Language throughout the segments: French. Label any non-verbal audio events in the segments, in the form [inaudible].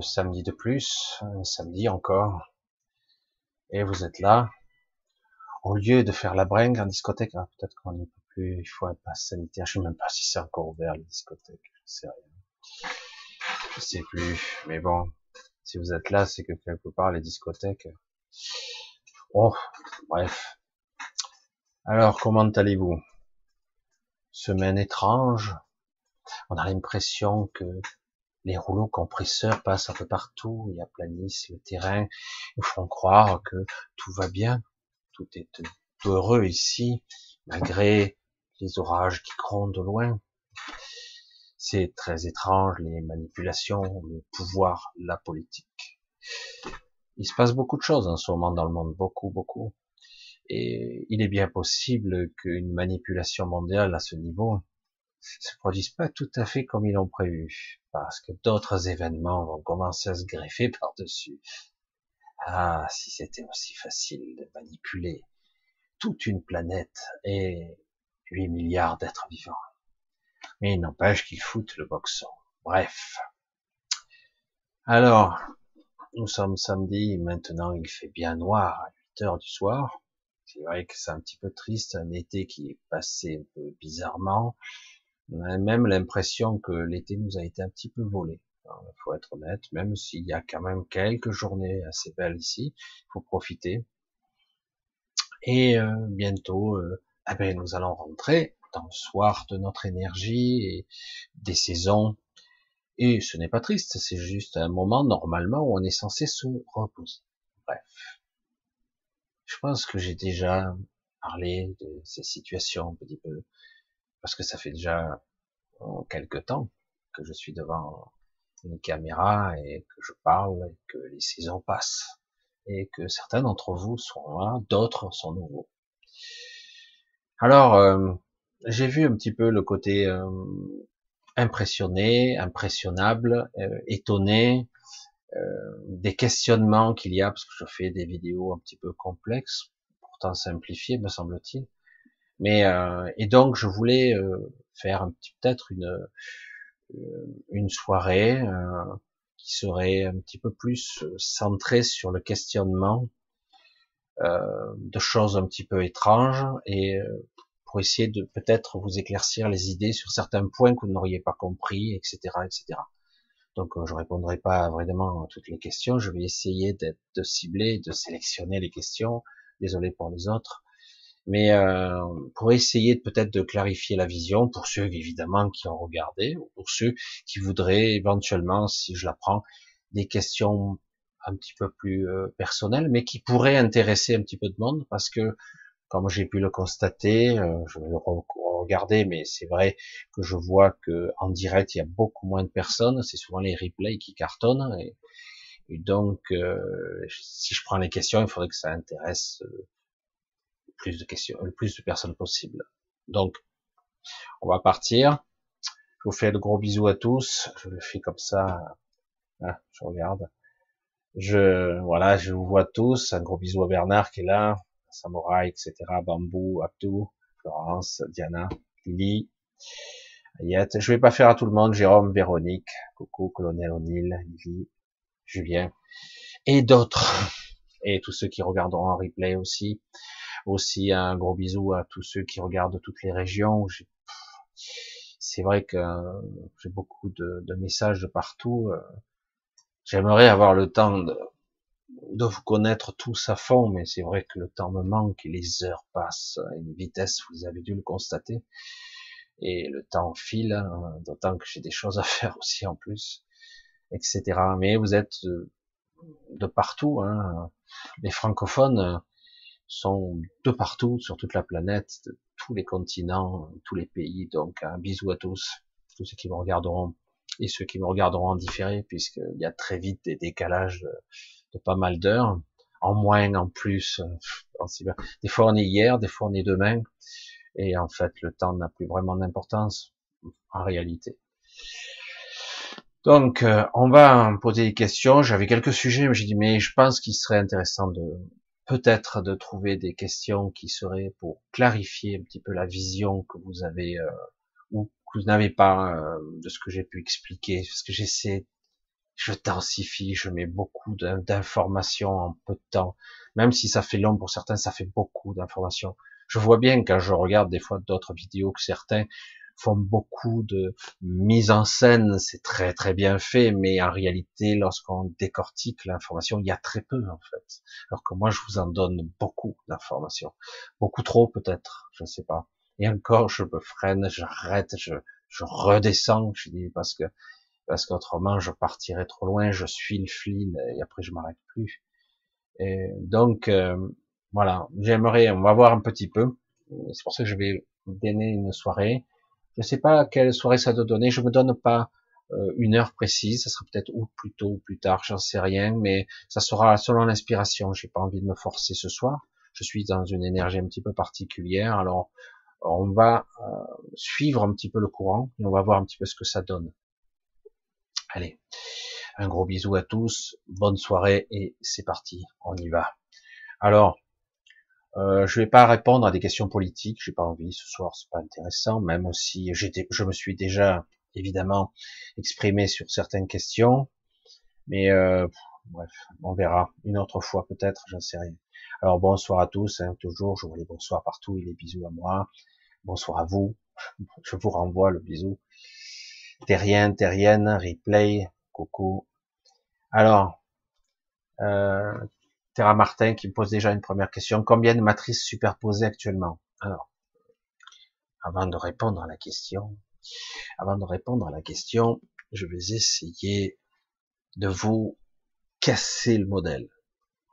Samedi de plus, samedi encore. Et vous êtes là. Au lieu de faire la bringue en discothèque, ah, peut-être qu'on n'y peut plus, il faut un pass sanitaire. Je sais même pas si c'est encore ouvert les discothèques, je sais rien. Je sais plus, mais bon, si vous êtes là, c'est que quelque part les discothèques. Oh, bref. Alors, comment allez-vous? Semaine étrange. On a l'impression que les rouleaux compresseurs passent un peu partout, ils aplanissent le terrain, ils font croire que tout va bien, tout est heureux ici, malgré les orages qui grondent loin. C'est très étrange, les manipulations, le pouvoir, la politique. Il se passe beaucoup de choses en ce moment dans le monde, beaucoup, beaucoup. Et il est bien possible qu'une manipulation mondiale à ce niveau se produise pas tout à fait comme ils l'ont prévu, parce que d'autres événements vont commencer à se greffer [laughs] par-dessus. Ah, si c'était aussi facile de manipuler toute une planète et 8 milliards d'êtres vivants. Mais il n'empêche qu'ils foutent le boxon. Bref. Alors, nous sommes samedi, maintenant il fait bien noir à 8 heures du soir. C'est vrai que c'est un petit peu triste, un été qui est passé un peu bizarrement. On a même l'impression que l'été nous a été un petit peu volé. Il faut être honnête, même s'il y a quand même quelques journées assez belles ici, il faut profiter. Et euh, bientôt, euh, eh ben, nous allons rentrer dans le soir de notre énergie et des saisons. Et ce n'est pas triste, c'est juste un moment normalement où on est censé se reposer. Bref. Je pense que j'ai déjà parlé de ces situations un petit peu, parce que ça fait déjà quelques temps que je suis devant une caméra et que je parle et que les saisons passent et que certains d'entre vous sont là, d'autres sont nouveaux. Alors, euh, j'ai vu un petit peu le côté euh, impressionné, impressionnable, euh, étonné, des questionnements qu'il y a, parce que je fais des vidéos un petit peu complexes, pourtant simplifiées, me semble-t-il. Mais et donc je voulais faire un petit peut-être une une soirée qui serait un petit peu plus centrée sur le questionnement de choses un petit peu étranges et pour essayer de peut-être vous éclaircir les idées sur certains points que vous n'auriez pas compris, etc., etc. Donc euh, je répondrai pas vraiment à toutes les questions. Je vais essayer d'être de cibler, de sélectionner les questions. Désolé pour les autres, mais euh, pour essayer peut-être de clarifier la vision pour ceux évidemment qui ont regardé, ou pour ceux qui voudraient éventuellement, si je la prends, des questions un petit peu plus euh, personnelles, mais qui pourraient intéresser un petit peu de monde, parce que comme j'ai pu le constater, euh, je vais le regarder, mais c'est vrai que je vois que en direct il y a beaucoup moins de personnes. C'est souvent les replays qui cartonnent, et, donc euh, si je prends les questions, il faudrait que ça intéresse euh, plus de questions, le plus de personnes possible. Donc, on va partir. Je vous fais de gros bisous à tous. Je le fais comme ça. Ah, je regarde. Je, voilà, je vous vois tous. Un gros bisou à Bernard qui est là. Samouraï, etc., Bambou, Abdou, Florence, Diana, Lily, Ayette. Je vais pas faire à tout le monde, Jérôme, Véronique, coucou, Colonel O'Neill, Lily, Julien, et d'autres. Et tous ceux qui regarderont en replay aussi. Aussi un gros bisou à tous ceux qui regardent toutes les régions. C'est vrai que j'ai beaucoup de, de, messages de partout. J'aimerais avoir le temps de, de vous connaître tous à fond, mais c'est vrai que le temps me manque et les heures passent à une vitesse, vous avez dû le constater. Et le temps file, hein, d'autant que j'ai des choses à [laughs] faire aussi en plus, etc. Mais vous êtes euh, de partout, hein. les francophones sont de partout sur toute la planète, de tous les continents, tous les pays. Donc un bisou à tous, tous ceux qui me regarderont et ceux qui me regarderont en différé, puisqu'il y a très vite des décalages pas mal d'heures, en moins, en plus. Euh, des fois on est hier, des fois on est demain, et en fait le temps n'a plus vraiment d'importance en réalité. Donc euh, on va poser des questions. J'avais quelques sujets, mais j'ai dit mais je pense qu'il serait intéressant de peut-être de trouver des questions qui seraient pour clarifier un petit peu la vision que vous avez euh, ou que vous n'avez pas euh, de ce que j'ai pu expliquer, parce que j'essaie, je densifie, je mets beaucoup d'informations en peu de temps, même si ça fait long pour certains, ça fait beaucoup d'informations. Je vois bien quand je regarde des fois d'autres vidéos que certains font beaucoup de mise en scène, c'est très très bien fait, mais en réalité, lorsqu'on décortique l'information, il y a très peu en fait. Alors que moi, je vous en donne beaucoup d'informations, beaucoup trop peut-être, je ne sais pas. Et encore, je me freine, j'arrête, je, je redescends, je dis parce que parce qu'autrement, je partirais trop loin, je suis le fil et après je m'arrête plus. Et donc euh, voilà, j'aimerais, on va voir un petit peu. C'est pour ça que je vais donner une soirée je ne sais pas quelle soirée ça doit donner. Je me donne pas euh, une heure précise. Ça sera peut-être ou plus tôt ou plus tard, j'en sais rien, mais ça sera selon l'inspiration. J'ai pas envie de me forcer ce soir. Je suis dans une énergie un petit peu particulière. Alors, on va euh, suivre un petit peu le courant et on va voir un petit peu ce que ça donne. Allez, un gros bisou à tous, bonne soirée et c'est parti, on y va. Alors, euh, je vais pas répondre à des questions politiques, j'ai pas envie ce soir, c'est pas intéressant, même si je me suis déjà évidemment exprimé sur certaines questions, mais euh, bref, on verra une autre fois peut-être, j'en sais rien. Alors bonsoir à tous, hein, toujours, je vous les bonsoir partout et les bisous à moi. Bonsoir à vous, [laughs] je vous renvoie le bisou. Terrienne, Terrienne, replay, coucou. Alors, euh, Terra Martin qui pose déjà une première question. Combien de matrices superposées actuellement? Alors, avant de répondre à la question, avant de répondre à la question, je vais essayer de vous casser le modèle.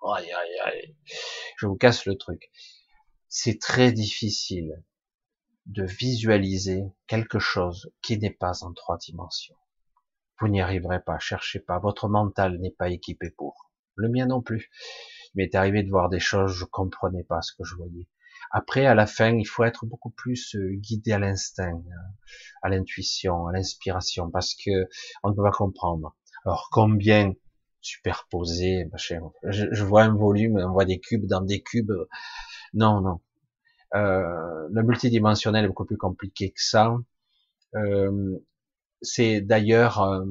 Aïe, aïe, aïe. Je vous casse le truc. C'est très difficile de visualiser quelque chose qui n'est pas en trois dimensions. Vous n'y arriverez pas, cherchez pas. Votre mental n'est pas équipé pour. Le mien non plus. Il m'est arrivé de voir des choses, je comprenais pas ce que je voyais. Après, à la fin, il faut être beaucoup plus euh, guidé à l'instinct, euh, à l'intuition, à l'inspiration, parce que on ne peut pas comprendre. Alors, combien superposé, je, je vois un volume, on voit des cubes dans des cubes. Non, non. Euh, le multidimensionnel est beaucoup plus compliqué que ça. Euh, c'est d'ailleurs euh,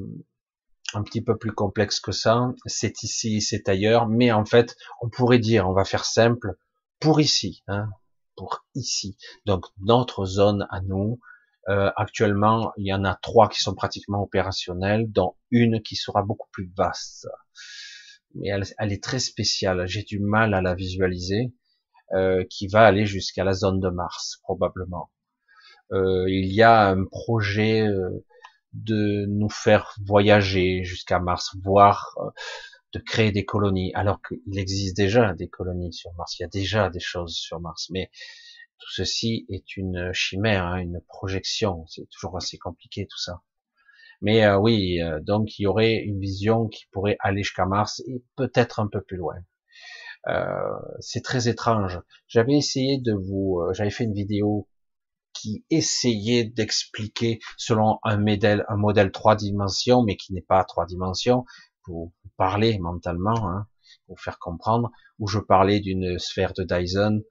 un petit peu plus complexe que ça. C'est ici, c'est ailleurs, mais en fait, on pourrait dire, on va faire simple, pour ici, hein, pour ici. Donc notre zone à nous, euh, actuellement, il y en a trois qui sont pratiquement opérationnelles, dont une qui sera beaucoup plus vaste. Mais elle, elle est très spéciale. J'ai du mal à la visualiser, euh, qui va aller jusqu'à la zone de Mars probablement. Euh, il y a un projet euh, de nous faire voyager jusqu'à Mars, voire euh, de créer des colonies, alors qu'il existe déjà des colonies sur Mars, il y a déjà des choses sur Mars, mais tout ceci est une chimère, hein, une projection, c'est toujours assez compliqué tout ça. Mais euh, oui, euh, donc il y aurait une vision qui pourrait aller jusqu'à Mars et peut-être un peu plus loin. c'est très étrange. J'avais essayé de vous, j'avais fait une vidéo qui essayait d'expliquer selon un modèle, un modèle trois dimensions, mais qui n'est pas trois dimensions, pour parler mentalement, hein, pour faire comprendre, où je parlais d'une sphère de Dyson,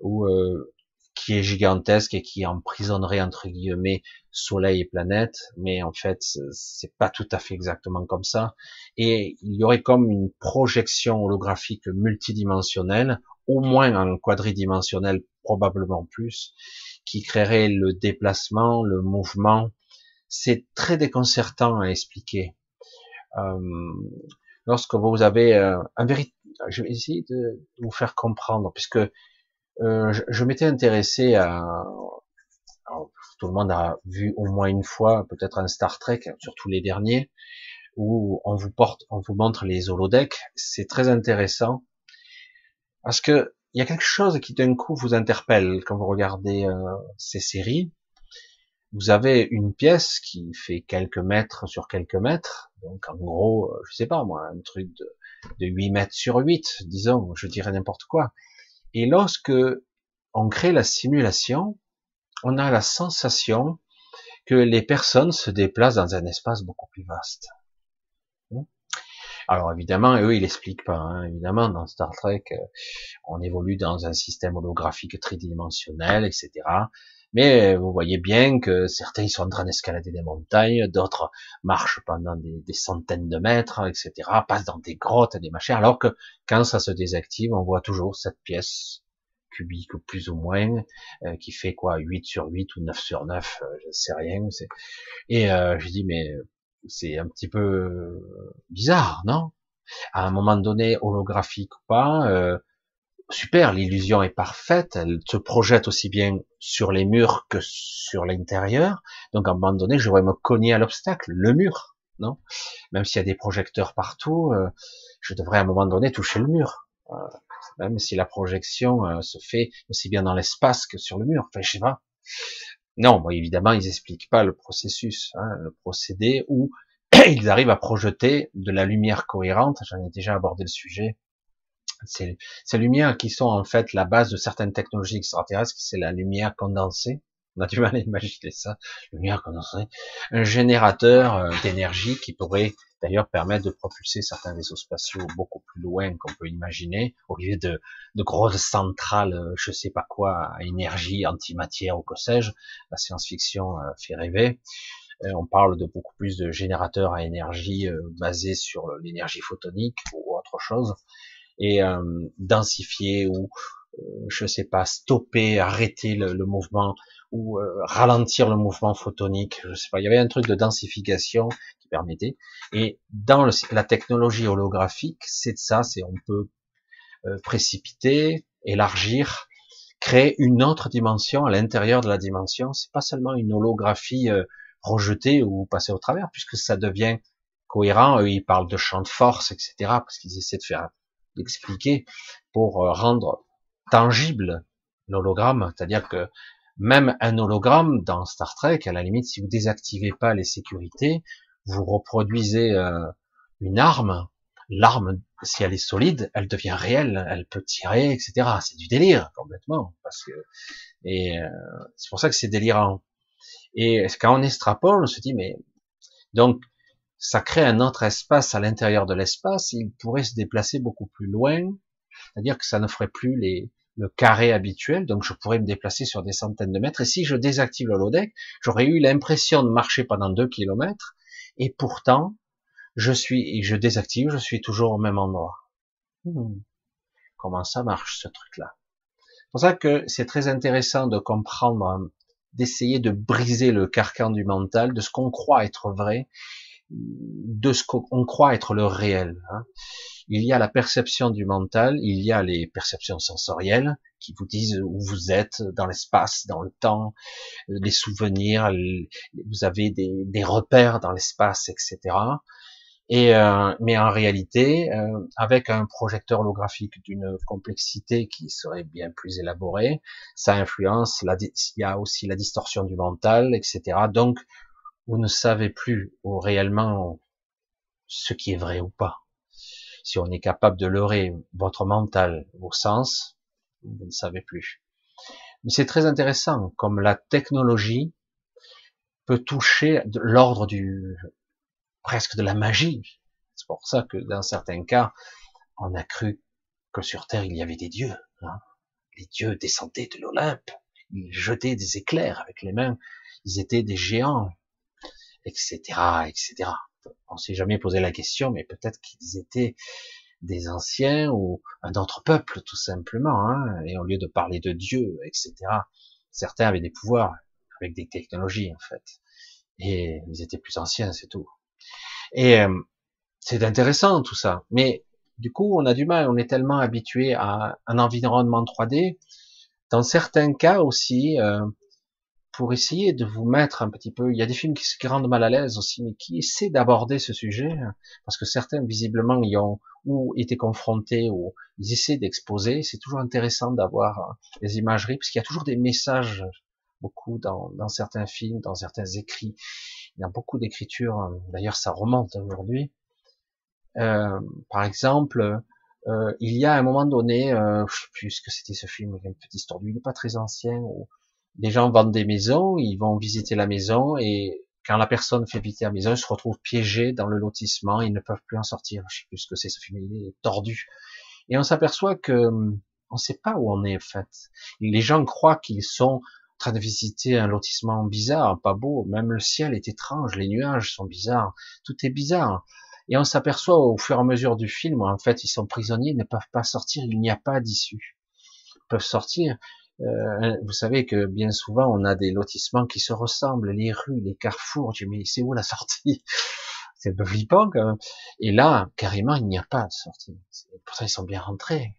où euh, qui est gigantesque et qui emprisonnerait entre guillemets Soleil et planète, mais en fait c'est pas tout à fait exactement comme ça. Et il y aurait comme une projection holographique multidimensionnelle, au moins en quadridimensionnel, probablement plus, qui créerait le déplacement, le mouvement. C'est très déconcertant à expliquer. Euh, lorsque vous avez euh, un véritable, je vais essayer de vous faire comprendre, puisque euh, je, m'étais intéressé à, tout le monde a vu au moins une fois, peut-être un Star Trek, surtout les derniers, où on vous porte, on vous montre les holodecks. C'est très intéressant parce que il y a quelque chose qui d'un coup vous interpelle quand vous regardez euh, ces séries. Vous avez une pièce qui fait quelques mètres sur quelques mètres, donc en gros, euh, je sais pas moi, un truc de, de 8 mètres sur 8, disons, je dirais n'importe quoi. Et lorsque on crée la simulation, on a la sensation que les personnes se déplacent dans un espace beaucoup plus vaste. Alors évidemment, eux, ils l'expliquent pas. Hein. Évidemment, dans Star Trek, euh, on évolue dans un système holographique tridimensionnel, etc. Mais vous voyez bien que certains ils sont en train d'escalader des montagnes, d'autres marchent pendant des, centaines de mètres, etc. Passent dans des grottes, des machins. Alors que quand ça se désactive, on voit toujours cette pièce cubique plus ou moins, euh, qui fait quoi 8 sur 8 ou 9 sur 9, euh, je ne sais rien. Et euh, je dis mais c'est un petit peu bizarre, non? À un moment donné, holographique ou pas, euh, super, l'illusion est parfaite, elle se projette aussi bien sur les murs que sur l'intérieur. Donc à un moment donné, je devrais me cogner à l'obstacle, le mur, non? Même s'il y a des projecteurs partout, je devrais à un moment donné toucher le mur même si la projection euh, se fait aussi bien dans l'espace que sur le mur. Enfin, je sais pas. Non, bon, évidemment, ils expliquent pas le processus, hein, le procédé où [clears throat] ils arrivent à projeter de la lumière cohérente. J'en ai déjà abordé le sujet. C'est ces lumières qui sont en fait la base de certaines technologies extraterrestres, c'est la lumière condensée. On a du mal à imaginer ça, lumière condensée. Un générateur euh, d'énergie qui pourrait d'ailleurs permettre de propulser certains vaisseaux spatiaux beaucoup plus loin qu'on peut imaginer, au lieu de, de grosses centrales, euh, je sais pas quoi, à énergie, antimatière ou que sais-je. La science-fiction euh, fait rêver. Euh, on parle de beaucoup plus de générateurs à énergie basés sur l'énergie photonique ou autre chose, et densifier ou je sais pas, stopper, arrêter le, le mouvement ou ralentir le mouvement photonique. Je sais pas. Il y avait un truc de densification permettait. Et dans la technologie holographique, c'est de ça, c'est on peut euh, précipiter, élargir, créer une autre dimension à l'intérieur de la dimension. C'est pas seulement une holographie euh, rejetée ou passée au travers, puisque ça devient cohérent. Eux, ils parlent de champ de force, etc., parce qu'ils essaient de faire d'expliquer pour euh, rendre tangible l'hologramme, c'est-à-dire que même un hologramme dans Star Trek, à la limite, si vous désactivez pas les sécurités, vous reproduisez euh, une arme, l'arme, si elle est solide, elle devient réelle, elle peut tirer, etc. C'est du délire complètement, parce que et euh, c'est pour ça que c'est délirant. Et quand on extrapole, on se dit mais donc ça crée un autre espace à l'intérieur de l'espace, il pourrait se déplacer beaucoup plus loin, c'est-à-dire que ça ne ferait plus les, le carré habituel, donc je pourrais me déplacer sur des centaines de mètres, et si je désactive le low-deck, j'aurais eu l'impression de marcher pendant deux kilomètres, et pourtant, je suis, et je désactive, je suis toujours au même endroit. Hmm. Comment ça marche, ce truc-là? C'est pour ça que c'est très intéressant de comprendre, d'essayer de briser le carcan du mental, de ce qu'on croit être vrai, de ce qu'on croit être le réel. Hein. Il y a la perception du mental, il y a les perceptions sensorielles qui vous disent où vous êtes dans l'espace, dans le temps, les souvenirs, vous avez des, des repères dans l'espace, etc. Et euh, mais en réalité, euh, avec un projecteur holographique d'une complexité qui serait bien plus élaborée, ça influence. La, il y a aussi la distorsion du mental, etc. Donc, vous ne savez plus réellement ce qui est vrai ou pas si on est capable de leurrer votre mental, vos sens, vous ne savez plus. Mais c'est très intéressant, comme la technologie peut toucher l'ordre du presque de la magie. C'est pour ça que dans certains cas, on a cru que sur Terre il y avait des dieux. Hein. Les dieux descendaient de l'Olympe, ils jetaient des éclairs avec les mains, ils étaient des géants, etc., etc on s'est jamais posé la question, mais peut-être qu'ils étaient des anciens ou un autre peuple, tout simplement. Hein, et au lieu de parler de Dieu, etc., certains avaient des pouvoirs avec des technologies, en fait. Et ils étaient plus anciens, c'est tout. Et euh, c'est intéressant tout ça. Mais du coup, on a du mal. On est tellement habitué à un environnement 3D. Dans certains cas aussi, euh, pour essayer de vous mettre un petit peu. Il y a des films qui se rendent mal à l'aise aussi, mais qui essaient d'aborder ce sujet, parce que certains visiblement y ont ou été confrontés ou ils essaient d'exposer. C'est toujours intéressant d'avoir les imageries, parce qu'il y a toujours des messages, beaucoup dans, dans certains films, dans certains écrits. Il y a beaucoup d'écriture. D'ailleurs, ça remonte aujourd'hui. Euh, par exemple, euh, il y a un moment donné, euh, je sais plus ce que c'était ce film, il petite histoire, il n'est pas très ancien, où des gens vendent des maisons, ils vont visiter la maison et quand la personne fait visiter la maison, ils se retrouvent piégés dans le lotissement, ils ne peuvent plus en sortir. Je sais plus ce que c'est, ce film, il est tordu. Et on s'aperçoit que hum, on ne sait pas où on est en fait. Les gens croient qu'ils sont en train de visiter un lotissement bizarre, pas beau. Même le ciel est étrange, les nuages sont bizarres, tout est bizarre. Et on s'aperçoit au fur et à mesure du film, en fait, ils sont prisonniers, ils ne peuvent pas sortir, il n'y a pas d'issue. Ils peuvent sortir. Euh, vous savez que bien souvent, on a des lotissements qui se ressemblent, les rues, les carrefours. Je dis, mais c'est où la sortie? [laughs] C'est flippant quand même. Et là, carrément, il n'y a pas de sortie. Pour ça, ils sont bien rentrés.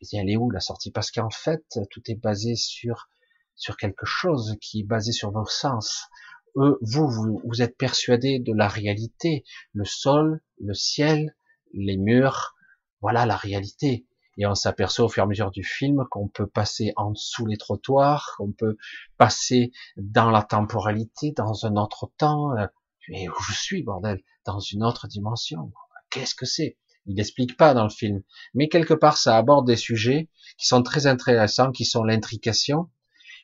Et elle est où la sortie? Parce qu'en fait, tout est basé sur sur quelque chose qui est basé sur vos sens. Eux, vous, vous, vous êtes persuadé de la réalité, le sol, le ciel, les murs, voilà la réalité. Et on s'aperçoit au fur et à mesure du film qu'on peut passer en dessous les trottoirs, qu'on peut passer dans la temporalité, dans un autre temps. Mais où je suis, bordel? Dans une autre dimension. Qu'est-ce que c'est? Il n'explique pas dans le film, mais quelque part ça aborde des sujets qui sont très intéressants, qui sont l'intrication,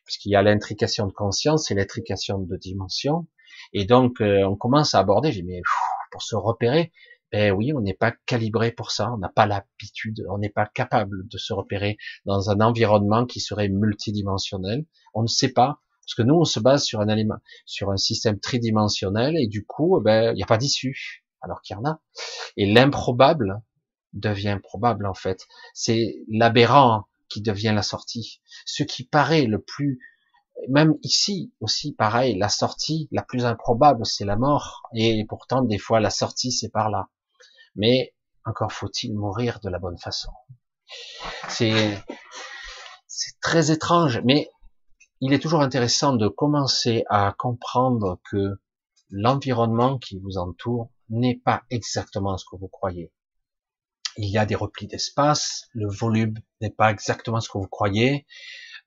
puisqu'il y a l'intrication de conscience et l'intrication de dimension, et donc euh, on commence à aborder. J'ai mais pour se repérer, ben oui, on n'est pas calibré pour ça, on n'a pas l'habitude, on n'est pas capable de se repérer dans un environnement qui serait multidimensionnel. On ne sait pas, parce que nous on se base sur un élément, sur un système tridimensionnel, et du coup, ben il n'y a pas d'issue alors qu'il y en a. Et l'improbable devient probable en fait. C'est l'aberrant qui devient la sortie. Ce qui paraît le plus, même ici aussi pareil, la sortie la plus improbable c'est la mort. Et pourtant des fois la sortie c'est par là. Mais encore faut-il mourir de la bonne façon. C'est très étrange, mais il est toujours intéressant de commencer à comprendre que l'environnement qui vous entoure n'est pas exactement ce que vous croyez. Il y a des replis d'espace, le volume n'est pas exactement ce que vous croyez.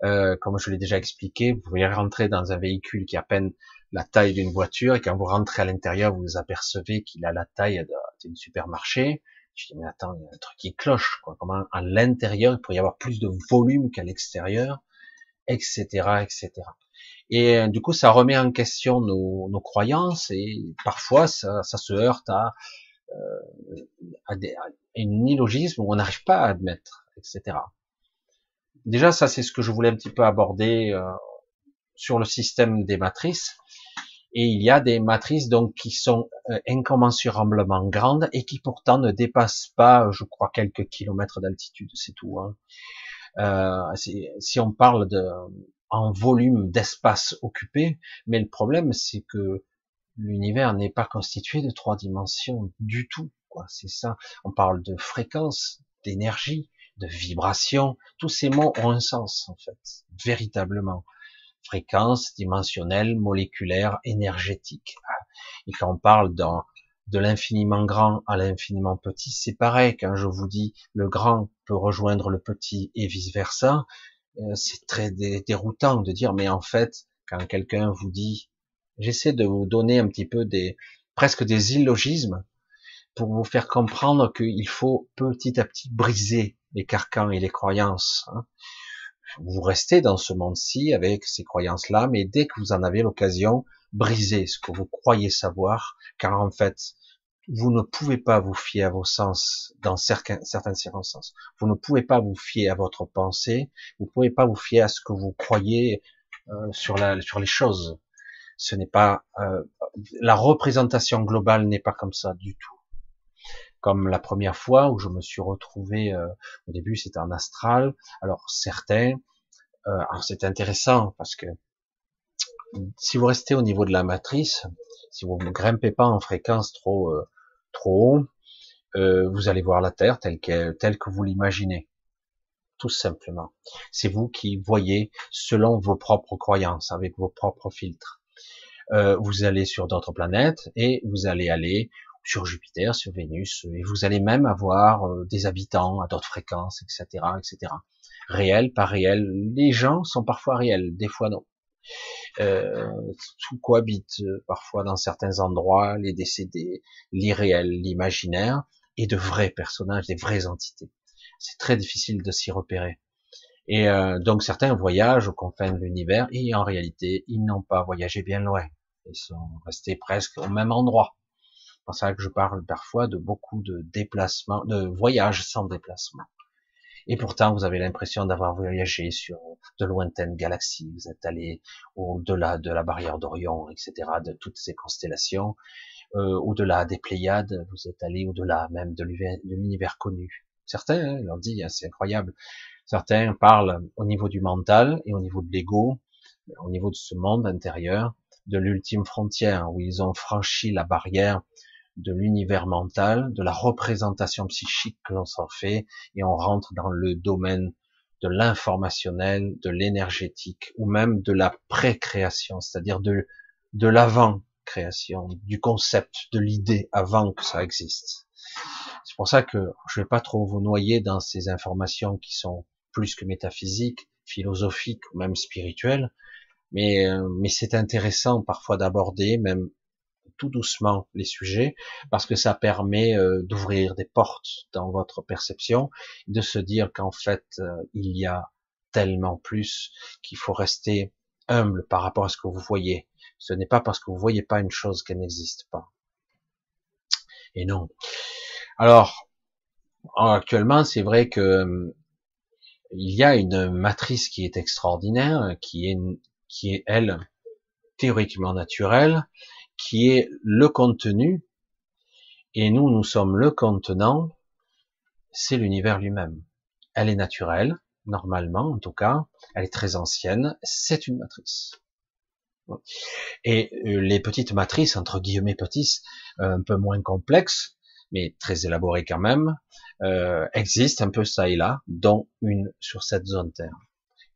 Euh, comme je l'ai déjà expliqué, vous pouvez rentrer dans un véhicule qui a peine la taille d'une voiture et quand vous rentrez à l'intérieur, vous apercevez qu'il a la taille d'un supermarché. Je dis mais attends, il y a un truc qui cloche. Quoi. Comment à l'intérieur il pourrait y avoir plus de volume qu'à l'extérieur, etc., etc. Et euh, du coup, ça remet en question nos, nos croyances et parfois ça, ça se heurte à, euh, à, des, à, un illogisme où on n'arrive pas à admettre, etc. Déjà, ça c'est ce que je voulais un petit peu aborder euh, sur le système des matrices. Et il y a des matrices donc qui sont euh, incommensurablement grandes et qui pourtant ne dépassent pas, je crois, quelques kilomètres d'altitude, c'est tout. Hein. Euh, si on parle de, en volume d'espace occupé, mais le problème c'est que l'univers n'est pas constitué de trois dimensions du tout. Quoi, c'est ça. On parle de fréquence, d'énergie, de vibration. Tous ces mots ont un sens en fait, véritablement. Fréquence, dimensionnelle, moléculaire, énergétique. Et quand on parle dans, de l'infiniment grand à l'infiniment petit, c'est pareil. Quand je vous dis le grand peut rejoindre le petit et vice versa, euh, c'est très déroutant de dire, mais en fait, quand quelqu'un vous dit, j'essaie de vous donner un petit peu des, presque des illogismes pour vous faire comprendre qu'il faut petit à petit briser les carcans et les croyances. Vous restez dans ce monde-ci avec ces croyances-là, mais dès que vous en avez l'occasion, brisez ce que vous croyez savoir, car en fait, vous ne pouvez pas vous fier à vos sens dans certaines circonstances. Vous ne pouvez pas vous fier à votre pensée. Vous ne pouvez pas vous fier à ce que vous croyez euh, sur, la, sur les choses. Ce n'est pas euh, la représentation globale n'est pas comme ça du tout. Comme la première fois où je me suis retrouvé, euh, au début c'était en astral. Alors certains, alors c'est intéressant parce que si vous restez au niveau de la matrice, si vous ne grimpez pas en fréquence trop trop haut, euh, vous allez voir la Terre telle, telle que vous l'imaginez. Tout simplement. C'est vous qui voyez selon vos propres croyances, avec vos propres filtres. Euh, vous allez sur d'autres planètes et vous allez aller sur Jupiter, sur Vénus, et vous allez même avoir euh, des habitants à d'autres fréquences, etc., etc. Réel, pas réel. Les gens sont parfois réels, des fois non euh, tout cohabite euh, parfois dans certains endroits, les décédés, l'irréel, l'imaginaire, et de vrais personnages, des vraies entités. C'est très difficile de s'y repérer. Et euh, donc certains voyagent aux confins de l'univers et en réalité, ils n'ont pas voyagé bien loin. Ils sont restés presque au même endroit. C'est pour ça que je parle parfois de beaucoup de déplacements, de voyages sans déplacement. Et pourtant, vous avez l'impression d'avoir voyagé sur de lointaines galaxies. Vous êtes allé au-delà de la barrière d'Orion, etc., de toutes ces constellations, euh, au-delà des Pléiades. Vous êtes allé au-delà même de l'univers connu. Certains hein, l'ont dit, hein, c'est incroyable. Certains parlent au niveau du mental et au niveau de l'ego, au niveau de ce monde intérieur, de l'ultime frontière où ils ont franchi la barrière de l'univers mental, de la représentation psychique que l'on s'en fait, et on rentre dans le domaine de l'informationnel, de l'énergétique, ou même de la pré-création, c'est-à-dire de, de l'avant-création, du concept, de l'idée avant que ça existe. C'est pour ça que je vais pas trop vous noyer dans ces informations qui sont plus que métaphysiques, philosophiques ou même spirituelles, mais, euh, mais c'est intéressant parfois d'aborder, même tout doucement les sujets parce que ça permet euh, d'ouvrir des portes dans votre perception, de se dire qu'en fait euh, il y a tellement plus qu'il faut rester humble par rapport à ce que vous voyez. Ce n'est pas parce que vous voyez pas une chose qu'elle n'existe pas. Et non. Alors actuellement, c'est vrai que euh, il y a une matrice qui est extraordinaire, qui est elle théoriquement naturelle, qui est le contenu, et nous, nous sommes le contenant, c'est l'univers lui-même. Elle est naturelle, normalement en tout cas, elle est très ancienne, c'est une matrice. Et euh, les petites matrices, entre guillemets petites, euh, un peu moins complexes, mais très élaborées quand même, euh, existent un peu ça et là, dont une sur cette zone Terre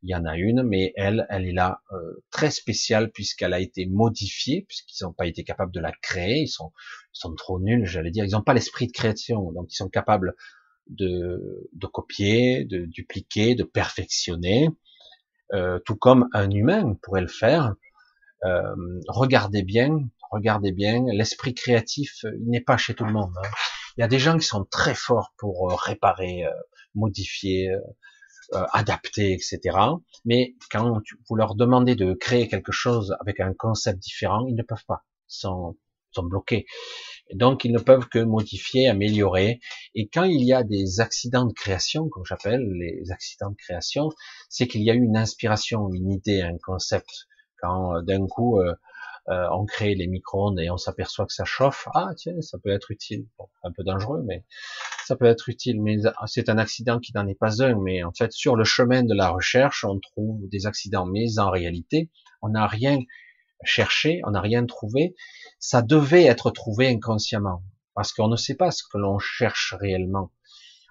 il y en a une, mais elle, elle est là euh, très spéciale puisqu'elle a été modifiée, puisqu'ils n'ont pas été capables de la créer, ils sont, ils sont trop nuls, j'allais dire, ils n'ont pas l'esprit de création, donc ils sont capables de, de copier, de dupliquer, de perfectionner, euh, tout comme un humain pourrait le faire. Euh, regardez bien, regardez bien, l'esprit créatif, il n'est pas chez tout le monde. Hein. Il y a des gens qui sont très forts pour réparer, modifier, euh, etc. Mais quand vous leur demandez de créer quelque chose avec un concept différent, ils ne peuvent pas, sont, sont bloqués. donc ils ne peuvent que modifier, améliorer. Et quand il y a des accidents de création, comme j'appelle les accidents de création, c'est qu'il y a eu une inspiration, une idée, un concept. Quand euh, d'un coup euh, euh, on crée les micro-ondes et on s'aperçoit que ça chauffe, ah tiens, ça peut être utile. un peu dangereux, mais ça peut être utile. Mais c'est un accident qui n'en est pas un. Mais en fait, sur le chemin de la recherche, on trouve des accidents. Mais en réalité, on n'a rien cherché, on n'a rien trouvé. Ça devait être trouvé inconsciemment, parce qu'on ne sait pas ce que l'on cherche réellement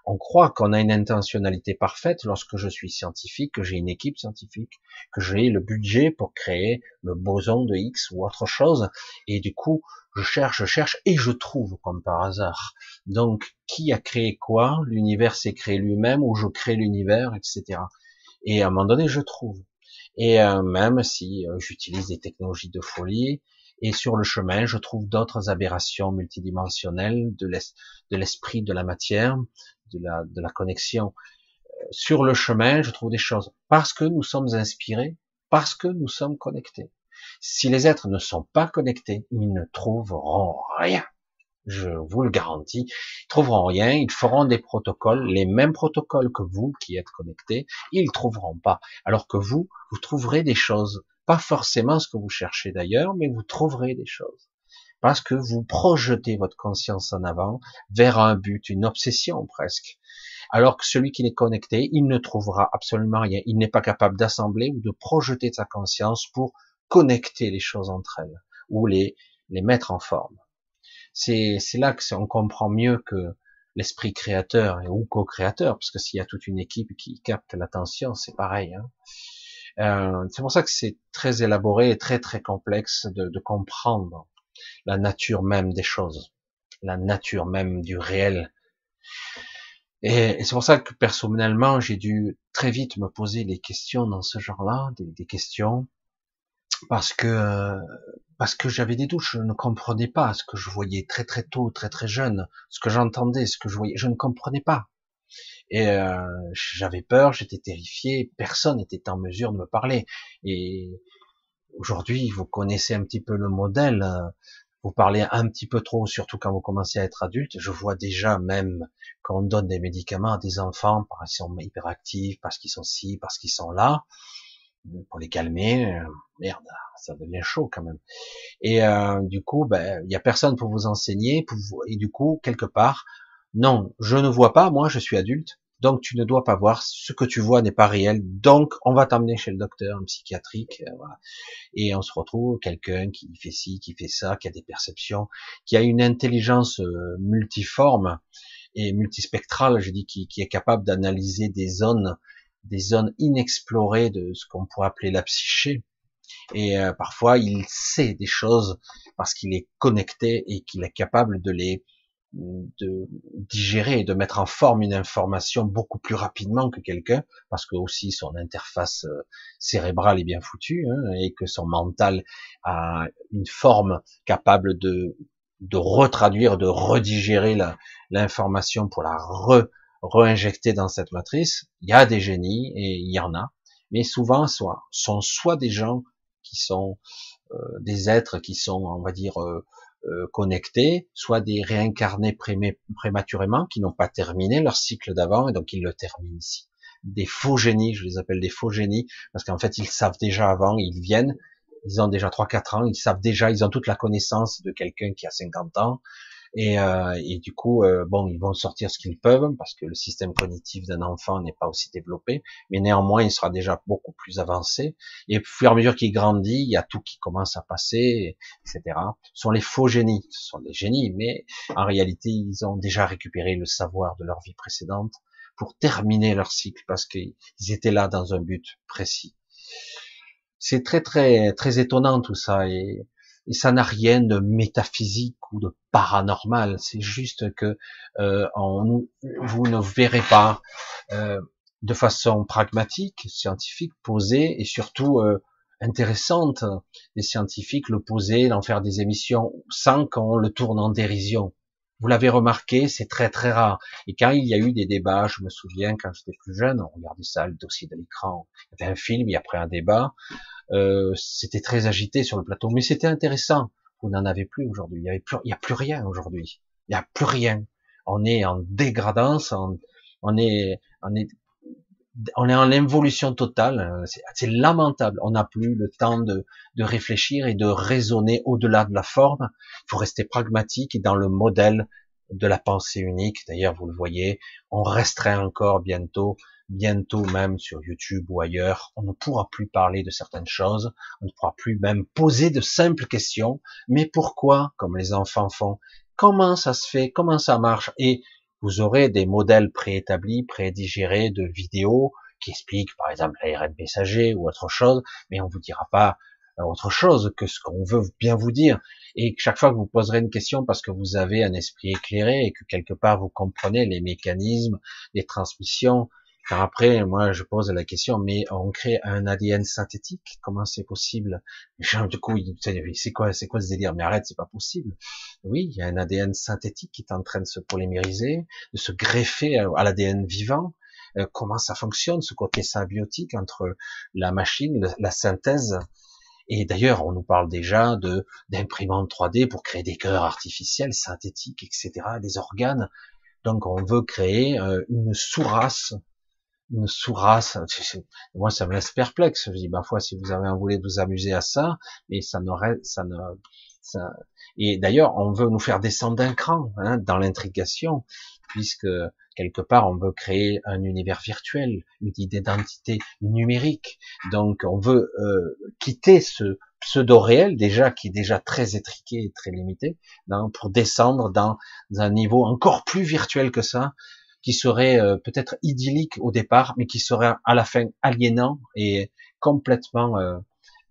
on croit qu'on a une intentionnalité parfaite lorsque je suis scientifique, que j'ai une équipe scientifique, que j'ai le budget pour créer le boson de X ou autre chose, et du coup, je cherche, je cherche, et je trouve comme par hasard. Donc, qui a créé quoi? L'univers s'est créé lui-même, ou je crée l'univers, etc. Et à un moment donné, je trouve. Et euh, même si euh, j'utilise des technologies de folie, et sur le chemin, je trouve d'autres aberrations multidimensionnelles de l'esprit, de la matière, de la, de la connexion. Euh, sur le chemin, je trouve des choses parce que nous sommes inspirés, parce que nous sommes connectés. Si les êtres ne sont pas connectés, ils ne trouveront rien. Je vous le garantis. Ils trouveront rien. Ils feront des protocoles, les mêmes protocoles que vous qui êtes connectés. Ils trouveront pas. Alors que vous, vous trouverez des choses. Pas forcément ce que vous cherchez d'ailleurs, mais vous trouverez des choses parce que vous projetez votre conscience en avant vers un but, une obsession presque. Alors que celui qui est connecté, il ne trouvera absolument rien. Il n'est pas capable d'assembler ou de projeter sa conscience pour connecter les choses entre elles ou les, les mettre en forme. C'est, là que on comprend mieux que l'esprit créateur ou co-créateur, parce que s'il y a toute une équipe qui capte l'attention, c'est pareil. Hein. Euh, c'est pour ça que c'est très élaboré et très très complexe de, de comprendre la nature même des choses, la nature même du réel. Et, c'est pour ça que personnellement, j'ai dû très vite me poser des questions dans ce genre-là, des, questions, parce que parce que j'avais des doutes, je ne comprenais pas ce que je voyais très très tôt, très très jeune, ce que j'entendais, ce que je voyais, je ne comprenais pas. Et euh, j'avais peur, j'étais terrifié, personne n'était en mesure de me parler. Et aujourd'hui, vous connaissez un petit peu le modèle. Euh, vous parlez un petit peu trop, surtout quand vous commencez à être adulte. Je vois déjà même quand on donne des médicaments à des enfants parce qu'ils sont hyperactifs, parce qu'ils sont ci, parce qu'ils sont là, pour les calmer. Euh, merde, ça devient chaud quand même. Et euh, du coup, ben, il y a personne pour vous enseigner. Et du coup, quelque part, non, je ne vois pas. Moi, je suis adulte. Donc tu ne dois pas voir, ce que tu vois n'est pas réel, donc on va t'amener chez le docteur, un psychiatrique, euh, et on se retrouve quelqu'un qui fait ci, qui fait ça, qui a des perceptions, qui a une intelligence euh, multiforme et multispectrale, je dis, qui, qui est capable d'analyser des zones, des zones inexplorées de ce qu'on pourrait appeler la psyché, et euh, parfois il sait des choses parce qu'il est connecté et qu'il est capable de les de digérer et de mettre en forme une information beaucoup plus rapidement que quelqu'un, parce que aussi son interface euh, cérébrale est bien foutue, hein, et que son mental a une forme capable de, de retraduire, de redigérer l'information pour la re, réinjecter dans cette matrice. Il y a des génies, et il y en a, mais souvent soit, sont soit des gens qui sont euh, des êtres qui sont, on va dire, euh, euh, connectés, soit des réincarnés prématurément qui n'ont pas terminé leur cycle d'avant et donc ils le terminent ici. Des faux génies, je les appelle des faux génies, parce qu'en fait ils savent déjà avant, ils viennent, ils ont déjà 3-4 ans, ils savent déjà, ils ont toute la connaissance de quelqu'un qui a 50 ans, et, euh, et du coup, euh, bon, ils vont sortir ce qu'ils peuvent parce que le système cognitif d'un enfant n'est pas aussi développé, mais néanmoins, il sera déjà beaucoup plus avancé. Et au fur et à mesure qu'il grandit, il y a tout qui commence à passer, etc. Ce sont les faux génies, ce sont des génies, mais en réalité, ils ont déjà récupéré le savoir de leur vie précédente pour terminer leur cycle parce qu'ils étaient là dans un but précis. C'est très très très étonnant tout ça et et ça n'a rien de métaphysique ou de paranormal. C'est juste que euh, vous ne verrez pas euh, de façon pragmatique, scientifique, posée et surtout euh, intéressante. Les scientifiques le poser, d'en faire des émissions sans qu'on le tourne en dérision. Vous l'avez remarqué, c'est très très rare. Et quand il y a eu des débats, je me souviens quand j'étais plus jeune, on regardait ça, le dossier de l'écran. Il y avait un film, a après un débat. Euh, c'était très agité sur le plateau, mais c'était intéressant. Vous n'en avez plus aujourd'hui. Il n'y a plus, a plus rien aujourd'hui. Il n'y a plus rien. On est en dégradance, on est, on est, on est en évolution totale. C'est lamentable. On n'a plus le temps de, réfléchir et de raisonner au-delà de la forme. Il faut rester pragmatique et dans le modèle de la pensée unique. D'ailleurs, vous le voyez, on restreint encore bientôt bientôt même sur YouTube ou ailleurs, on ne pourra plus parler de certaines choses, on ne pourra plus même poser de simples questions, mais pourquoi, comme les enfants font, comment ça se fait, comment ça marche, et vous aurez des modèles préétablis, prédigérés de vidéos qui expliquent par exemple l'ARN messager ou autre chose, mais on vous dira pas autre chose que ce qu'on veut bien vous dire. Et chaque fois que vous poserez une question parce que vous avez un esprit éclairé et que quelque part vous comprenez les mécanismes, les transmissions, car après, moi, je pose la question, mais on crée un ADN synthétique? Comment c'est possible? Genre, Du coup, c'est quoi, c'est quoi ce délire? Mais arrête, c'est pas possible. Oui, il y a un ADN synthétique qui est en train de se polymériser, de se greffer à, l'ADN vivant. Euh, comment ça fonctionne, ce côté symbiotique entre la machine, la synthèse? Et d'ailleurs, on nous parle déjà de d'imprimantes 3D pour créer des cœurs artificiels, synthétiques, etc., des organes. Donc, on veut créer euh, une sous-race une sous-race. Moi, ça me laisse perplexe. Je dis, parfois, si vous avez de vous amuser à ça, mais ça n'aurait, ça ne, ça... et d'ailleurs, on veut nous faire descendre d'un cran hein, dans l'intrigation, puisque quelque part, on veut créer un univers virtuel, une identité numérique. Donc, on veut euh, quitter ce pseudo réel déjà qui est déjà très étriqué et très limité, pour descendre dans un niveau encore plus virtuel que ça, qui serait euh, peut-être idyllique au départ, mais qui serait à la fin aliénant et complètement, euh,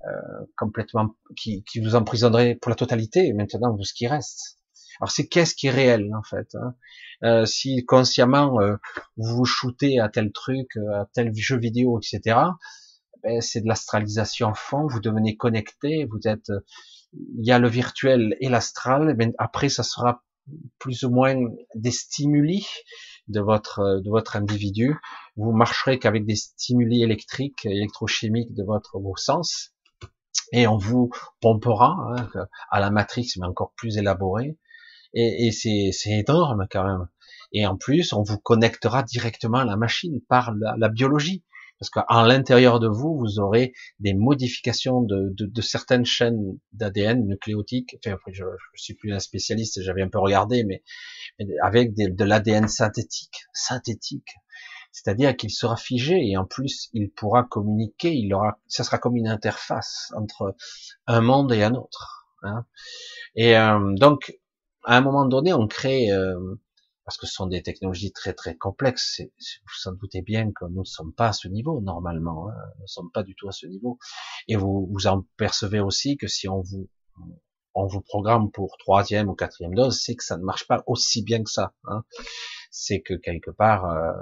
euh, complètement, qui, qui, vous emprisonnerait pour la totalité. Maintenant, vous ce qui reste. Alors c'est qu'est-ce qui est réel en fait hein? Euh, Si consciemment vous vous shootez à tel truc, à tel jeu vidéo, etc. Ben, c'est de l'astralisation fond. Vous devenez connecté. Vous êtes, il y a le virtuel et l'astral. Mais après, ça sera plus ou moins des stimuli de votre de votre individu. Vous marcherez qu'avec des stimuli électriques, électrochimiques de votre vos sens. et on vous pompera hein, à la matrix, mais encore plus élaboré. Et, et c'est énorme quand même. Et en plus, on vous connectera directement à la machine par la, biologie. Parce qu'en l'intérieur de vous, vous aurez des modifications de, de, de certaines chaînes d'ADN nucléotiques. Enfin, je ne suis plus un spécialiste, j'avais un peu regardé, mais, avec de l'ADN synthétique, synthétique. C'est-à-dire qu'il sera figé et en plus il pourra communiquer. Il aura, ça sera comme une interface entre un monde et un autre. Hein. Et euh, donc, à un moment donné, on crée euh, parce que ce sont des technologies très très complexes. Vous vous doutez bien que nous ne sommes pas à ce niveau normalement, hein. nous ne sommes pas du tout à ce niveau. Et vous vous en percevez aussi que si on vous on vous programme pour troisième ou quatrième dose, c'est que ça ne marche pas aussi bien que ça. Hein. C'est que quelque part euh,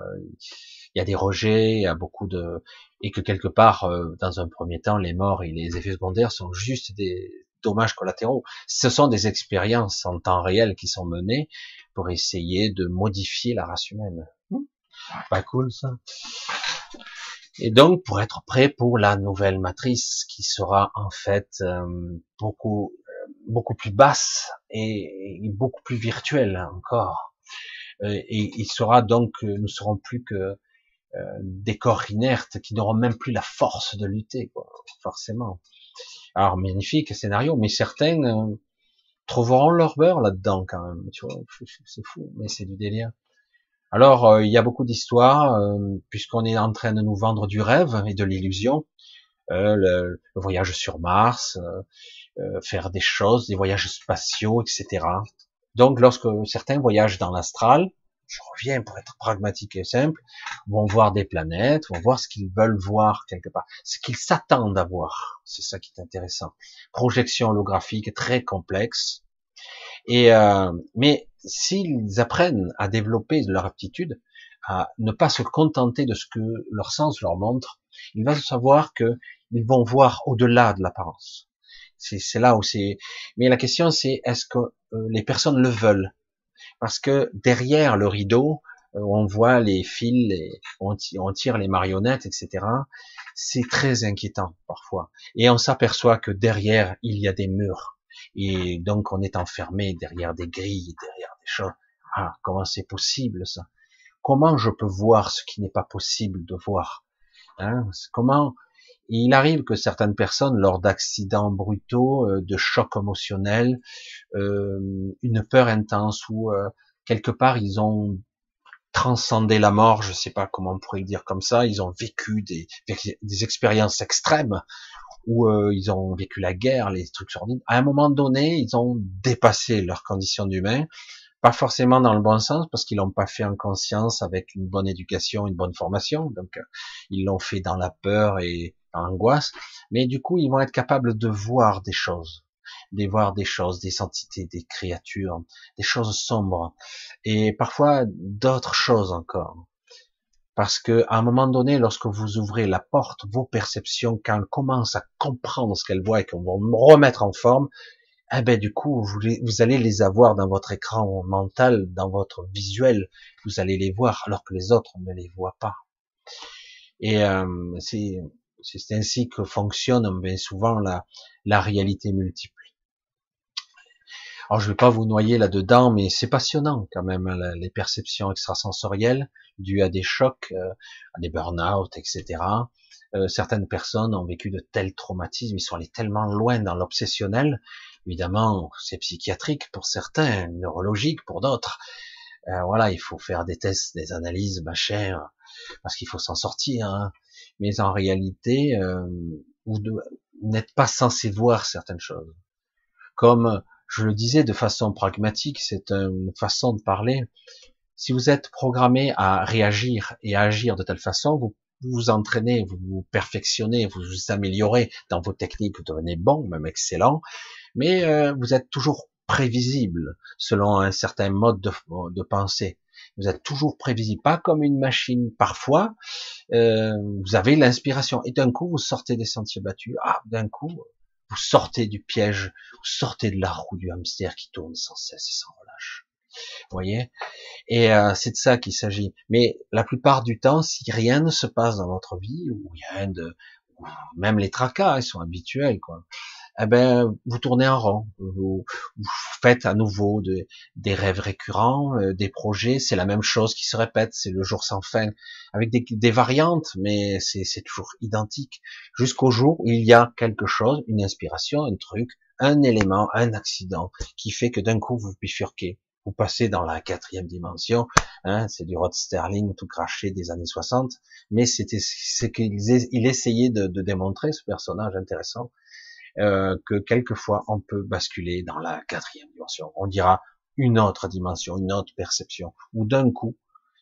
il y a des rejets, il y a beaucoup de et que quelque part euh, dans un premier temps les morts et les effets secondaires sont juste des dommages collatéraux. Ce sont des expériences en temps réel qui sont menées pour essayer de modifier la race humaine. Hmm. Pas cool ça. Et donc pour être prêt pour la nouvelle matrice qui sera en fait euh, beaucoup euh, beaucoup plus basse et, beaucoup plus virtuelle encore. Euh, et il sera donc, nous serons plus que des corps inertes qui n'auront même plus la force de lutter, quoi, forcément. Alors magnifique scénario, mais certains trouveront leur beurre là-dedans quand même. Tu vois, c'est fou, mais c'est du délire. Alors, euh, il y a beaucoup d'histoires, euh, puisqu'on est en train de nous vendre du rêve et de l'illusion. Euh, le, voyage sur Mars, faire des choses, des voyages spatiaux, etc. Donc, lorsque certains voyagent dans l'astral, je reviens pour être pragmatique et simple, vont voir des planètes, vont voir ce qu'ils veulent voir quelque part, ce qu'ils s'attendent à voir. C'est ça qui est intéressant. Projection holographique très complexe. Et euh, mais s'ils apprennent à développer leur aptitude, à ne pas se contenter de ce que leur sens leur montre, ils vont savoir que ils vont voir au-delà de l'apparence. C'est là où c'est. Mais la question c'est est-ce que euh, les personnes le veulent? Parce que derrière le rideau, euh, on voit les fils, on, tire les marionnettes, etc. C'est très inquiétant parfois. Et on s'aperçoit que derrière, il y a des murs. Et donc on est enfermé derrière des grilles, derrière des choses. Ah, comment c'est possible ça? Comment je peux voir ce qui n'est pas possible de voir? Hein? Comment il arrive que certaines personnes, lors d'accidents brutaux, euh, de chocs émotionnels, euh, une peur intense ou euh, quelque part ils ont transcendé la mort, je sais pas comment on pourrait le dire comme ça, ils ont vécu des, des expériences extrêmes où ils ont vécu la guerre, les trucs sordides. À un moment donné, ils ont dépassé leur condition d'humain, pas forcément dans le bon sens parce qu'ils l'ont pas fait en conscience avec une bonne éducation, une bonne formation, donc ils l'ont fait dans la peur et angoisse, mais du coup, ils vont être capables de voir des choses, de voir des choses, des entités, des créatures, des choses sombres, et parfois d'autres choses encore. Parce que à un moment donné, lorsque vous ouvrez la porte, vos perceptions, quand elles commencent à comprendre ce qu'elles voient et qu'on va remettre en forme, eh ben du coup, vous, vous, allez les avoir dans votre écran mental, dans votre visuel, vous allez les voir alors que les autres ne les voient pas. Et euh, c'est c'est ainsi que fonctionne bien souvent la, la réalité multiple. Alors je vais pas vous noyer là-dedans, mais c'est passionnant quand même hein, les perceptions extrasensorielles dues à des chocs, euh, à des burn-out, etc. Euh, certaines personnes ont vécu de tels traumatismes, ils sont allés tellement loin dans l'obsessionnel. Évidemment, c'est psychiatrique pour certains, neurologique pour d'autres. Euh, voilà, il faut faire des tests, des analyses, machin, parce qu'il faut s'en sortir. Hein mais en réalité, euh, vous n'êtes pas censé voir certaines choses. Comme je le disais de façon pragmatique, c'est une façon de parler. Si vous êtes programmé à réagir et à agir de telle façon, vous vous entraînez, vous vous perfectionnez, vous vous améliorez dans vos techniques, vous devenez bon, même excellent, mais euh, vous êtes toujours prévisible selon un certain mode de, de pensée. Vous êtes toujours prévisible, pas comme une machine. Parfois, euh, vous avez l'inspiration et d'un coup, vous sortez des sentiers battus. Ah, d'un coup, vous sortez du piège, vous sortez de la roue du hamster qui tourne sans cesse et sans relâche. Vous voyez? Et euh, c'est de ça qu'il s'agit. Mais la plupart du temps, si rien ne se passe dans votre vie, ou rien de, même les tracas, ils sont habituels, quoi eh ben, vous tournez en rond, vous, faites à nouveau des rêves récurrents, euh, des projets, c'est la même chose qui se répète, c'est le jour sans fin, avec des, variantes, mais c'est toujours identique, jusqu'au jour où il y a quelque chose, une inspiration, un truc, un élément, un accident, qui fait que d'un coup vous bifurquez, vous passez dans la quatrième dimension, hein, c'est du Rod Sterling tout craché des années 60, mais c'était ce qu'il essayait de, de démontrer, ce personnage intéressant, euh, que quelquefois on peut basculer dans la quatrième dimension. On dira une autre dimension, une autre perception, ou d'un coup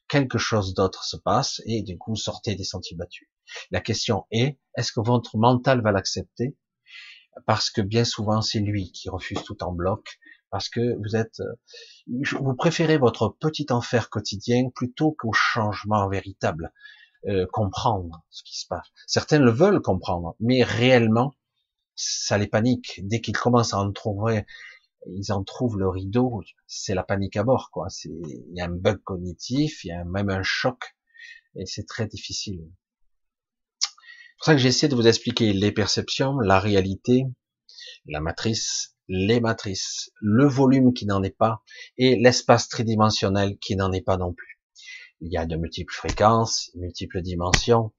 quelque chose d'autre se passe et du coup sortez des sentiers battus. La question est, est-ce que votre mental va l'accepter? Parce que bien souvent c'est lui qui refuse tout en bloc, parce que vous êtes, euh, vous préférez votre petit enfer quotidien plutôt qu'au changement véritable, euh, comprendre ce qui se passe. Certains le veulent comprendre, mais réellement ça les panique. Dès qu'ils commencent à en trouver, ils en trouvent le rideau, c'est la panique à bord, quoi. C'est, il y a un bug cognitif, il y a même un choc, et c'est très difficile. C'est pour ça que j'essaie de vous expliquer les perceptions, la réalité, la matrice, les matrices, le volume qui n'en est pas, et l'espace tridimensionnel qui n'en est pas non plus. Il y a de multiples fréquences, multiples dimensions.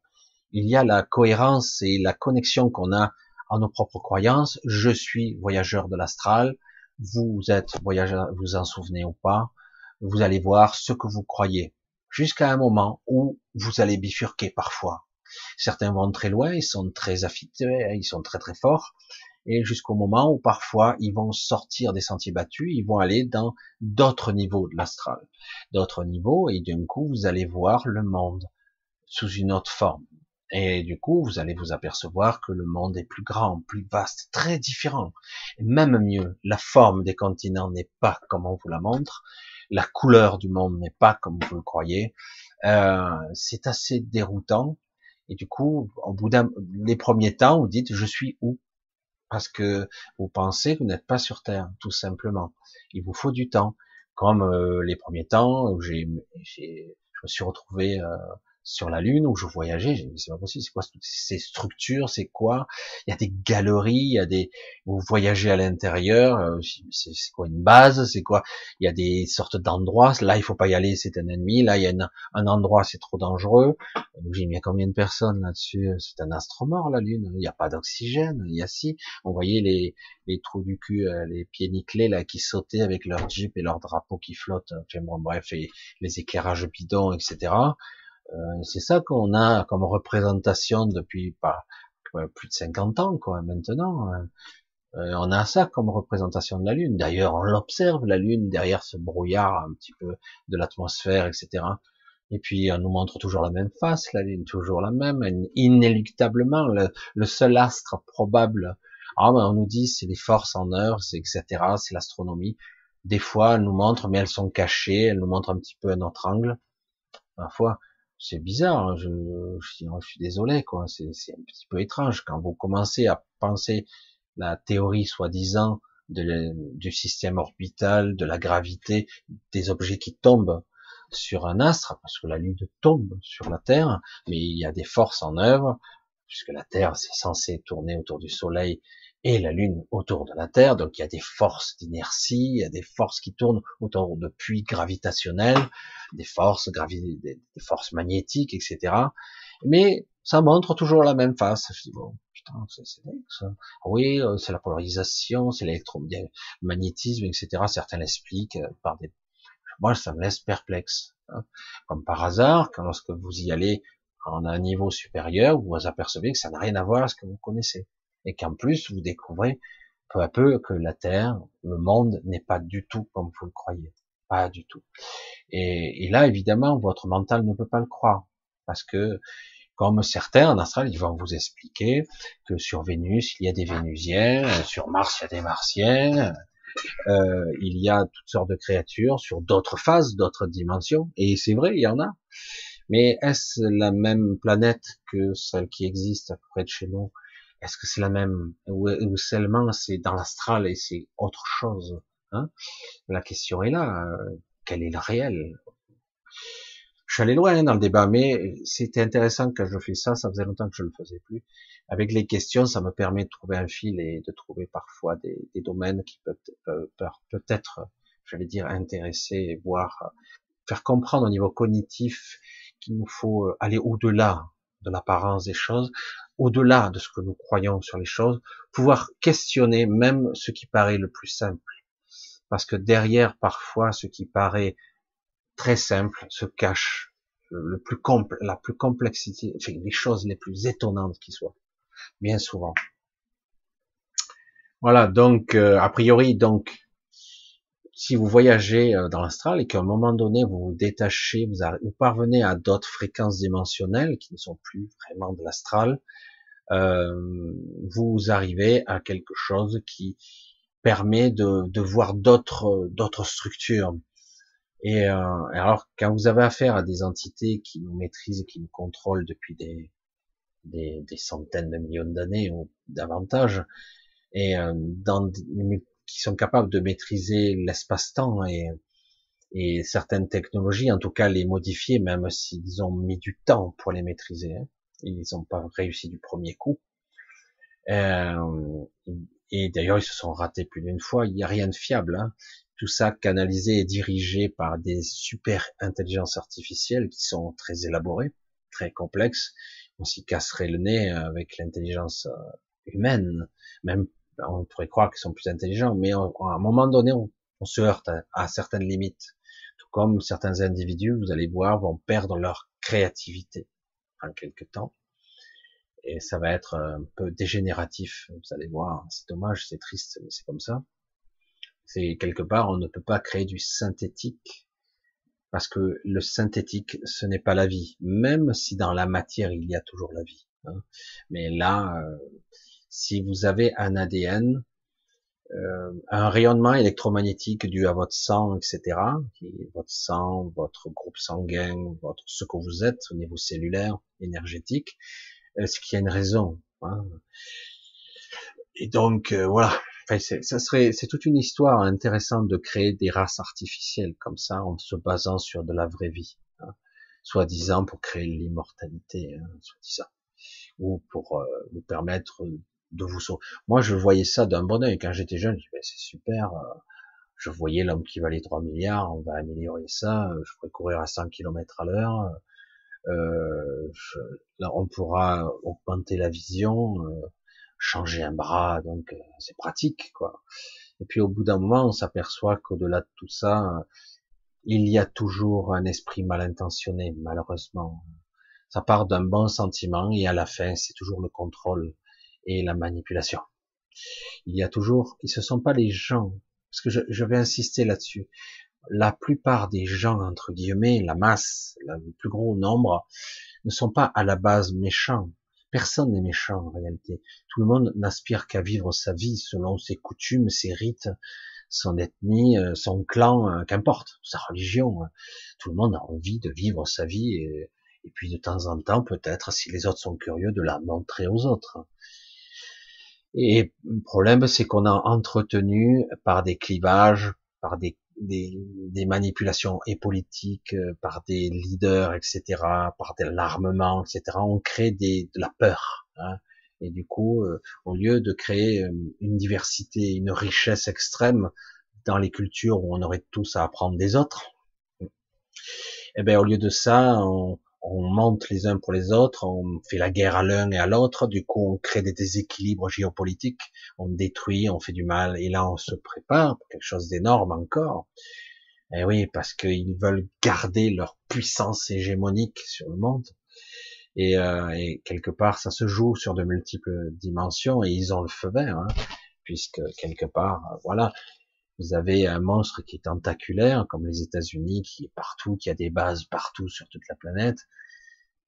Il y a la cohérence et la connexion qu'on a nos propres croyances. Je suis voyageur de l'astral. Vous êtes voyageur, vous en souvenez ou pas. Vous allez voir ce que vous croyez. Jusqu'à un moment où vous allez bifurquer parfois. Certains vont très loin, ils sont très affectés, ils sont très très forts. Et jusqu'au moment où parfois ils vont sortir des sentiers battus, ils vont aller dans d'autres niveaux de l'astral. D'autres niveaux, et d'un coup vous allez voir le monde sous une autre forme. Et du coup, vous allez vous apercevoir que le monde est plus grand, plus vaste, très différent. Et même mieux, la forme des continents n'est pas comme on vous la montre, la couleur du monde n'est pas comme vous le croyez. Euh, c'est assez déroutant. Et du coup, au bout d'un, les premiers temps, vous dites, je suis où? Parce que vous pensez que vous n'êtes pas sur Terre, tout simplement. Il vous faut du temps. Comme euh, les premiers temps où j'ai, je me suis retrouvé euh, sur la Lune où je voyageais, j'ai dit c'est pas possible, c'est quoi ces structures, c'est quoi? Il y a des galeries, il y a des vous voyagez à l'intérieur, euh, c'est quoi une base, c'est quoi? Il y a des sortes d'endroits, là il faut pas y aller, c'est un ennemi, là il y a un endroit c'est trop dangereux. J'ai mis combien de personnes là-dessus? C'est un astre mort la Lune, il n'y a pas d'oxygène, il y a si, on voyait les les trous du cul, euh, les pieds nickelés là qui sautaient avec leur jeep et leur drapeau qui flotte, bon, bref, et les éclairages bidons, etc. Euh, c'est ça qu'on a comme représentation depuis pas plus de 50 ans, quoi, maintenant. Hein. Euh, on a ça comme représentation de la Lune. D'ailleurs, on l'observe, la Lune, derrière ce brouillard un petit peu de l'atmosphère, etc. Et puis, on nous montre toujours la même face, la Lune, toujours la même, inéluctablement, le, seul astre probable. Ah, ben, on nous dit, c'est les forces en c'est etc., c'est l'astronomie. Des fois, elles nous montrent, mais elles sont cachées, elles nous montrent un petit peu un autre angle. Parfois, c'est bizarre, hein, je, je, suis désolé, quoi. C'est un petit peu étrange quand vous commencez à penser la théorie soi-disant du système orbital, de la gravité, des objets qui tombent sur un astre, parce que la Lune tombe sur la Terre, mais il y a des forces en œuvre, puisque la Terre c'est censé tourner autour du Soleil et la Lune autour de la Terre, donc il y a des forces d'inertie, il y a des forces qui tournent autour de puits gravitationnels, des forces gravi des, forces magnétiques, etc. Mais ça montre toujours la même face. Je dis bon, putain, c'est ça. Oui, euh, c'est la polarisation, c'est l'électromagnétisme, etc. Certains l'expliquent euh, par des. Moi, ça me laisse perplexe. Hein. Comme par hasard, quand lorsque vous y allez en un niveau supérieur, vous vous apercevez que ça n'a rien à voir avec ce que vous connaissez et qu'en plus vous découvrez peu à peu que la Terre, le monde n'est pas du tout comme vous le croyez, pas du tout. Et, là, évidemment, votre mental ne peut pas le croire, parce que comme certains en astral, ils vont vous expliquer que sur Vénus, il y a des Vénusiens, sur Mars, il y a des Martiens, euh, il y a toutes sortes de créatures sur d'autres phases, d'autres dimensions, et c'est vrai, il y en a. Mais est-ce la même planète que celle qui existe près de chez nous? Est-ce que c'est la même? Ou, seulement c'est dans l'astral et c'est autre chose hein? La question est là. Euh, quel est le réel? Je suis allé loin dans le débat, mais c'était intéressant quand je fais ça. Ça faisait longtemps que je ne le faisais plus. Avec les questions, ça me permet de trouver un fil et de trouver parfois des, des domaines qui peuvent peut-être, j'allais dire, intéresser, voire faire comprendre au niveau cognitif qu'il nous faut aller au-delà de l'apparence des choses, au-delà de ce que nous croyons sur les choses, pouvoir questionner même ce qui paraît le plus simple. Parce que derrière, parfois, ce qui paraît très simple se cache le plus la plus complexité, les choses les plus étonnantes qui soient, bien souvent. Voilà, donc, euh, a priori, donc, si vous voyagez euh, dans l'astral et qu'à un moment donné vous vous détachez, vous, parvenez à d'autres fréquences dimensionnelles qui ne sont plus vraiment de l'astral, euh, vous arrivez à quelque chose qui permet de, de voir d'autres d'autres structures. Et euh, alors quand vous avez affaire à des entités qui nous maîtrisent et qui nous contrôlent depuis des, des, des centaines de millions d'années ou davantage, et euh, dans qui sont capables de maîtriser l'espace-temps et, et certaines technologies, en tout cas les modifier, même s'ils ont mis du temps pour les maîtriser. Hein. Ils n'ont pas réussi du premier coup. Euh, et d'ailleurs, ils se sont ratés plus d'une fois. Il n'y a rien de fiable. Hein. Tout ça canalisé et dirigé par des super intelligences artificielles qui sont très élaborées, très complexes. On s'y casserait le nez avec l'intelligence euh, humaine, même on pourrait croire qu'ils sont plus intelligents, mais à un moment donné, on, se heurte à, certaines limites. Tout comme certains individus, vous allez voir, vont perdre leur créativité en quelque temps. Et ça va être un peu dégénératif. Vous allez voir, c'est dommage, c'est triste, mais c'est comme ça. C'est quelque part, on ne peut pas créer du synthétique parce que le synthétique, ce n'est pas la vie, même si dans la matière il y a toujours la vie. Hein. Mais là, euh, si vous avez un ADN, euh, un rayonnement électromagnétique dû à votre sang, etc., qui votre sang, votre groupe sanguin, votre ce que vous êtes au niveau cellulaire, énergétique, est-ce qu'il y a une raison hein? Et donc euh, voilà, ça serait, c'est toute une histoire intéressante de créer des races artificielles comme ça, en se basant sur de la vraie vie, hein, soi-disant pour créer l'immortalité, hein, soi-disant, ou pour euh, vous permettre de vous sauver. Moi, je voyais ça d'un bon oeil. Quand j'étais jeune, je disais, c'est super. Euh, je voyais l'homme qui valait 3 milliards, on va améliorer ça. Euh, je pourrais courir à 100 km à l'heure. Euh, là, on pourra augmenter la vision, changer un bras, donc c'est pratique, quoi. Et puis au bout d'un moment, on s'aperçoit qu'au-delà de tout ça, il y a toujours un esprit mal intentionné, malheureusement. Ça part d'un bon sentiment et à la fin, c'est toujours le contrôle et la manipulation. Il y a toujours, ce ne sont pas les gens, parce que je, je vais insister là-dessus, la plupart des gens, entre guillemets, la masse, le plus gros nombre, ne sont pas à la base méchants. Personne n'est méchant en réalité. Tout le monde n'aspire qu'à vivre sa vie selon ses coutumes, ses rites, son ethnie, euh, son clan, euh, qu'importe, sa religion. Tout le monde a envie de vivre sa vie et, et puis de temps en temps, peut-être, si les autres sont curieux, de la montrer aux autres. Et le problème, c'est qu'on a entretenu par des clivages, par des, des, des, manipulations et politiques, euh, par des leaders, etc., par de l'armement, etc., on crée des, de la peur. Hein. Et du coup, euh, au lieu de créer euh, une diversité, une richesse extrême dans les cultures où on aurait tous à apprendre des autres, eh ben au lieu de ça, on, on monte les uns pour les autres, on fait la guerre à l'un et à l'autre, du coup on crée des déséquilibres géopolitiques, on détruit, on fait du mal, et là on se prépare pour quelque chose d'énorme encore. Et eh oui, parce qu'ils veulent garder leur puissance hégémonique sur le monde. Et, euh, et, quelque part, ça se joue sur de multiples dimensions, et ils ont le feu vert, hein, puisque quelque part, voilà, vous avez un monstre qui est tentaculaire, comme les États-Unis, qui est partout, qui a des bases partout sur toute la planète.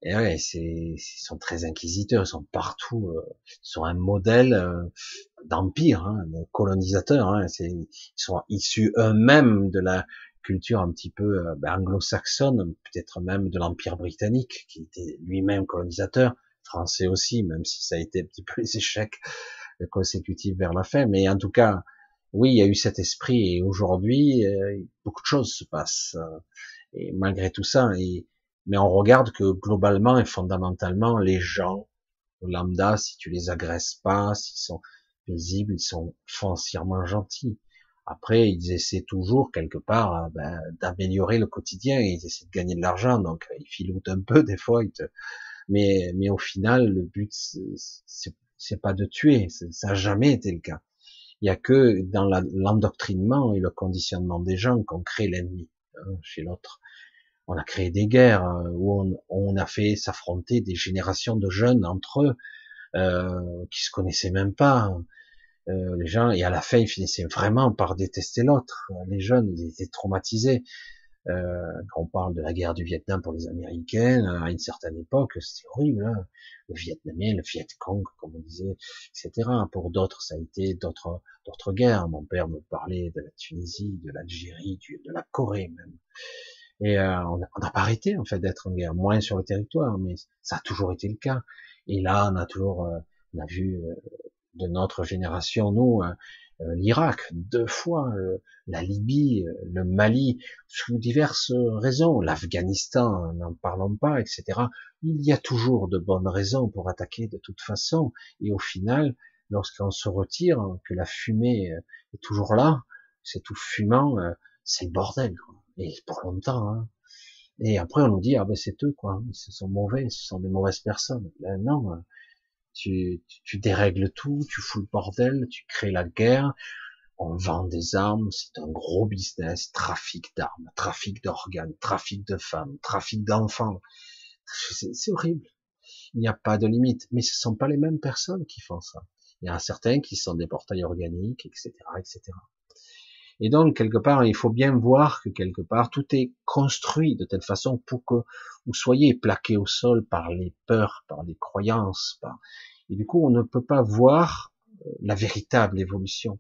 Et ouais, c'est, ils sont très inquisiteurs, ils sont partout, euh, ils sont un modèle euh, d'empire, hein, de colonisateur. Hein, ils sont issus eux-mêmes de la culture un petit peu euh, ben, anglo-saxonne, peut-être même de l'empire britannique, qui était lui-même colonisateur, français aussi, même si ça a été un petit peu les échecs consécutifs vers la fin. Mais en tout cas, oui, il y a eu cet esprit et aujourd'hui, euh, beaucoup de choses se passent. Euh, et malgré tout ça, et Mais on regarde que globalement et fondamentalement, les gens lambda, si tu les agresses pas, s'ils sont paisibles, ils sont foncièrement gentils. Après, ils essaient toujours quelque part ben, d'améliorer le quotidien, ils essaient de gagner de l'argent, donc ils filoutent un peu [laughs] des fois, mais mais au final, le but c'est pas de tuer, ça n'a jamais été le cas. Il y a que dans l'endoctrinement et le conditionnement des gens qu'on crée l'ennemi hein, chez l'autre. On a créé des guerres euh, où on, a fait s'affronter des générations de jeunes entre eux euh, qui se connaissaient même pas. Euh, les gens et à la fin ils finissaient vraiment par détester l'autre. Les jeunes ils étaient traumatisés. Euh, quand on parle de la guerre du Vietnam pour les Américains, à une certaine époque, c'était horrible. Hein le Vietnamien, le Viet Cong, comme on disait, etc. Pour d'autres, ça a été d'autres d'autres guerres. Mon père me parlait de la Tunisie, de l'Algérie, de la Corée même. Et euh, on n'a pas arrêté en fait d'être en guerre, moins sur le territoire, mais ça a toujours été le cas. Et là, on a toujours, euh, on a vu euh, de notre génération, nous, euh, l'Irak deux fois, euh, la Libye, euh, le Mali, sous diverses raisons, l'Afghanistan, n'en parlons pas, etc. Il y a toujours de bonnes raisons pour attaquer de toute façon, et au final, lorsqu'on se retire, que la fumée est toujours là, c'est tout fumant, c'est le bordel, quoi. et pour longtemps. Hein. Et après, on nous dit ah ben c'est eux, quoi, ils sont mauvais, ce sont des mauvaises personnes. Ben non, tu, tu, dérègles tout, tu fous le bordel, tu crées la guerre, on vend des armes, c'est un gros business, trafic d'armes, trafic d'organes, trafic de femmes, trafic d'enfants. C'est horrible. Il n'y a pas de limite. Mais ce sont pas les mêmes personnes qui font ça. Il y a certains qui sont des portails organiques, etc., etc. Et donc, quelque part, il faut bien voir que quelque part, tout est construit de telle façon pour que vous soyez plaqué au sol par les peurs, par les croyances, par... et du coup on ne peut pas voir euh, la véritable évolution,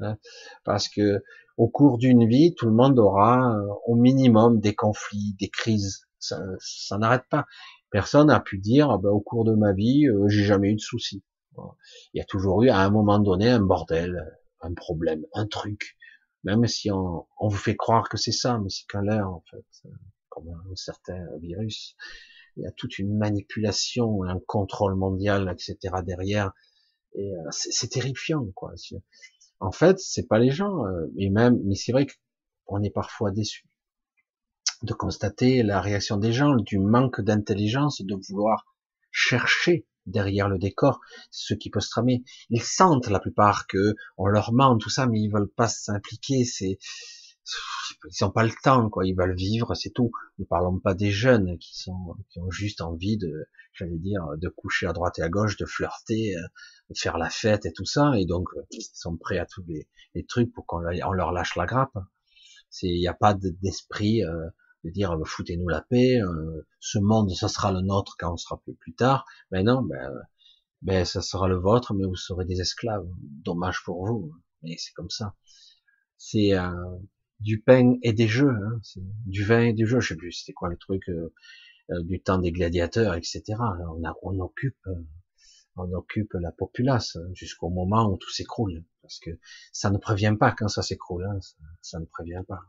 hein, parce que au cours d'une vie, tout le monde aura euh, au minimum des conflits, des crises, ça, ça n'arrête pas. Personne n'a pu dire ah ben, au cours de ma vie, euh, j'ai jamais eu de soucis. Il y a toujours eu à un moment donné un bordel, un problème, un truc. Même si on, on vous fait croire que c'est ça, mais c'est qu'un l'air en fait un certain virus. Il y a toute une manipulation, un contrôle mondial, etc. derrière. Et euh, c'est terrifiant, quoi. En fait, c'est pas les gens, euh, et même, mais c'est vrai qu'on est parfois déçu de constater la réaction des gens, du manque d'intelligence, de vouloir chercher derrière le décor ce qui peut se tramer. Ils sentent la plupart que on leur ment tout ça, mais ils veulent pas s'impliquer. C'est ils n'ont pas le temps, quoi. Ils veulent vivre, c'est tout. Ne parlons pas des jeunes qui sont, qui ont juste envie de, j'allais dire, de coucher à droite et à gauche, de flirter, euh, de faire la fête et tout ça, et donc euh, ils sont prêts à tous les, trucs pour qu'on leur lâche la grappe. C'est, il n'y a pas d'esprit euh, de dire foutez-nous la paix, ce monde, ça sera le nôtre quand on sera plus plus tard. Mais non, ben, ben ça sera le vôtre, mais vous serez des esclaves. Dommage pour vous, mais c'est comme ça. C'est du pain et des jeux, hein, du vin et du jeu, je sais plus, c'était quoi le truc euh, euh, du temps des gladiateurs, etc. On, a, on occupe, euh, on occupe la populace hein, jusqu'au moment où tout s'écroule, parce que ça ne prévient pas quand ça s'écroule, hein, ça, ne prévient pas.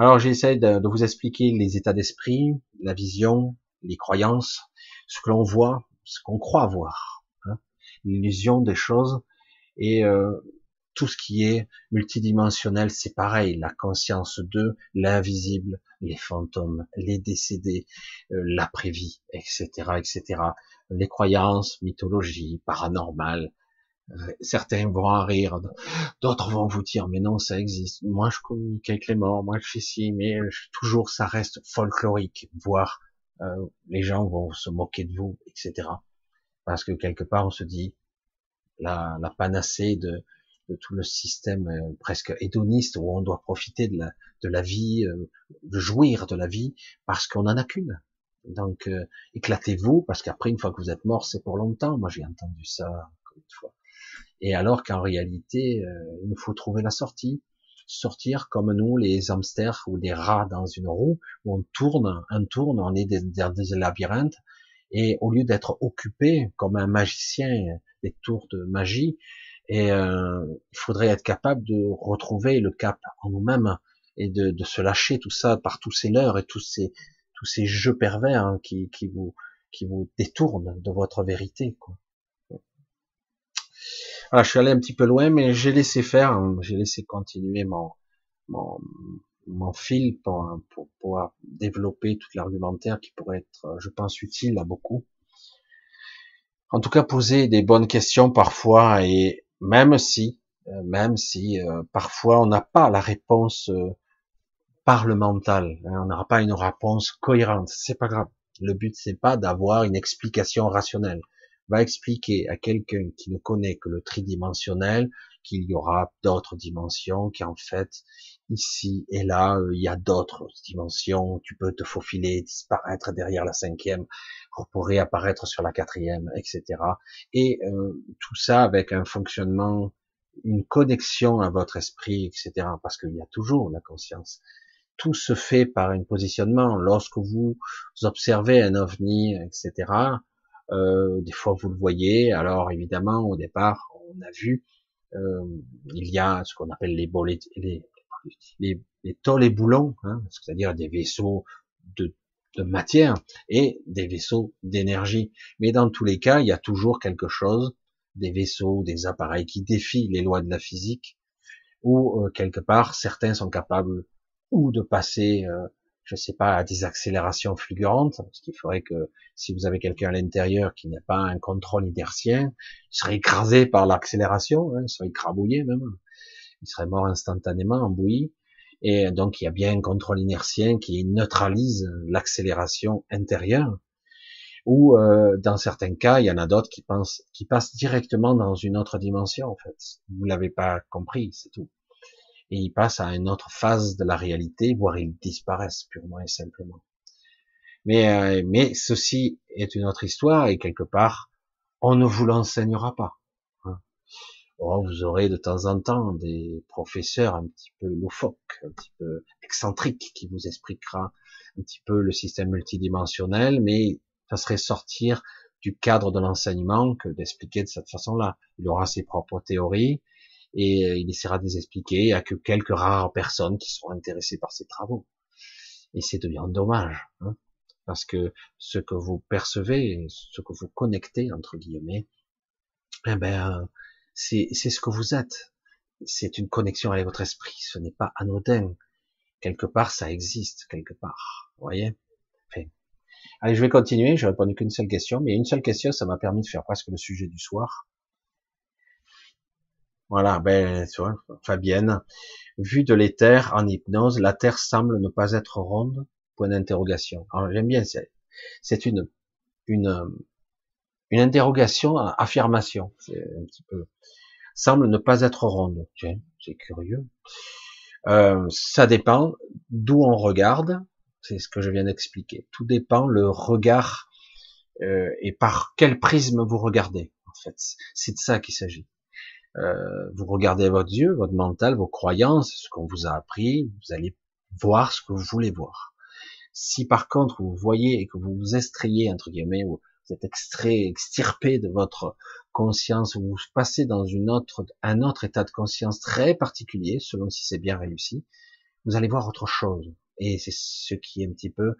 Alors j'essaie de, de, vous expliquer les états d'esprit, la vision, les croyances, ce que l'on voit, ce qu'on croit voir, hein, l'illusion des choses, et euh, tout ce qui est multidimensionnel, c'est pareil, la conscience de l'invisible, les fantômes, les décédés, euh, l'après-vie, etc., etc. Les croyances, mythologie, paranormal. Euh, certains vont en rire, d'autres vont vous dire mais non, ça existe. Moi, je communique avec les morts, moi je fais ci, mais toujours ça reste folklorique, voire euh, les gens vont se moquer de vous, etc. Parce que quelque part on se dit la, la panacée de de tout le système euh, presque hédoniste où on doit profiter de la, de la vie, euh, de jouir de la vie parce qu'on en a qu'une. Donc euh, éclatez-vous parce qu'après une fois que vous êtes mort c'est pour longtemps. Moi j'ai entendu ça une fois. Et alors qu'en réalité il nous faut trouver la sortie, sortir comme nous les hamsters ou des rats dans une roue où on tourne, on tourne, on est dans des labyrinthes et au lieu d'être occupé comme un magicien des tours de magie, et euh, il faudrait être capable de retrouver le cap en nous-mêmes et de, de, se lâcher tout ça par tous ces leurres et tous ces tous ces jeux pervers hein, qui, qui vous qui vous détournent de votre vérité. Quoi. Voilà, je suis allé un petit peu loin, mais j'ai laissé faire, hein, j'ai laissé continuer mon, mon, mon fil pour, pour pouvoir développer tout l'argumentaire qui pourrait être, je pense, utile à beaucoup. En tout cas, poser des bonnes questions parfois, et même si, euh, même si euh, parfois on n'a pas la réponse euh, par le mental, hein, on n'aura pas une réponse cohérente, c'est pas grave. Le but c'est pas d'avoir une explication rationnelle va expliquer à quelqu'un qui ne connaît que le tridimensionnel qu'il y aura d'autres dimensions, qu'en fait, ici et là, euh, il y a d'autres dimensions, tu peux te faufiler, disparaître derrière la cinquième, pour réapparaître sur la quatrième, etc. Et euh, tout ça avec un fonctionnement, une connexion à votre esprit, etc. Parce qu'il y a toujours la conscience. Tout se fait par un positionnement. Lorsque vous observez un ovni, etc., euh, des fois, vous le voyez. Alors, évidemment, au départ, on a vu, euh, il y a ce qu'on appelle les, bolets, les, les, les tôles et boulons, hein, c'est-à-dire des vaisseaux de, matière et des vaisseaux d'énergie. Mais dans tous les cas, il y a toujours quelque chose, des vaisseaux, des appareils qui défient les lois de la physique, ou euh, quelque part, certains sont capables ou de passer euh, je sais pas, à des accélérations fulgurantes, parce qu'il faudrait que si vous avez quelqu'un à l'intérieur qui n'a pas un contrôle inertien, il serait écrasé par l'accélération, hein, il serait écrabouillé même, il serait mort instantanément en bouillie, et donc il y a bien un contrôle inertien qui neutralise l'accélération intérieure, ou euh, dans certains cas, il y en a d'autres qui pensent, qui passent directement dans une autre dimension en fait. Vous l'avez pas compris, c'est tout et ils passent à une autre phase de la réalité, voire ils disparaissent purement et simplement. Mais, euh, mais ceci est une autre histoire et quelque part, on ne vous l'enseignera pas. Hein. Oh, vous aurez de temps en temps des professeurs un petit peu loufoques, un petit peu excentriques, qui vous expliquera un petit peu le système multidimensionnel, mais ça serait sortir du cadre de l'enseignement que d'expliquer de cette façon-là. Il aura ses propres théories, et euh, il essaiera de les expliquer à que quelques rares personnes qui seront intéressées par ses travaux. Et c'est devient dommage, hein, parce que ce que vous percevez, ce que vous connectez entre guillemets, eh ben c'est ce que vous êtes. C'est une connexion avec votre esprit. Ce n'est pas anodin. Quelque part, ça existe quelque part. Vous voyez? Allez, je vais continuer. Je répondu qu'une seule question, mais une seule question, ça m'a permis de faire presque le sujet du soir. Voilà, ben, tu Fabienne. Vu de l'éther en hypnose, la Terre semble ne pas être ronde? Point d'interrogation. Alors j'aime bien, c'est une une une interrogation, affirmation. C'est un petit peu semble ne pas être ronde. C'est curieux. Euh, ça dépend d'où on regarde. C'est ce que je viens d'expliquer. Tout dépend le regard euh, et par quel prisme vous regardez. En fait, c'est de ça qu'il s'agit. Euh, vous regardez votre Dieu, votre mental, vos croyances, ce qu'on vous a appris, vous allez voir ce que vous voulez voir. Si par contre vous voyez et que vous vous estrayez entre guillemets, ou vous êtes extrait, extirpé de votre conscience, ou vous passez dans une autre, un autre état de conscience très particulier, selon si c'est bien réussi, vous allez voir autre chose. Et c'est ce qui est un petit peu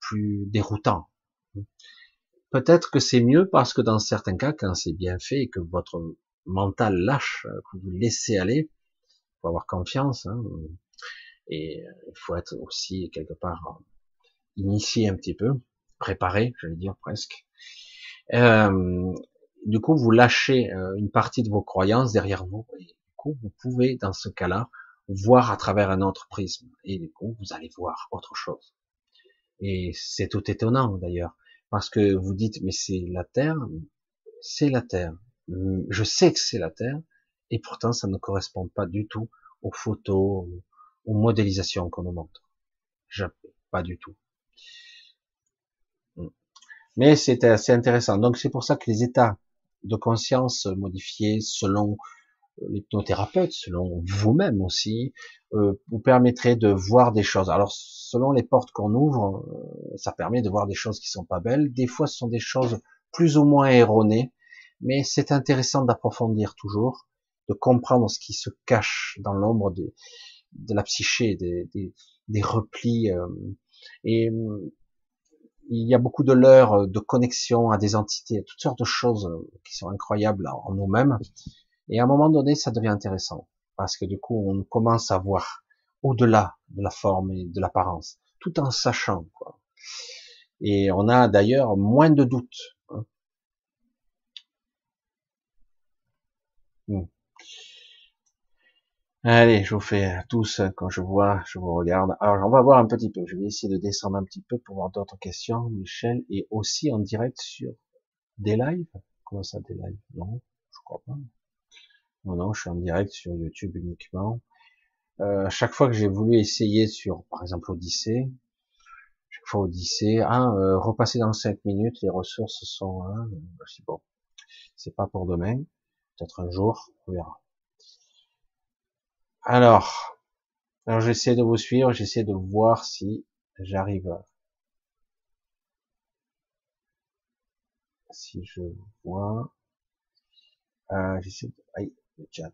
plus déroutant. Peut-être que c'est mieux parce que dans certains cas, quand c'est bien fait et que votre mental lâche, euh, que vous laissez aller, faut avoir confiance, hein, et euh, il faut être aussi quelque part euh, initié un petit peu, préparé, j'allais dire presque. Euh, du coup, vous lâchez une partie de vos croyances derrière vous, et du coup, vous pouvez, dans ce cas-là, voir à travers un autre prisme, et du coup, vous allez voir autre chose. Et c'est tout étonnant d'ailleurs, parce que vous dites, mais c'est la Terre, c'est la Terre. Hum, je sais que c'est la Terre, et pourtant ça ne correspond pas du tout aux photos, aux modélisations qu'on nous montre. Pas du tout. Hum. Mais c'était assez intéressant. Donc c'est pour ça que les états de conscience modifiés selon euh, l'hypnothérapeute, selon vous-même aussi, euh, vous permettraient de voir des choses. Alors selon les portes qu'on ouvre, euh, ça permet de voir des choses qui sont pas belles. Des fois, ce sont des choses plus ou moins erronées, mais c'est intéressant d'approfondir toujours, de comprendre ce qui se cache dans l'ombre de, la psyché, des, replis. Euh, et il y a beaucoup de leurres, de connexions à des entités, toutes sortes de choses qui sont incroyables en nous-mêmes. Et à un moment donné, ça devient intéressant parce que du coup, on commence à voir au-delà de la forme et de l'apparence, tout en sachant quoi. Et on a d'ailleurs moins de doutes. Hmm. Allez, je vous fais tous, quand je vois, je vous regarde. Alors, on va voir un petit peu. Je vais essayer de descendre un petit peu pour voir d'autres questions. Michel est aussi en direct sur des lives. Comment ça, des lives? Non, je crois pas. Non, non, je suis en direct sur YouTube uniquement. Euh, chaque fois que j'ai voulu essayer sur, par exemple, Odyssée, chaque fois Odyssée, hein, euh, repasser dans 5 minutes, les ressources sont, hein, bon, c'est pas pour demain, peut-être un jour, on verra. Alors, alors j'essaie de vous suivre, j'essaie de voir si j'arrive si je vois. Euh, j'essaie de... Aïe, le chat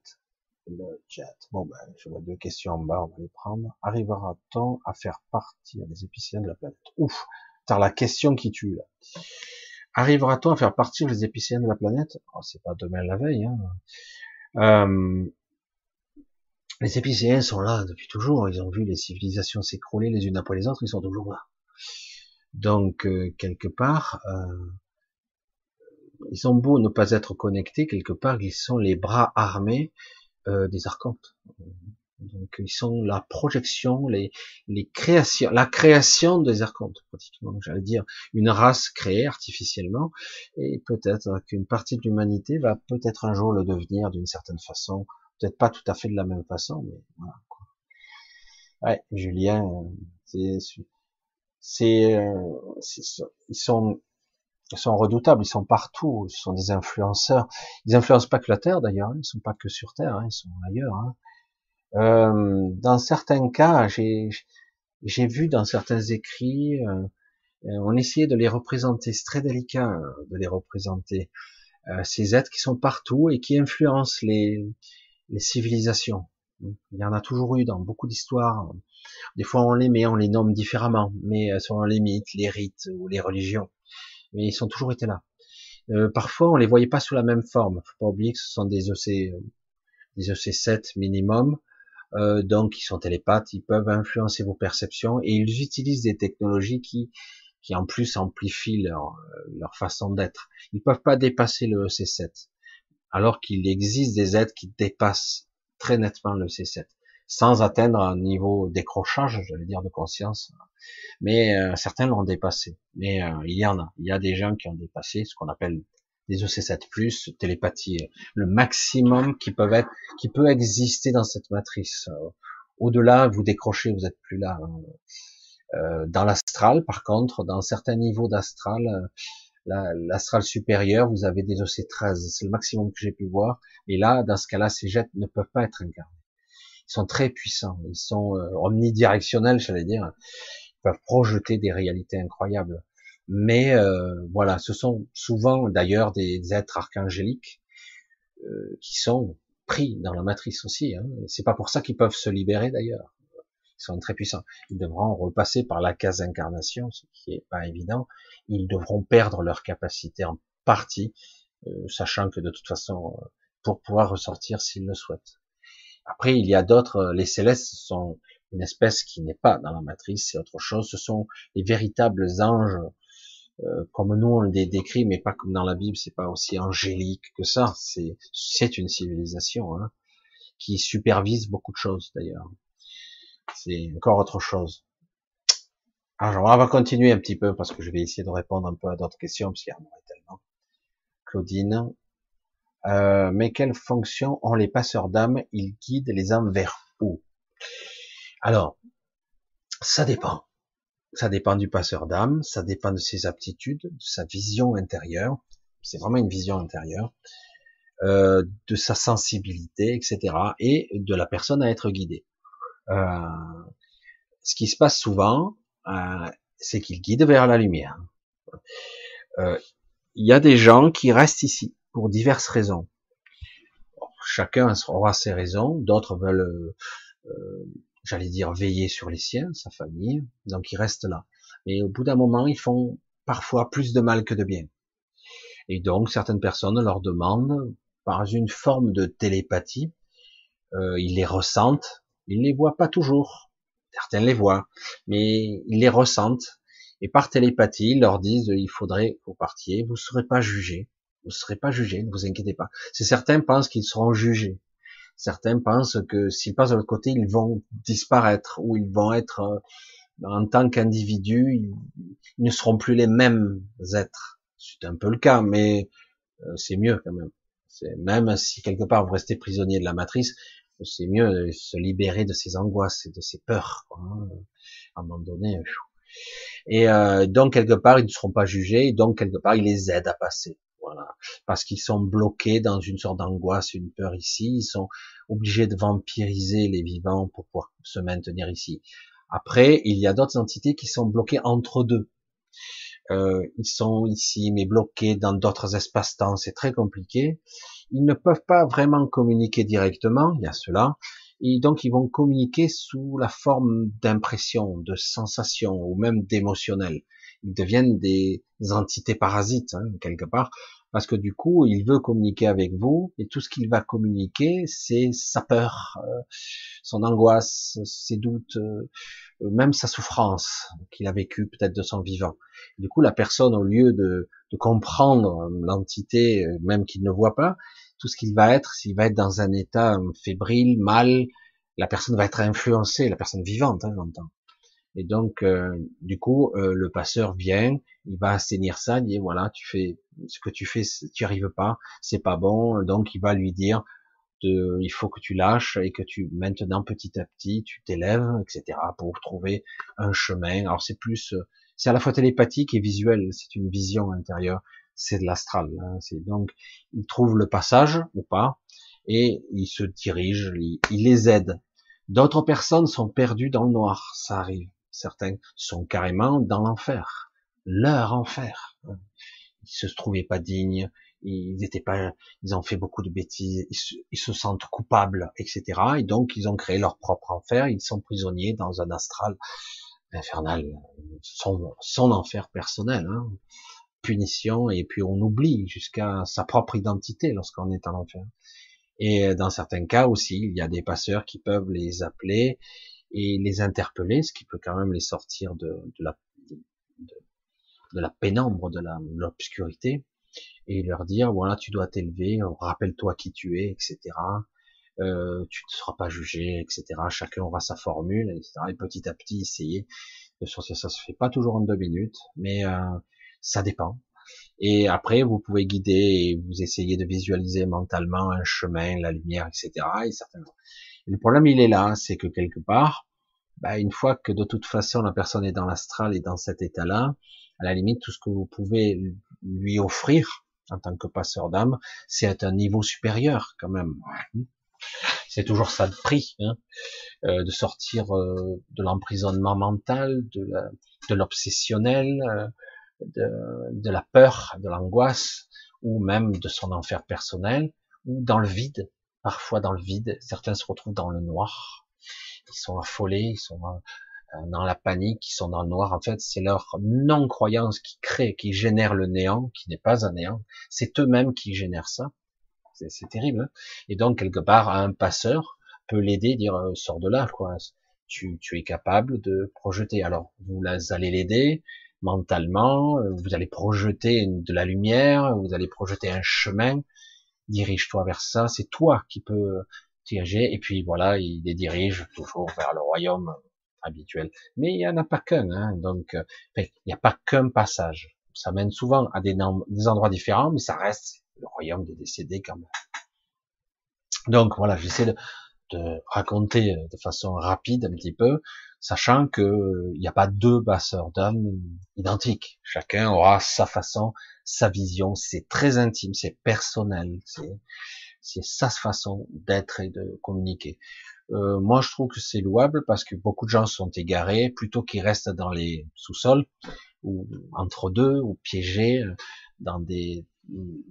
le chat. Bon ben je vois deux questions en bas on va les prendre. Arrivera-t-on à faire partir les épicéens de la planète? Ouf t'as la question qui tue là arrivera-t-on à faire partir les épicéens de la planète? Oh, c'est pas demain la veille hein. euh, les épicéens sont là depuis toujours. Ils ont vu les civilisations s'écrouler les unes après les autres. Ils sont toujours là. Donc euh, quelque part, euh, ils ont beau ne pas être connectés, quelque part ils sont les bras armés des archontes. Donc ils sont la projection, les, les créations, la création des archontes pratiquement. J'allais dire une race créée artificiellement, et peut-être qu'une partie de l'humanité va peut-être un jour le devenir d'une certaine façon peut-être pas tout à fait de la même façon, mais voilà. Quoi. Ouais, Julien, c'est, c'est, euh, ils sont, ils sont redoutables, ils sont partout, ce sont des influenceurs. Ils influencent pas que la Terre d'ailleurs, hein. ils sont pas que sur Terre, hein, ils sont ailleurs. Hein. Euh, dans certains cas, j'ai, vu dans certains écrits, euh, on essayait de les représenter, c'est très délicat de les représenter, ces êtres qui sont partout et qui influencent les, les civilisations. Il y en a toujours eu dans beaucoup d'histoires. Des fois on les met, on les nomme différemment, mais euh, selon les mythes, les rites ou les religions. Mais ils sont toujours été là. Euh, parfois on les voyait pas sous la même forme. Faut pas oublier que ce sont des EC, des EC7 minimum, euh, donc ils sont télépathes, ils peuvent influencer vos perceptions et ils utilisent des technologies qui, qui en plus amplifient leur, leur façon d'être. Ils peuvent pas dépasser le EC7 alors qu'il existe des êtres qui dépassent très nettement le C7, sans atteindre un niveau décrochage, j'allais dire, de conscience. Mais euh, certains l'ont dépassé. Mais euh, il y en a. Il y a des gens qui ont dépassé ce qu'on appelle des EC7+, télépathie, le maximum qui être, qui peut exister dans cette matrice. Au-delà, vous décrochez, vous êtes plus là. Hein. Euh, dans l'astral, par contre, dans certains niveaux d'astral, l'astral supérieur, vous avez des OC13, c'est le maximum que j'ai pu voir. Et là, dans ce cas-là, ces jets ne peuvent pas être incarnés. Ils sont très puissants, ils sont euh, omnidirectionnels, j'allais dire. Ils peuvent projeter des réalités incroyables. Mais euh, voilà, ce sont souvent d'ailleurs des êtres archangéliques euh, qui sont pris dans la matrice aussi. Hein. C'est pas pour ça qu'ils peuvent se libérer d'ailleurs. Ils sont très puissants. Ils devront repasser par la case d'incarnation, ce qui est pas évident. Ils devront perdre leur capacité en partie, euh, sachant que de toute façon, euh, pour pouvoir ressortir s'ils le souhaitent. Après, il y a d'autres, euh, les célestes sont une espèce qui n'est pas dans la matrice, c'est autre chose. Ce sont les véritables anges, comme nous on les décrit, mais pas comme dans la Bible, c'est pas aussi angélique que ça. C'est c'est une civilisation hein, qui supervise beaucoup de choses d'ailleurs c'est encore autre chose. Alors, on va continuer un petit peu parce que je vais essayer de répondre un peu à d'autres questions parce qu'il y en aurait tellement. Claudine, euh, mais quelle fonction ont les passeurs d'âmes? Ils guident les âmes vers où? Alors, ça dépend. Ça dépend du passeur d'âme, ça dépend de ses aptitudes, de sa vision intérieure. C'est vraiment une vision intérieure. Euh, de sa sensibilité, etc. Et de la personne à être guidée. Euh, ce qui se passe souvent, euh, c'est qu'il guide vers la lumière. Euh, il y a des gens qui restent ici pour diverses raisons. chacun aura ses raisons, d'autres veulent, j'allais dire, veiller sur les siens, sa famille, donc ils restent là. Mais au bout d'un moment, ils font parfois plus de mal que de bien. Et donc certaines personnes leur demandent, par une forme de télépathie, euh, ils les ressentent, ils les voient pas toujours, certains les voient, mais ils les ressentent, et par télépathie, ils leur disent, il faudrait que vous partiez, vous serez pas jugés, vous serez pas jugés, ne vous inquiétez pas. C'est certains pensent qu'ils seront jugés, certains pensent que s'ils passent de l'autre côté, ils vont disparaître, ou ils vont être, euh, en tant qu'individus, ils ne seront plus les mêmes êtres. C'est un peu le cas, mais euh, c'est mieux quand même. Même si quelque part vous restez prisonnier de la matrice, c'est mieux de se libérer de ces angoisses et de ces peurs. Hein, à un moment donné. Et euh, donc quelque part ils ne seront pas jugés, donc quelque part ils les aident à passer. Voilà, parce qu'ils sont bloqués dans une sorte d'angoisse, une peur ici. Ils sont obligés de vampiriser les vivants pour pouvoir se maintenir ici. Après, il y a d'autres entités qui sont bloquées entre deux. Euh, ils sont ici, mais bloqués dans d'autres espaces-temps. C'est très compliqué ils ne peuvent pas vraiment communiquer directement, il y a cela, et donc ils vont communiquer sous la forme d'impressions, de sensations ou même d'émotionnels. Ils deviennent des entités parasites hein, quelque part, parce que du coup il veut communiquer avec vous et tout ce qu'il va communiquer c'est sa peur, euh, son angoisse, ses doutes, euh, même sa souffrance qu'il a vécue peut-être de son vivant. Du coup la personne au lieu de de comprendre l'entité, euh, même qu'il ne voit pas, tout ce qu'il va être, s'il va être dans un état euh, fébrile, mal, la personne va être influencée, la personne vivante, hein, j'entends. Et donc, euh, du coup, le passeur vient, il va assainir ça, il dit voilà, tu fais ce que tu fais, tu arrives pas, c'est pas bon, donc il va lui dire de, il faut que tu lâches et que tu maintenant petit à petit tu t'élèves, etc. pour trouver un chemin. Alors c'est plus c'est à la fois télépathique et visuel, c'est une vision intérieure, c'est de l'astral. Hein. donc il trouve le passage ou pas et il se dirige, il, les aide. D'autres personnes sont perdues dans le noir, ça arrive. Certains sont carrément dans l'enfer, leur enfer. Ils se trouvaient pas dignes, ils étaient pas, ils ont fait beaucoup de bêtises, ils se, sentent coupables, etc. Et donc ils ont créé leur propre enfer, ils sont prisonniers dans un astral infernal, son, son enfer personnel, hein. punition, et puis on oublie jusqu'à sa propre identité lorsqu'on est en enfer. Et dans certains cas aussi, il y a des passeurs qui peuvent les appeler et les interpeller, ce qui peut quand même les sortir de, de la, de, de, la pénombre, de l'obscurité, et leur dire, voilà, tu dois t'élever, rappelle-toi qui tu es, etc euh, tu ne seras pas jugé, etc. Chacun aura sa formule, etc. Et petit à petit, essayer de sortir. Ça se fait pas toujours en deux minutes, mais euh, ça dépend. Et après, vous pouvez guider et vous essayez de visualiser mentalement un chemin, la lumière, etc. le problème, il est là, c'est que quelque part, bah, une fois que de toute façon la personne est dans l'astral et dans cet état-là, à la limite, tout ce que vous pouvez lui offrir en tant que passeur d'âme, c'est un niveau supérieur quand même. C'est toujours ça de prix, hein, euh, de sortir euh, de l'emprisonnement mental, de l'obsessionnel, euh, de, de, la peur, de l'angoisse, ou même de son enfer personnel, ou dans le vide, parfois dans le vide. Certains se retrouvent dans le noir, ils sont affolés, ils sont dans la panique, ils sont dans le noir. En fait, c'est leur non-croyance qui crée, qui génère le néant, qui n'est pas un néant. C'est eux-mêmes qui génèrent ça c'est terrible. Hein. et donc quelque part, un passeur peut l'aider, dire euh, sors de là, quoi. Tu, tu es capable de projeter. Alors vous allez l'aider mentalement, euh, vous allez projeter de la lumière, vous allez projeter un chemin. Dirige-toi vers ça. C'est toi qui peux diriger. Et puis voilà, il les dirige toujours vers le royaume habituel. Mais il n'y en a pas qu'un. Hein, donc euh, il n'y a pas qu'un passage. Ça mène souvent à des, des endroits différents, mais ça reste le royaume des décédés quand même. Donc voilà, j'essaie de, de, raconter de façon rapide un petit peu, sachant que il n'y a pas deux basseurs d'âme identiques. Chacun aura sa façon, sa vision. C'est très intime, c'est personnel, c'est sa façon d'être et de communiquer. Euh, moi, je trouve que c'est louable parce que beaucoup de gens sont égarés, plutôt qu'ils restent dans les sous-sols ou entre deux ou piégés dans des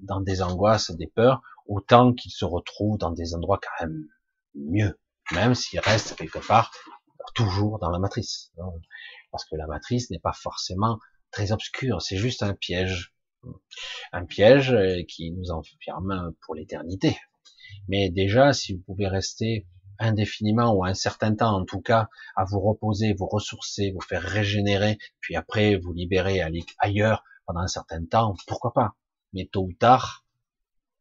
dans des angoisses, des peurs, autant qu'ils se retrouvent dans des endroits quand même mieux, même s'ils restent quelque part toujours dans la matrice. Hein. Parce que la matrice n'est pas forcément très obscur, c'est juste un piège. Un piège euh, qui nous enferme pour l'éternité. Mais déjà, si vous pouvez rester indéfiniment ou un certain temps en tout cas à vous reposer, vous ressourcer, vous faire régénérer, puis après vous libérer, aller ailleurs pendant un certain temps, pourquoi pas Mais tôt ou tard,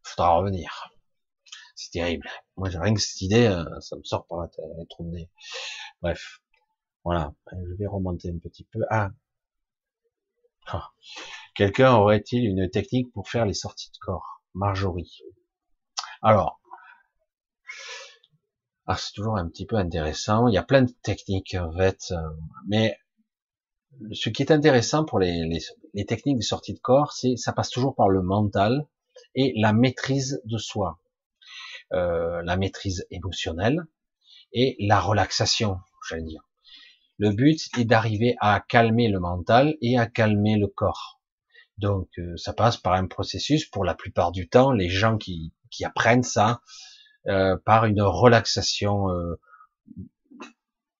il faudra revenir. C'est terrible. Moi, j'ai rien que cette idée, euh, ça me sort par la tête, trop de Bref. Voilà. Je vais remonter un petit peu. Ah. ah. Quelqu'un aurait-il une technique pour faire les sorties de corps? Marjorie. Alors. Ah, c'est toujours un petit peu intéressant. Il y a plein de techniques, en fait. Euh, mais ce qui est intéressant pour les, les, les techniques de sortie de corps, c'est ça passe toujours par le mental et la maîtrise de soi. Euh, la maîtrise émotionnelle et la relaxation, j'allais dire. Le but est d'arriver à calmer le mental et à calmer le corps. Donc euh, ça passe par un processus, pour la plupart du temps, les gens qui, qui apprennent ça, euh, par une relaxation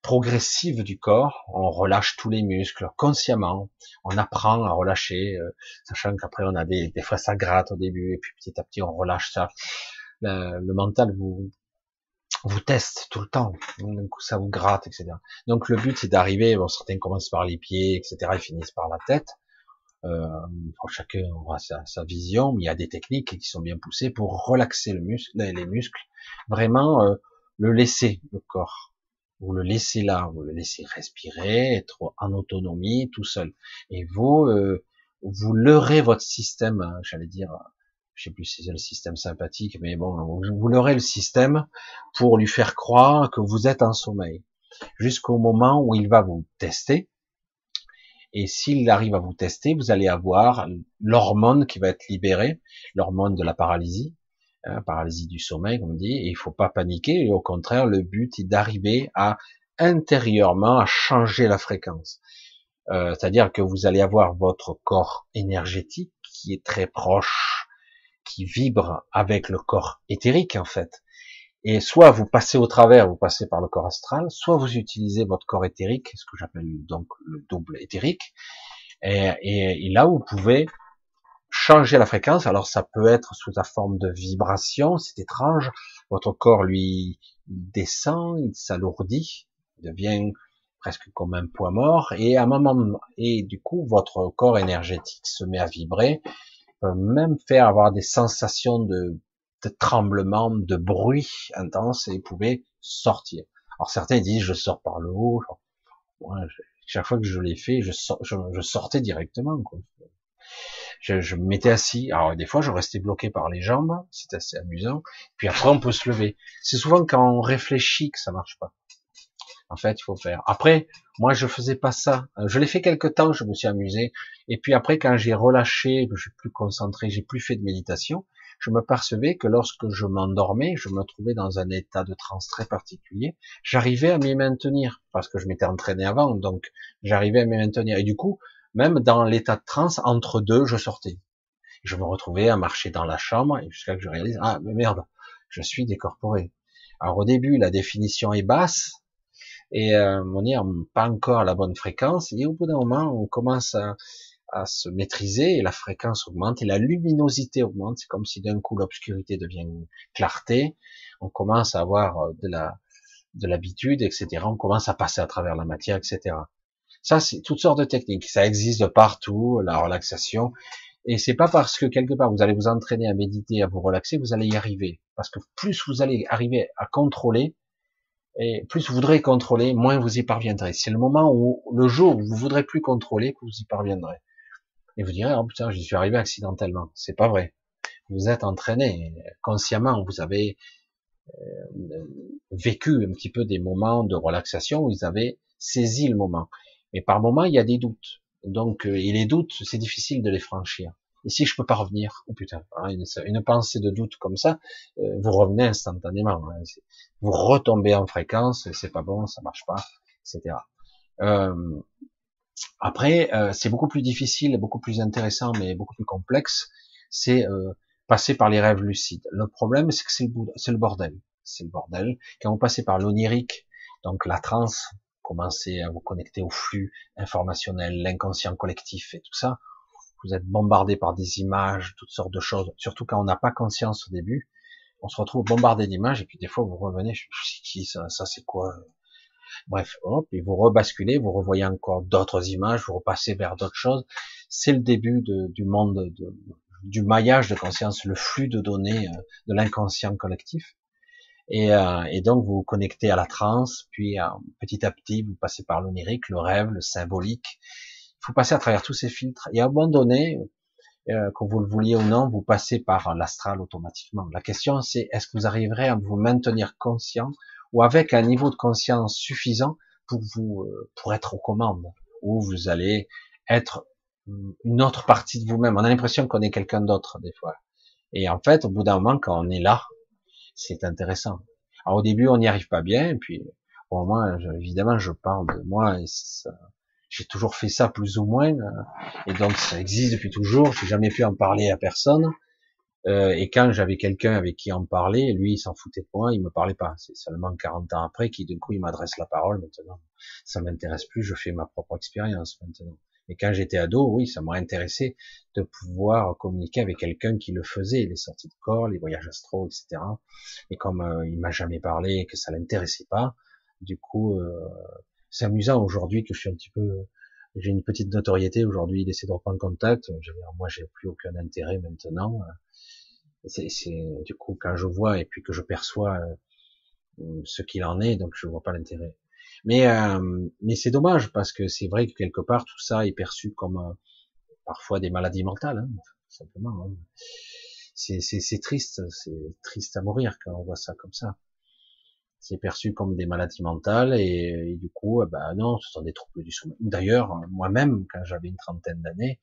progressive du corps, on relâche tous les muscles consciemment, on apprend à relâcher, sachant qu'après on a des, des fois ça gratte au début, et puis petit à petit on relâche ça le mental vous vous teste tout le temps, coup ça vous gratte, etc. Donc le but c'est d'arriver, bon certains commencent par les pieds, etc. et finissent par la tête. Euh, chacun aura sa, vision, mais il y a des techniques qui sont bien poussées pour relaxer le les muscles, vraiment euh, le laisser le corps. Vous le laissez là, vous le laissez respirer, être en autonomie tout seul. Et vous, euh, vous leurrez votre système, hein, j'allais dire, je sais plus si c'est le système sympathique, mais bon, vous l'aurez le système pour lui faire croire que vous êtes en sommeil, jusqu'au moment où il va vous tester. Et s'il arrive à vous tester, vous allez avoir l'hormone qui va être libérée, l'hormone de la paralysie, hein, paralysie du sommeil, comme on dit. Et il faut pas paniquer. Et au contraire, le but est d'arriver à intérieurement à changer la fréquence. Euh, C'est-à-dire que vous allez avoir votre corps énergétique qui est très proche qui vibre avec le corps éthérique en fait. Et soit vous passez au travers, vous passez par le corps astral, soit vous utilisez votre corps éthérique, ce que j'appelle donc le double éthérique, et, là vous pouvez changer la fréquence. Alors ça peut être sous la forme de vibration, c'est étrange. Votre corps lui descend, il s'alourdit, devient presque comme un poids mort, et à un moment, et du coup votre corps énergétique se met à vibrer, même faire avoir des sensations de, de tremblement, de bruit intense et pouvait sortir. Alors certains disent je sors par le haut. chaque fois que je l'ai fait, je, je, sortais directement. Quoi. Je, je, me mettais assis. Alors des fois, je restais bloqué par les jambes. C'est assez amusant. Puis après, on peut se lever. C'est souvent quand on réfléchit que ça marche pas. En fait, il faut faire. Après, moi, je faisais pas ça. Euh, je l'ai fait quelque temps, je me suis amusé. Et puis après, quand j'ai relâché, je suis plus concentré, j'ai plus fait de méditation, je me percevais que lorsque je m'endormais, je me trouvais dans un état de transe très particulier. J'arrivais à m'y maintenir parce que je m'étais entraîné avant, donc j'arrivais à m'y maintenir. Et du coup, même dans l'état de transe, entre deux, je sortais. Je me retrouvais à marcher dans la chambre jusqu'à que je réalise, ah, mais merde, je suis décorporé. Alors au début, la définition est basse, et euh, on n'est pas encore à la bonne fréquence, et au bout d'un moment, on commence à, à, se maîtriser, et la fréquence augmente, et la luminosité augmente, c'est comme si d'un coup l'obscurité devient clarté, on commence à avoir euh, de la de l'habitude, etc. On commence à passer à travers la matière, etc. Ça, c'est toutes sortes de techniques. Ça existe partout, la relaxation. Et c'est pas parce que quelque part vous allez vous entraîner à méditer, à vous relaxer, vous allez y arriver. Parce que plus vous allez arriver à contrôler, et plus vous voudrez contrôler, moins vous y parviendrez. C'est le moment où, le jour où vous voudrez plus contrôler, que vous y parviendrez. Et vous direz, oh putain, j'y suis arrivé accidentellement. C'est pas vrai. Vous êtes entraîné consciemment, vous avez euh, vécu un petit peu des moments de relaxation où vous avez saisi le moment. Mais par moment, il y a des doutes. Donc, euh, et les doutes, c'est difficile de les franchir. Et si je peux pas revenir, oh putain, hein, une, pensée de doute comme ça, euh, vous revenez instantanément. Hein, vous retombez en fréquence, c'est pas bon, ça marche pas, etc. Euh, après, euh, c'est beaucoup plus difficile, beaucoup plus intéressant, mais beaucoup plus complexe. C'est euh, passer par les rêves lucides. Le problème, c'est que c'est le, bordel. C'est le bordel. Quand vous passez par l'onirique, donc la transe, commencez à vous connecter au flux informationnel, l'inconscient collectif et tout ça, vous êtes bombardé par des images, toutes sortes de choses, surtout quand on n'a pas conscience au début, on se retrouve bombardé d'images et puis des fois vous revenez, sais qui ça, ça c'est quoi? Bref, hop, et vous rebasculez, vous revoyez encore d'autres images, vous repassez vers d'autres choses. C'est le début de, du monde, de, du maillage de conscience, le flux de données euh, de l'inconscient collectif. Et, euh, et, donc vous vous connectez à la transe, puis euh, petit à petit vous passez par l'onirique, le rêve, le symbolique. Faut passer à travers tous ces filtres. Et à un moment donné, euh, que vous le vouliez ou non, vous passez par l'astral automatiquement. La question c'est est-ce que vous arriverez à vous maintenir conscient ou avec un niveau de conscience suffisant pour vous euh, pour être aux commandes, où vous allez être une autre partie de vous-même? On a l'impression qu'on est quelqu'un d'autre des fois. Et en fait, au bout d'un moment, quand on est là, c'est intéressant. Alors au début, on n'y arrive pas bien, et puis bon, moi, évidemment, je parle de moi, et j'ai toujours fait ça plus ou moins, euh, et donc ça existe depuis toujours. J'ai jamais pu en parler à personne. Euh, et quand j'avais quelqu'un avec qui en parler, lui, il s'en foutait de moi, il me parlait pas. C'est seulement 40 ans après qu'il, du coup, il m'adresse la parole. Maintenant, ça m'intéresse plus. Je fais ma propre expérience maintenant. Et quand j'étais ado, oui, ça m'a intéressé de pouvoir communiquer avec quelqu'un qui le faisait, les sorties de corps, les voyages astro, etc. Et comme euh, il m'a jamais parlé et que ça l'intéressait pas, du coup, euh, c'est amusant aujourd'hui que je suis un petit peu, j'ai une petite notoriété aujourd'hui, il essaie de reprendre contact. moi, j'ai plus aucun intérêt maintenant. C'est, du coup quand je vois et puis que je perçois euh, ce qu'il en est, donc je vois pas l'intérêt. Mais, euh, mais c'est dommage parce que c'est vrai que quelque part tout ça est perçu comme euh, parfois des maladies mentales, hein, simplement. Hein. C'est, triste, c'est triste à mourir quand on voit ça comme ça. C'est perçu comme des maladies mentales et, du coup, eh ben non, ce sont des troubles du sommeil. D'ailleurs, moi-même, quand j'avais une trentaine d'années,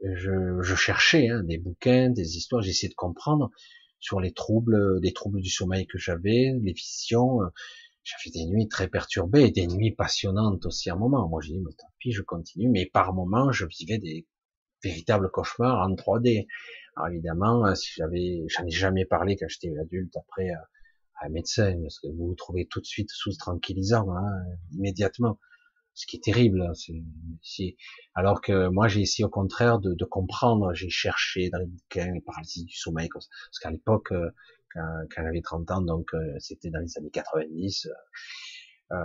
je, je cherchais hein, des bouquins, des histoires, j'essayais de comprendre sur les troubles, des troubles du sommeil que j'avais, les visions, j'avais des nuits très perturbées et des nuits passionnantes aussi à un moment. Moi, j'ai dit, mais tant pis, je continue. Mais par moments, je vivais des véritables cauchemars en 3D. Alors évidemment, euh, si j'avais, j'en ai jamais parlé quand j'étais adulte après à, un médecin, parce que vous vous trouvez tout de suite sous tranquillisant, hein, immédiatement. Ce qui est terrible. Hein, alors que moi, j'ai essayé au contraire de, de comprendre. J'ai cherché dans les bouquins les paralysies du sommeil, parce qu'à l'époque, euh, quand, quand j'avais 30 ans, donc euh, c'était dans les années 90. Euh,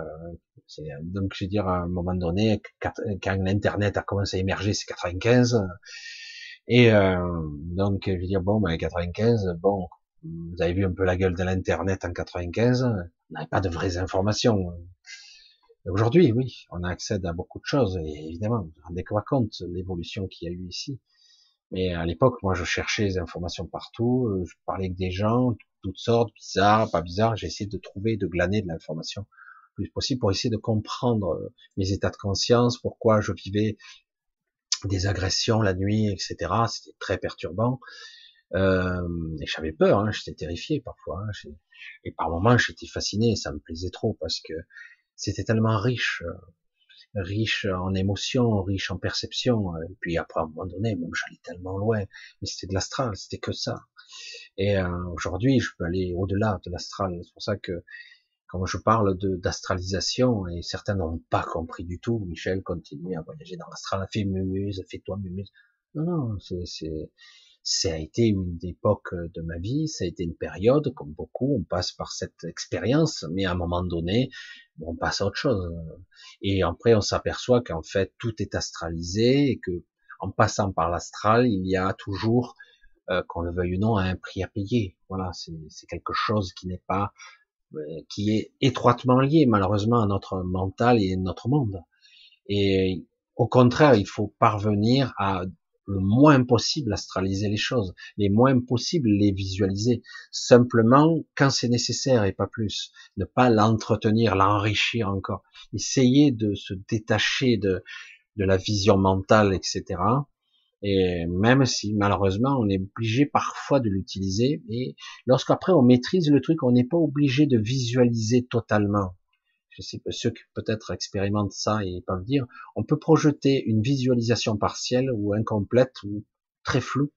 donc je veux dire, à un moment donné, quand, l'internet a commencé à émerger, c'est 95. Et euh, donc je veux dire, bon, ben 95, bon, vous avez vu un peu la gueule de l'internet en 95, on n'avait pas de vraies informations. Aujourd'hui, oui, on a accès à beaucoup de choses, et évidemment, vous vous rendez compte l'évolution qu'il y a eu ici. Mais à l'époque, moi, je cherchais des informations partout, euh, je parlais avec des gens, toutes sortes, bizarres, pas bizarres, essayé de trouver, de glaner de l'information le plus possible pour essayer de comprendre euh, mes états de conscience, pourquoi je vivais des agressions la nuit, etc. C'était très perturbant. Euh, et j'avais peur, hein, j'étais terrifié parfois. Hein, et par moments, j'étais fasciné, ça me plaisait trop parce que c'était tellement riche. Euh, riche en émotions, riche en perceptions. Et puis après, à un moment donné, même j'allais tellement loin, mais c'était de l'astral, c'était que ça. Et euh, aujourd'hui, je peux aller au-delà de l'astral. C'est pour ça que quand je parle d'astralisation, et certains n'ont pas compris du tout, Michel continue à voyager dans l'astral, fait mumuse, fait toi mumuse. Non, non, c'est ça a été une époque de ma vie, ça a été une période, comme beaucoup, on passe par cette expérience, mais à un moment donné, on passe à autre chose. Et après, on s'aperçoit qu'en fait, tout est astralisé et que, en passant par l'astral, il y a toujours, euh, qu'on le veuille ou non, un prix à payer. Voilà, c'est quelque chose qui n'est pas, euh, qui est étroitement lié, malheureusement, à notre mental et notre monde. Et au contraire, il faut parvenir à le moins possible astraliser les choses, les moins possible les visualiser, simplement quand c'est nécessaire et pas plus, ne pas l'entretenir, l'enrichir encore, essayer de se détacher de, de la vision mentale, etc. Et même si malheureusement on est obligé parfois de l'utiliser, et lorsqu'après on maîtrise le truc, on n'est pas obligé de visualiser totalement je sais pas, ceux qui peut-être expérimentent ça et peuvent dire, on peut projeter une visualisation partielle ou incomplète ou très floue,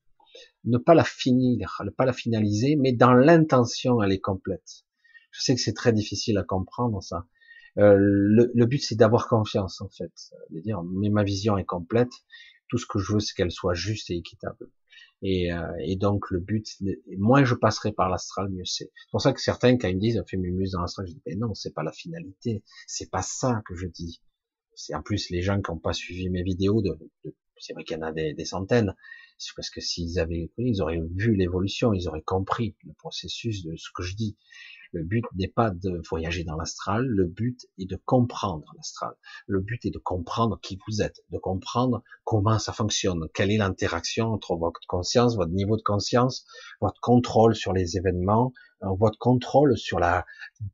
ne pas la finir, ne pas la finaliser, mais dans l'intention, elle est complète. Je sais que c'est très difficile à comprendre ça. Euh, le, le, but c'est d'avoir confiance en fait, de dire mais ma vision est complète, tout ce que je veux c'est qu'elle soit juste et équitable. Et, euh, et, donc le but, moins je passerai par l'astral, mieux c'est. C'est pour ça que certains quand ils me disent on fait mumuse dans l'astral, je dis mais non, c'est pas la finalité, c'est pas ça que je dis. C'est en plus les gens qui n'ont pas suivi mes vidéos, de, de c'est vrai qu'il y en a des, des centaines, c'est parce que s'ils avaient ils auraient vu l'évolution, ils auraient compris le processus de ce que je dis. Le but n'est pas de voyager dans l'astral, le but est de comprendre l'astral. Le but est de comprendre qui vous êtes, de comprendre comment ça fonctionne, quelle est l'interaction entre votre conscience, votre niveau de conscience, votre contrôle sur les événements, euh, votre contrôle sur la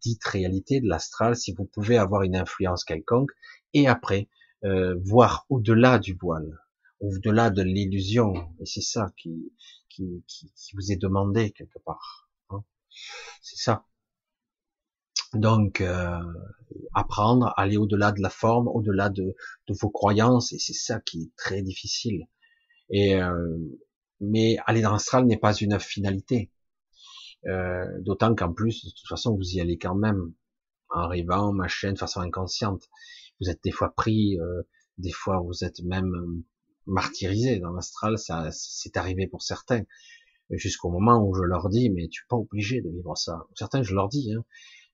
dite réalité de l'astral, si vous pouvez avoir une influence quelconque, et après, euh, voir au-delà du voile, au-delà de l'illusion, et c'est ça qui, qui, qui, vous est demandé quelque part. Hein. C'est ça. Donc, euh, apprendre, aller au-delà de la forme, au-delà de, vos croyances, et c'est ça qui est très difficile. Et euh, mais aller dans l'astral n'est pas une finalité. Euh, d'autant qu'en plus, de toute façon, vous y allez quand même en arrivant, machin, de façon inconsciente. Vous êtes des fois pris, des fois vous êtes même martyrisé dans l'astral. Ça, c'est arrivé pour certains jusqu'au moment où je leur dis, mais tu n'es pas obligé de vivre ça. Certains, je leur dis, hein,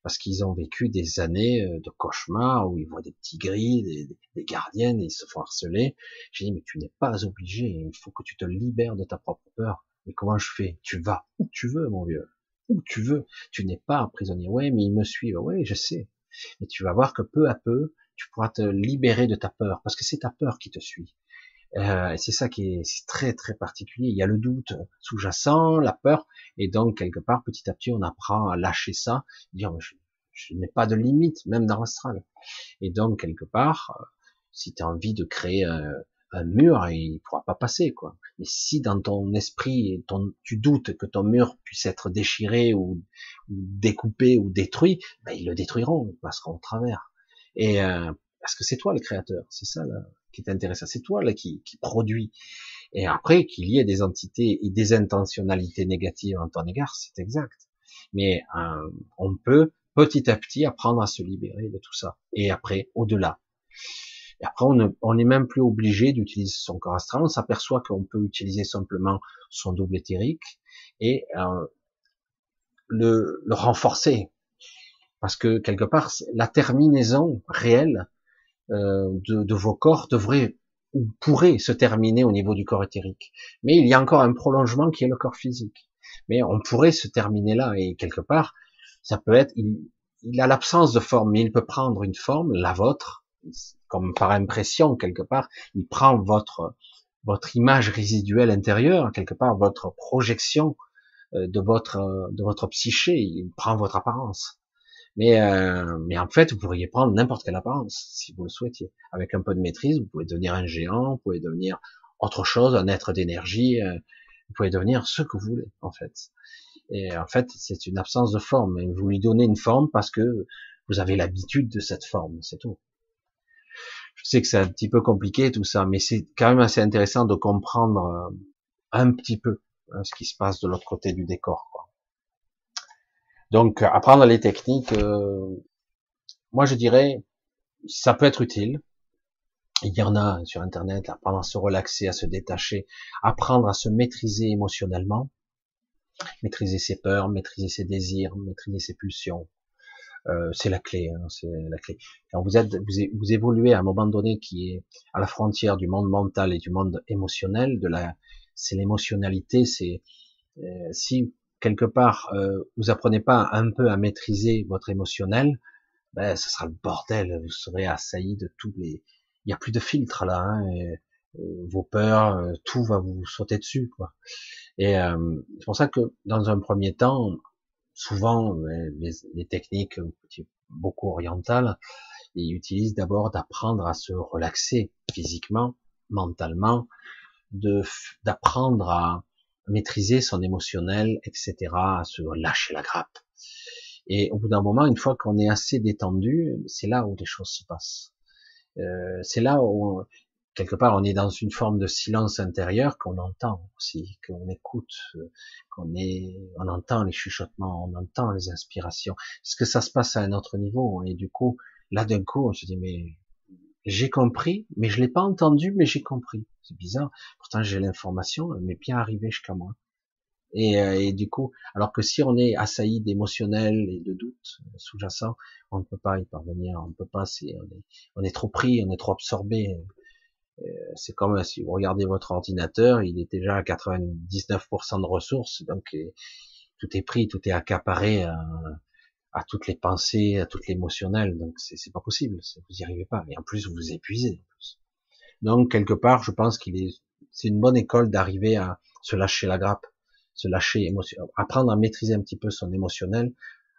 parce qu'ils ont vécu des années euh, de cauchemars où ils voient des petits gris, des, des gardiennes, et ils se font harceler. J'ai dit, mais tu n'es pas obligé, il faut que tu te libères de ta propre peur. Mais comment je fais? Tu vas où tu veux, mon vieux, où tu veux. Tu n'es pas un prisonnier. Ouais, mais ils me suivent. Ouais, je sais. Mais tu vas voir que peu à peu, tu pourras te libérer de ta peur, parce que c'est ta peur qui te suit. Euh, c'est ça qui est, très très particulier. Il y a le doute sous-jacent, la peur, et donc quelque part, petit à petit, on apprend à lâcher ça, dire je, n'ai pas de limite, même dans l'astral. Et donc quelque part, euh, si tu as envie de créer un, mur, il pourra pas passer quoi. Mais si dans ton esprit, tu doutes que ton mur puisse être déchiré ou, découpé ou détruit, ben, ils le détruiront, ils passeront au travers. Et euh, parce que c'est toi le créateur, c'est ça là qui t'intéresse, c'est toi là qui, qui produit. Et après qu'il y ait des entités et des intentionnalités négatives en ton égard, c'est exact. Mais euh, on peut petit à petit apprendre à se libérer de tout ça. Et après, au-delà. Et après, on n'est même plus obligé d'utiliser son corps astral. On s'aperçoit qu'on peut utiliser simplement son double éthérique et euh, le, le renforcer. Parce que quelque part, la terminaison réelle de, de, vos corps devrait ou pourrait se terminer au niveau du corps éthérique. Mais il y a encore un prolongement qui est le corps physique. Mais on pourrait se terminer là et quelque part, ça peut être, il, il a l'absence de forme, mais il peut prendre une forme, la vôtre, comme par impression quelque part, il prend votre votre image résiduelle intérieure, quelque part votre projection euh, de votre de votre psyché, il prend votre apparence. Mais, euh, mais en fait, vous pourriez prendre n'importe quelle apparence, si vous le souhaitiez. Avec un peu de maîtrise, vous pouvez devenir un géant, vous pouvez devenir autre chose, un être d'énergie, euh, vous pouvez devenir ce que vous voulez, en fait. Et en fait, c'est une absence de forme. Vous lui donnez une forme parce que vous avez l'habitude de cette forme, c'est tout. Je sais que c'est un petit peu compliqué tout ça, mais c'est quand même assez intéressant de comprendre euh, un petit peu hein, ce qui se passe de l'autre côté du décor. Quoi. Donc apprendre les techniques, euh, moi je dirais, ça peut être utile. Il y en a sur Internet, apprendre à se relaxer, à se détacher, apprendre à se maîtriser émotionnellement, maîtriser ses peurs, maîtriser ses désirs, maîtriser ses pulsions. Euh, c'est la clé, hein, c'est la clé. Quand vous êtes, vous, évoluez à un moment donné qui est à la frontière du monde mental et du monde émotionnel, de la, c'est l'émotionnalité, c'est euh, si quelque part euh, vous apprenez pas un peu à maîtriser votre émotionnel, ben ce sera le bordel. Vous serez assailli de tous les. Il y a plus de filtre là. Hein, euh, vos peurs, euh, tout va vous sauter dessus quoi. Et euh, c'est pour ça que dans un premier temps, souvent les, les techniques beaucoup orientales, ils utilisent d'abord d'apprendre à se relaxer physiquement, mentalement, de d'apprendre à maîtriser son émotionnel, etc., se lâcher la grappe. Et au bout d'un moment, une fois qu'on est assez détendu, c'est là où les choses se passent. Euh, c'est là où, quelque part, on est dans une forme de silence intérieur qu'on entend aussi, qu'on écoute, qu'on est, on entend les chuchotements, on entend les inspirations. Parce que ça se passe à un autre niveau, et du coup, Là, d'un coup, on se dit, mais j'ai compris, mais je l'ai pas entendu, mais j'ai compris. C'est bizarre. Pourtant, j'ai l'information, mais bien arrivé jusqu'à moi. Et, euh, et, du coup, alors que si on est assailli d'émotionnel et de doutes sous-jacents, on ne peut pas y parvenir, on ne peut pas, on, est, on est trop pris, on est trop absorbé. Euh, c'est comme si vous regardez votre ordinateur, il est déjà à 99% de ressources, donc euh, tout est pris, tout est accaparé à toutes les pensées, à toutes l'émotionnel, donc c'est pas possible, vous n'y arrivez pas. Et en plus, vous vous épuisez. Donc quelque part, je pense qu'il est, c'est une bonne école d'arriver à se lâcher la grappe se lâcher, émotion, apprendre à maîtriser un petit peu son émotionnel,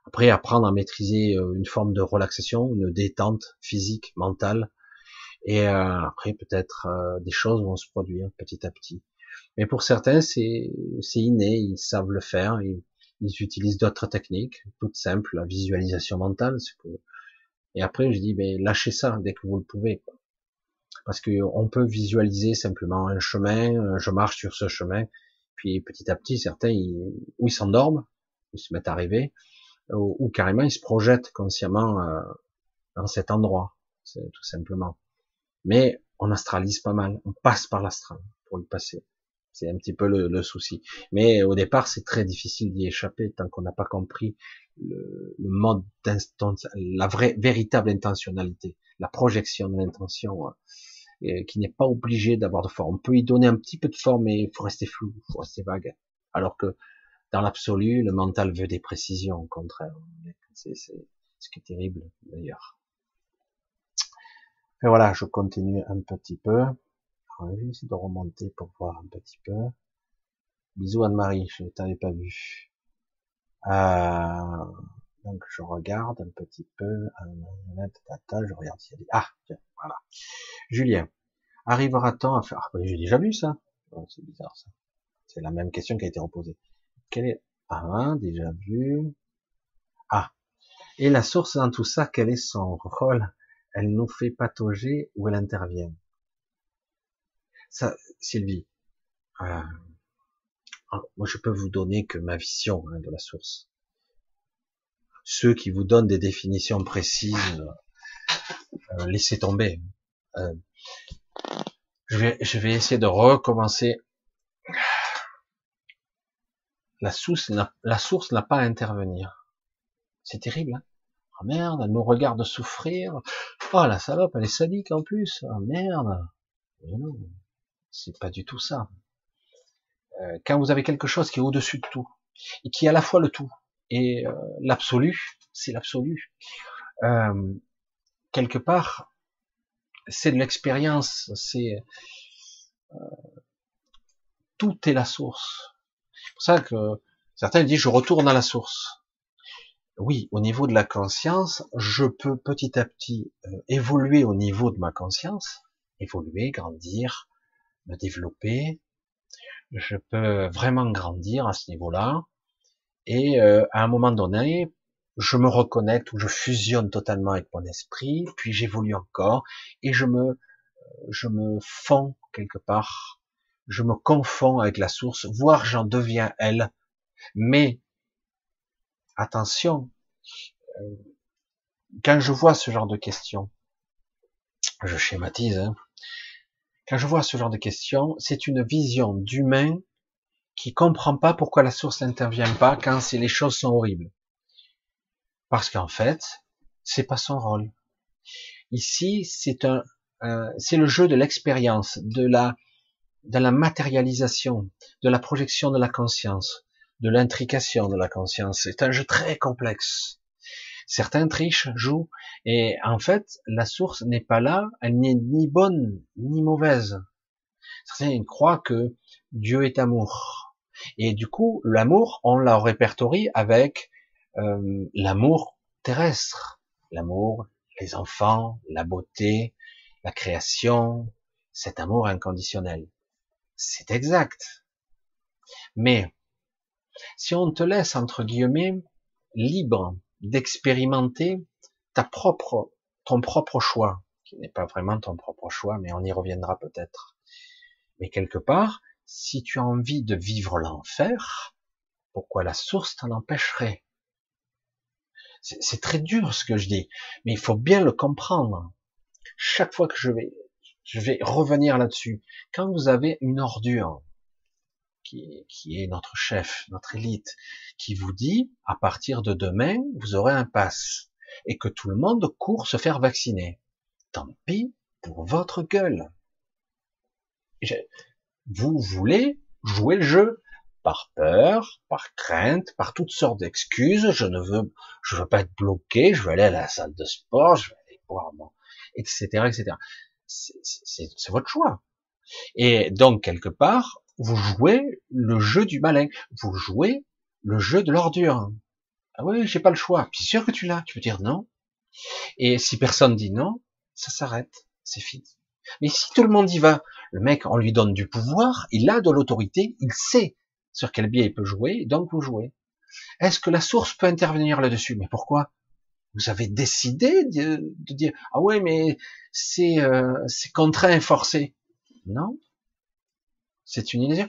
après apprendre à maîtriser euh, une forme de relaxation, une détente physique, mentale, et euh, après peut-être euh, des choses vont se produire petit à petit. Mais pour certains, c'est inné, ils savent le faire, ils utilisent d'autres techniques, toutes simples, la visualisation mentale. Que... Et après, je dis, mais lâchez ça dès que vous le pouvez. Parce que on peut visualiser simplement un chemin, je marche sur ce chemin, puis petit à petit, certains, ils, ou ils s'endorment, ils se mettent à rêver, ou, carrément ils se projettent consciemment euh, dans cet endroit, tout simplement. Mais on astralise pas mal, on passe par l'astral pour y passer. C'est un petit peu le, souci. Mais au départ, c'est très difficile d'y échapper tant qu'on n'a pas compris le, le mode d'instant, la vraie, véritable intentionnalité, la projection de l'intention. Euh, qui n'est pas obligé d'avoir de forme. On peut y donner un petit peu de forme, mais il faut rester flou, il faut rester vague. Alors que dans l'absolu, le mental veut des précisions, au contraire. C'est ce qui est terrible, d'ailleurs. Et voilà, je continue un petit peu. Je vais essayer de remonter pour voir un petit peu. Bisous Anne-Marie, je ne t'avais pas vu. Euh, donc je regarde un petit peu. Je regarde. Ah, tiens, voilà. Julien, arrivera-t-on à faire ah, J'ai déjà vu ça. C'est bizarre ça. C'est la même question qui a été reposée. Quel est Ah, déjà vu. Ah. Et la source dans tout ça, quel est son rôle? Elle nous fait patauger ou elle intervient? Ça, Sylvie. Euh, moi, je peux vous donner que ma vision hein, de la source. Ceux qui vous donnent des définitions précises, euh, laissez tomber. Euh, je vais, je vais essayer de recommencer. La source n'a, pas à intervenir. C'est terrible, hein Oh merde, elle nous regarde souffrir. Oh la salope, elle est sadique en plus. Oh merde. C'est pas du tout ça. Euh, quand vous avez quelque chose qui est au-dessus de tout, et qui est à la fois le tout, et euh, l'absolu, c'est l'absolu. Euh, quelque part, c'est de l'expérience, c'est euh, tout est la source. C'est pour ça que certains disent je retourne à la source. Oui, au niveau de la conscience, je peux petit à petit euh, évoluer au niveau de ma conscience, évoluer, grandir, me développer. Je peux vraiment grandir à ce niveau-là. Et euh, à un moment donné, je me reconnecte ou je fusionne totalement avec mon esprit, puis j'évolue encore et je me, je me fonds quelque part, je me confonds avec la source, voire j'en deviens elle. Mais attention, euh, quand je vois ce genre de questions, je schématise, hein, quand je vois ce genre de questions, c'est une vision d'humain qui comprend pas pourquoi la source n'intervient pas quand les choses sont horribles. Parce qu'en fait, c'est pas son rôle. Ici, c'est un, c'est le jeu de l'expérience, de la, de la matérialisation, de la projection de la conscience, de l'intrication de la conscience. C'est un jeu très complexe. Certains trichent, jouent, et en fait, la source n'est pas là, elle n'est ni bonne ni mauvaise. Certains croient que Dieu est amour. Et du coup, l'amour, on l'a répertorie avec euh, l'amour terrestre, l'amour, les enfants, la beauté, la création, cet amour inconditionnel. C'est exact. Mais si on te laisse, entre guillemets, libre d'expérimenter ta propre, ton propre choix, qui n'est pas vraiment ton propre choix, mais on y reviendra peut-être. Mais quelque part, si tu as envie de vivre l'enfer, pourquoi la source t'en empêcherait? C'est très dur ce que je dis, mais il faut bien le comprendre. Chaque fois que je vais, je vais revenir là-dessus. Quand vous avez une ordure qui, qui est notre chef, notre élite, qui vous dit à partir de demain vous aurez un pass et que tout le monde court se faire vacciner. Tant pis pour votre gueule. Vous voulez jouer le jeu par peur, par crainte, par toutes sortes d'excuses. Je ne veux, je veux pas être bloqué. Je veux aller à la salle de sport. Je veux aller boire mon, etc., etc. C'est votre choix. Et donc quelque part, vous jouez le jeu du malin. Vous jouez le jeu de l'ordure. Ah oui, j'ai pas le choix. Puis sûr que tu l'as. Tu peux dire non. Et si personne dit non, ça s'arrête. C'est fini. Mais si tout le monde y va, le mec, on lui donne du pouvoir, il a de l'autorité, il sait sur quel biais il peut jouer, donc vous jouez. Est-ce que la source peut intervenir là-dessus? Mais pourquoi? Vous avez décidé de, dire ah ouais, mais c'est euh, c'est contraint forcé. Non, c'est une illusion.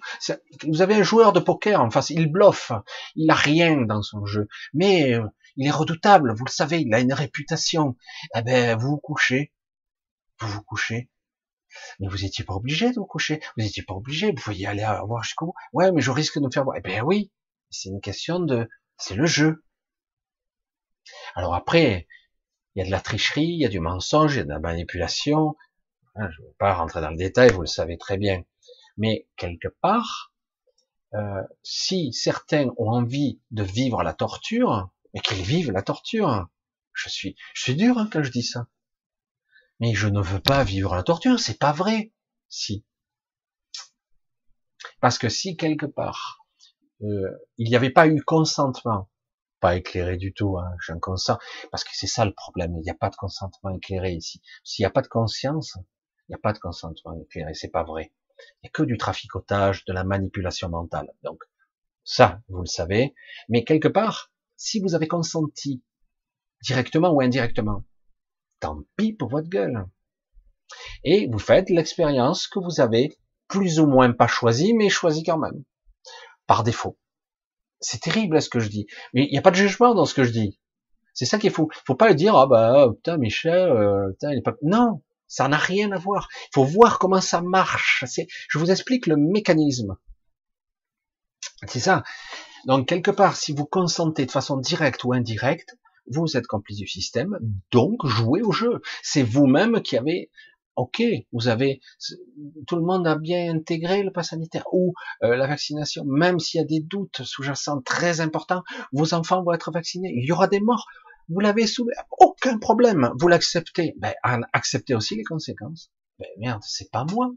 Vous avez un joueur de poker en face, il bluffe, il a rien dans son jeu, mais euh, il est redoutable, vous le savez, il a une réputation. Eh ben, vous vous couchez, vous vous couchez. Mais vous n'étiez pas obligé de vous coucher, vous n'étiez pas obligé, vous pouviez aller voir jusqu'au bout. Ouais, mais je risque de me faire voir. Eh ben oui, c'est une question de, c'est le jeu. Alors après, il y a de la tricherie, il y a du mensonge, il y a de la manipulation. Hein, je ne vais pas rentrer dans le détail, vous le savez très bien. Mais quelque part, euh, si certains ont envie de vivre la torture, mais qu'ils vivent la torture. Je suis, je suis dur hein, quand je dis ça. Mais je ne veux pas vivre la torture, c'est pas vrai. Si. Parce que si quelque part euh, il n'y avait pas eu consentement, pas éclairé du tout, hein, j'en consens, parce que c'est ça le problème, il n'y a pas de consentement éclairé ici. S'il n'y a pas de conscience, il n'y a pas de consentement éclairé, c'est pas vrai. A que du traficotage, de la manipulation mentale. Donc, ça, vous le savez. Mais quelque part, si vous avez consenti, directement ou indirectement, tant pis pour votre gueule. Et vous faites l'expérience que vous avez plus ou moins pas choisi, mais choisi quand même. Par défaut. C'est terrible ce que je dis. Mais il n'y a pas de jugement dans ce que je dis. C'est ça qui est fou. Faut pas le dire, ah bah, putain, Michel, euh, putain, il est pas... Non, ça n'a rien à voir. Il faut voir comment ça marche. Je vous explique le mécanisme. C'est ça. Donc, quelque part, si vous consentez de façon directe ou indirecte, vous êtes complice du système, donc jouez au jeu. C'est vous-même qui avez, ok, vous avez, tout le monde a bien intégré le pass sanitaire ou euh, la vaccination, même s'il y a des doutes sous-jacents très importants, vos enfants vont être vaccinés, il y aura des morts, vous l'avez soulevé, aucun problème, vous l'acceptez. Ben, acceptez aussi les conséquences. Ben merde, c'est pas moi.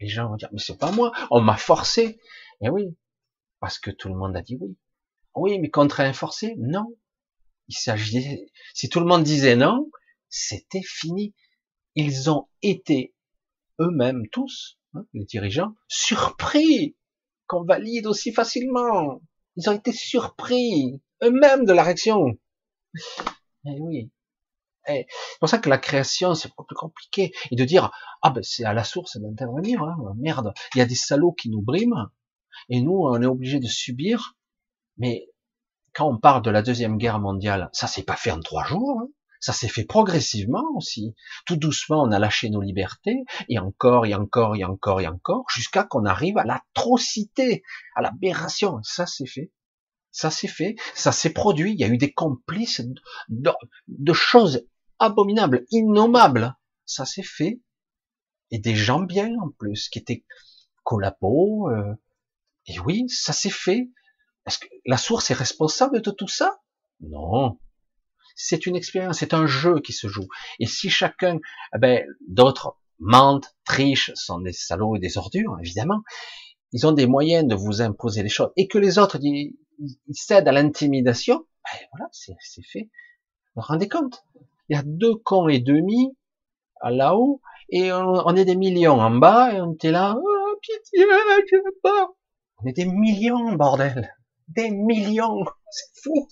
Les gens vont dire, mais c'est pas moi, on m'a forcé. Et eh oui, parce que tout le monde a dit oui. Oui, mais contraint forcé, non. Il s'agit, si tout le monde disait non, c'était fini. Ils ont été eux-mêmes tous, hein, les dirigeants, surpris qu'on valide aussi facilement. Ils ont été surpris eux-mêmes de la réaction. Eh oui. Eh, c'est pour ça que la création, c'est beaucoup plus compliqué. Et de dire, ah ben c'est à la source d'intervenir, hein, merde, il y a des salauds qui nous briment, et nous, on est obligé de subir. Mais quand on parle de la deuxième guerre mondiale, ça s'est pas fait en trois jours, hein. ça s'est fait progressivement aussi. Tout doucement, on a lâché nos libertés, et encore, et encore, et encore, et encore, jusqu'à qu'on arrive à l'atrocité, à l'aberration. Ça s'est fait. Ça s'est fait, ça s'est produit, il y a eu des complices de, choses abominables, innommables. Ça s'est fait. Et des gens bien en plus, qui étaient collapos. Euh, et oui, ça s'est fait. Est-ce que la source est responsable de tout ça? Non. C'est une expérience, c'est un jeu qui se joue. Et si chacun, eh ben, d'autres mentent, trichent, sont des salauds et des ordures, évidemment, ils ont des moyens de vous imposer les choses, et que les autres ils, cèdent à l'intimidation, ben voilà, c'est fait. Vous vous rendez compte? Il y a deux cons et demi là-haut, et on, est des millions en bas, et on était là, oh, pitié, je veux pas. On est des millions, bordel. Des millions. [laughs] C'est fou.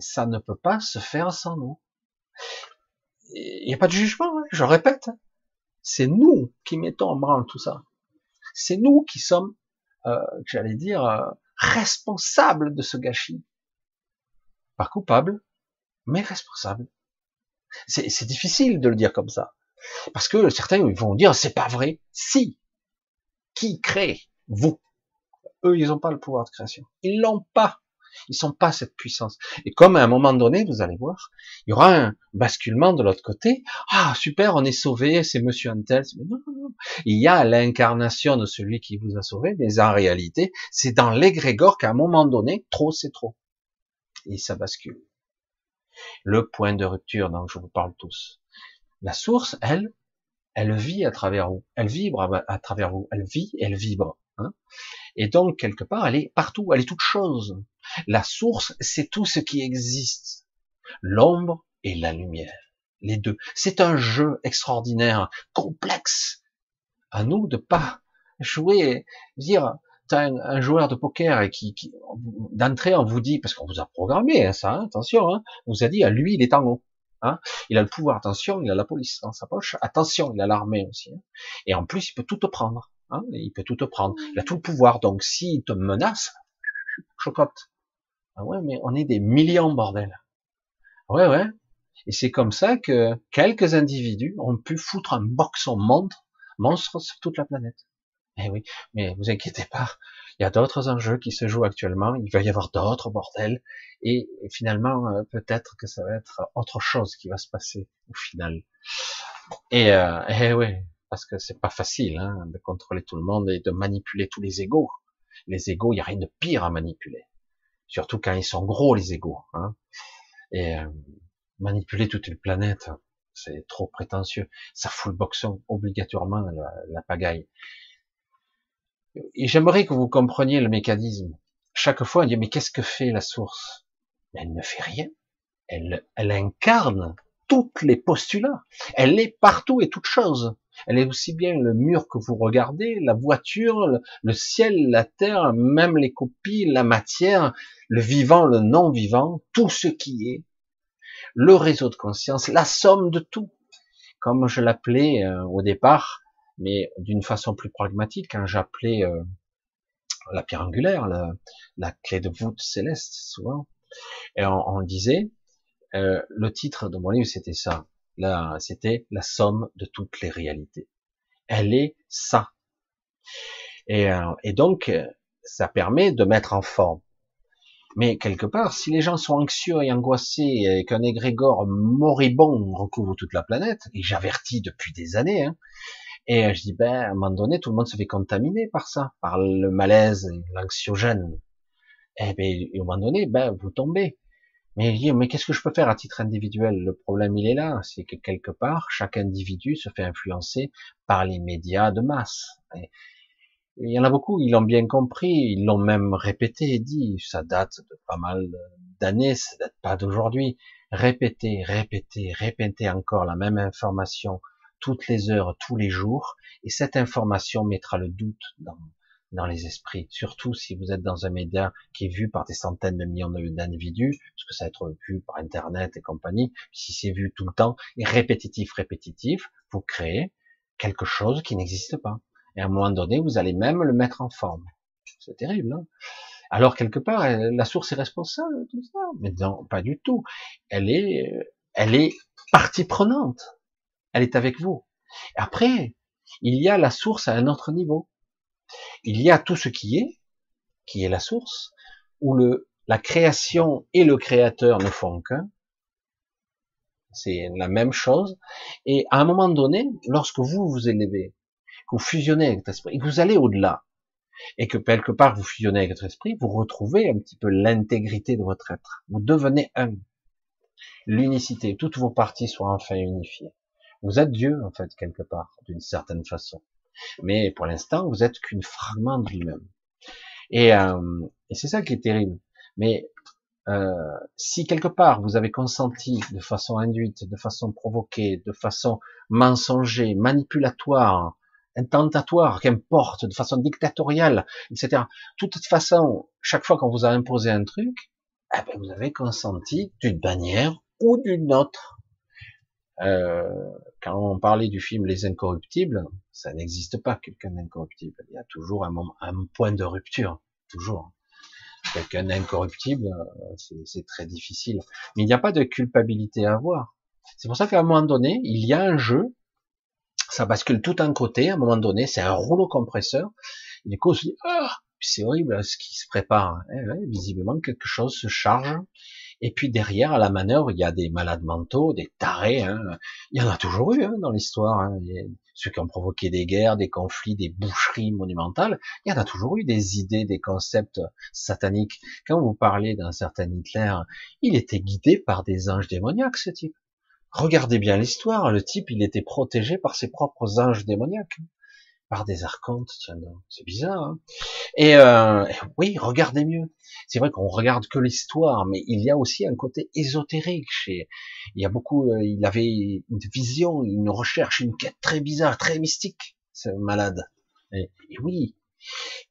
Ça ne peut pas se faire sans nous. Il n'y a pas de jugement, hein, je répète. C'est nous qui mettons en branle tout ça. C'est nous qui sommes, euh, j'allais dire, responsables de ce gâchis. pas coupable, mais responsable. C'est difficile de le dire comme ça. Parce que certains vont dire, c'est pas vrai. Si. Qui crée? Vous. Eux, ils n'ont pas le pouvoir de création. Ils l'ont pas. Ils sont pas cette puissance. Et comme à un moment donné, vous allez voir, il y aura un basculement de l'autre côté. Ah, super, on est sauvé, c'est monsieur Antel. Non, non, non. Il y a l'incarnation de celui qui vous a sauvé, mais en réalité, c'est dans l'égrégore qu'à un moment donné, trop c'est trop. Et ça bascule. Le point de rupture dont je vous parle tous. La source, elle, elle vit à travers vous. Elle vibre à, travers vous. Elle vit, elle vibre. Hein. Et donc, quelque part, elle est partout. Elle est toute chose. La source, c'est tout ce qui existe. L'ombre et la lumière. Les deux. C'est un jeu extraordinaire, complexe. À nous de pas jouer, dire, un, un, joueur de poker et qui, qui d'entrée on vous dit, parce qu'on vous a programmé hein, ça, hein, attention, hein, on vous a dit, à lui il est en haut. Hein, il a le pouvoir, attention, il a la police dans sa poche, attention, il a l'armée aussi. Hein, et en plus, il peut tout prendre. Hein, il peut tout te prendre. Il a tout le pouvoir. Donc, s'il te menace, chocotte. Ah ouais, mais on est des millions, bordel. Ouais, ouais. Et c'est comme ça que quelques individus ont pu foutre un boxon monstre, monstre sur toute la planète. Eh oui, mais vous inquiétez pas, il y a d'autres enjeux qui se jouent actuellement, il va y avoir d'autres bordels, et, finalement, euh, peut-être que ça va être autre chose qui va se passer au final. Et, euh, eh oui, parce que c'est pas facile hein, de contrôler tout le monde et de manipuler tous les égaux. Les égaux, il y a rien de pire à manipuler, surtout quand ils sont gros les égaux. Hein. Et euh, manipuler toute une planète, c'est trop prétentieux. Ça fout le boxon obligatoirement la, la pagaille. Et j'aimerais que vous compreniez le mécanisme. Chaque fois, on dit, mais qu'est-ce que fait la source? Elle ne fait rien. Elle, elle incarne toutes les postulats. Elle est partout et toute chose. Elle est aussi bien le mur que vous regardez, la voiture, le, ciel, la terre, même les copies, la matière, le vivant, le non-vivant, tout ce qui est, le réseau de conscience, la somme de tout. Comme je l'appelais euh, au départ, mais d'une façon plus pragmatique, quand j'appelais euh, la pierre angulaire, la, clé de voûte céleste, souvent, et on, disait, euh, le titre de mon livre, c'était ça. Là, c'était la somme de toutes les réalités. Elle est ça. Et, euh, et donc, ça permet de mettre en forme. Mais quelque part, si les gens sont anxieux et angoissés et qu'un égrégore moribond recouvre toute la planète, et j'avertis depuis des années, hein, et euh, je dis, ben, à un moment donné, tout le monde se fait contaminer par ça, par le malaise, l'anxiogène. Et eh ben, et au moment donné, ben, vous tombez. Mais qu'est-ce que je peux faire à titre individuel? Le problème, il est là, c'est que quelque part, chaque individu se fait influencer par les médias de masse. il y en a beaucoup, ils l'ont bien compris, ils l'ont même répété et dit, ça date de pas mal d'années, ça date pas d'aujourd'hui. Répéter, répéter, répéter encore la même information toutes les heures, tous les jours, et cette information mettra le doute dans, dans les esprits, surtout si vous êtes dans un média qui est vu par des centaines de millions d'individus, parce que ça va être vu par Internet et compagnie, si c'est vu tout le temps, répétitif, répétitif, vous créez quelque chose qui n'existe pas. Et à un moment donné, vous allez même le mettre en forme. C'est terrible, hein Alors, quelque part, la source est responsable de tout ça. Mais non, pas du tout. Elle est, elle est partie prenante elle est avec vous. Après, il y a la source à un autre niveau. Il y a tout ce qui est, qui est la source, où le, la création et le créateur ne font qu'un. C'est la même chose. Et à un moment donné, lorsque vous vous élevez, que vous fusionnez avec votre esprit, que vous allez au-delà, et que quelque part vous fusionnez avec votre esprit, vous retrouvez un petit peu l'intégrité de votre être. Vous devenez un. L'unicité, toutes vos parties sont enfin unifiées. Vous êtes Dieu, en fait, quelque part, d'une certaine façon. Mais pour l'instant, vous êtes qu'une fragment de lui-même. Et, euh, et c'est ça qui est terrible. Mais euh, si quelque part vous avez consenti de façon induite, de façon provoquée, de façon mensonger, manipulatoire, intentatoire, qu'importe, de façon dictatoriale, etc. Toute façon, chaque fois qu'on vous a imposé un truc, eh ben vous avez consenti d'une manière ou d'une autre. Euh, quand on parlait du film Les Incorruptibles, ça n'existe pas quelqu'un d'incorruptible. Il y a toujours un, moment, un point de rupture, toujours. quelqu'un d'incorruptible, c'est très difficile. Mais il n'y a pas de culpabilité à avoir. C'est pour ça qu'à un moment donné, il y a un jeu, ça bascule tout un côté, à un moment donné, c'est un rouleau compresseur, et du coup, on se dit, ah, c'est horrible ce qui se prépare. Eh visiblement, quelque chose se charge, et puis derrière, à la manœuvre, il y a des malades mentaux, des tarés. Hein. Il y en a toujours eu hein, dans l'histoire. Hein. Ceux qui ont provoqué des guerres, des conflits, des boucheries monumentales. Il y en a toujours eu des idées, des concepts sataniques. Quand vous parlez d'un certain Hitler, il était guidé par des anges démoniaques, ce type. Regardez bien l'histoire. Le type, il était protégé par ses propres anges démoniaques par des archontes, tiens c'est bizarre. Hein et euh, oui, regardez mieux. C'est vrai qu'on regarde que l'histoire, mais il y a aussi un côté ésotérique chez. Il y a beaucoup. Euh, il avait une vision, une recherche, une quête très bizarre, très mystique, ce malade. Et, oui.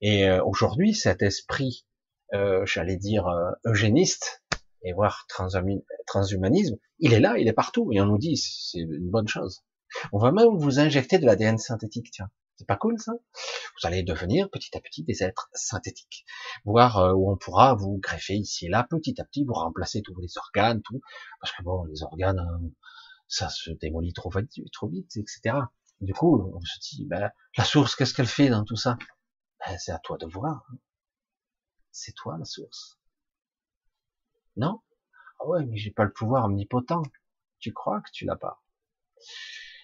Et euh, aujourd'hui, cet esprit, euh, j'allais dire eugéniste et voire transhumanisme, il est là, il est partout, et on nous dit c'est une bonne chose. On va même vous injecter de l'ADN synthétique, tiens. C'est pas cool ça? Vous allez devenir petit à petit des êtres synthétiques, voir euh, où on pourra vous greffer ici et là, petit à petit, vous remplacer tous les organes, tout, parce que bon, les organes, euh, ça se démolit trop vite, trop vite, etc. Du coup, on se dit, ben, la source, qu'est-ce qu'elle fait dans tout ça? Ben, C'est à toi de voir. Hein. C'est toi la source. Non? Ah ouais, mais j'ai pas le pouvoir omnipotent. Tu crois que tu l'as pas?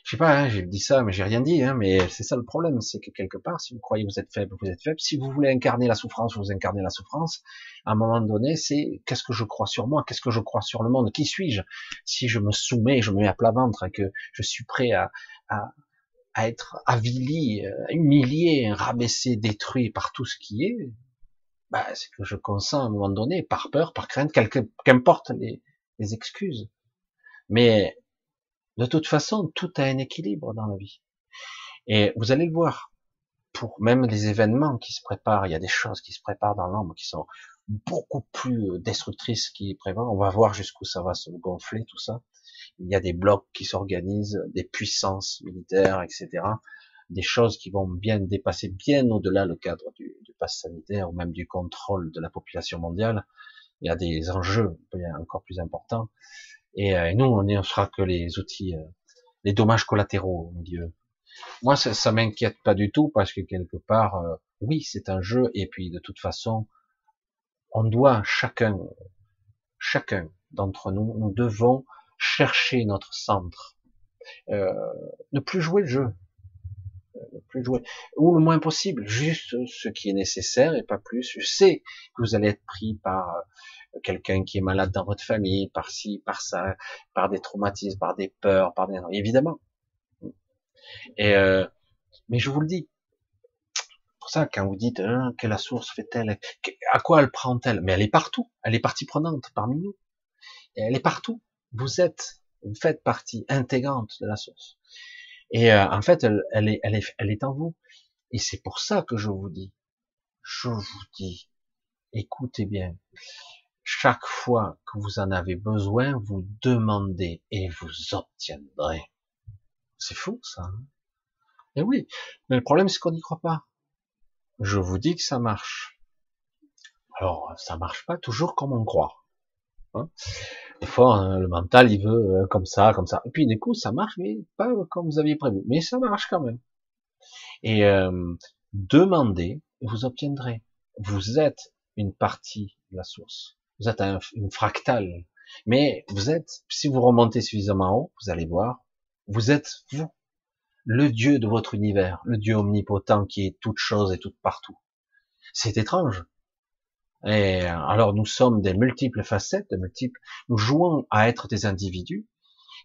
Je sais pas, hein, j'ai dit ça, mais j'ai rien dit, hein, mais c'est ça le problème, c'est que quelque part, si vous croyez que vous êtes faible, vous êtes faible. Si vous voulez incarner la souffrance, vous incarnez la souffrance. À un moment donné, c'est qu'est-ce que je crois sur moi, qu'est-ce que je crois sur le monde, qui suis-je? Si je me soumets, je me mets à plat ventre, et que je suis prêt à, à, à être avili, euh, humilié, rabaissé, détruit par tout ce qui est, bah, c'est que je consens à un moment donné, par peur, par crainte, qu'importe les, les excuses. Mais de toute façon, tout a un équilibre dans la vie. Et vous allez le voir, pour même les événements qui se préparent, il y a des choses qui se préparent dans l'ombre qui sont beaucoup plus destructrices qui prévoient. On va voir jusqu'où ça va se gonfler, tout ça. Il y a des blocs qui s'organisent, des puissances militaires, etc. Des choses qui vont bien dépasser bien au-delà le cadre du, du pass sanitaire ou même du contrôle de la population mondiale. Il y a des enjeux encore plus importants. Et, euh, nous, on ne sera que les outils, euh, les dommages collatéraux au milieu. Moi, ça, ça m'inquiète pas du tout parce que quelque part, euh, oui, c'est un jeu et puis de toute façon, on doit chacun, chacun d'entre nous, nous devons chercher notre centre, euh, ne plus jouer le jeu, ne plus jouer ou le moins possible, juste ce qui est nécessaire et pas plus. Je sais que vous allez être pris par quelqu'un qui est malade dans votre famille, par ci, par ça, par des traumatismes, par des peurs, par des évidemment. Et euh, mais je vous le dis, pour ça quand vous dites hein, que la source fait-elle, à quoi elle prend-elle Mais elle est partout, elle est partie prenante parmi nous. Elle est partout. Vous êtes, vous faites partie intégrante de la source. Et euh, en fait, elle, est, elle, est, elle est en vous. Et c'est pour ça que je vous dis, je vous dis, écoutez bien, chaque fois que vous en avez besoin, vous demandez et vous obtiendrez. C'est fou ça. Hein et oui, mais le problème c'est qu'on n'y croit pas. Je vous dis que ça marche. Alors, ça marche pas toujours comme on croit. Hein des fois, hein, le mental, il veut euh, comme ça, comme ça. Et puis, du coup, ça marche, mais pas comme vous aviez prévu. Mais ça marche quand même. Et euh, demandez, et vous obtiendrez. Vous êtes une partie de la source vous êtes une fractale. Mais vous êtes, si vous remontez suffisamment haut, vous allez voir, vous êtes vous, le Dieu de votre univers, le Dieu omnipotent qui est toute chose et tout partout. C'est étrange. Et alors nous sommes des multiples facettes, de multiples. Nous jouons à être des individus,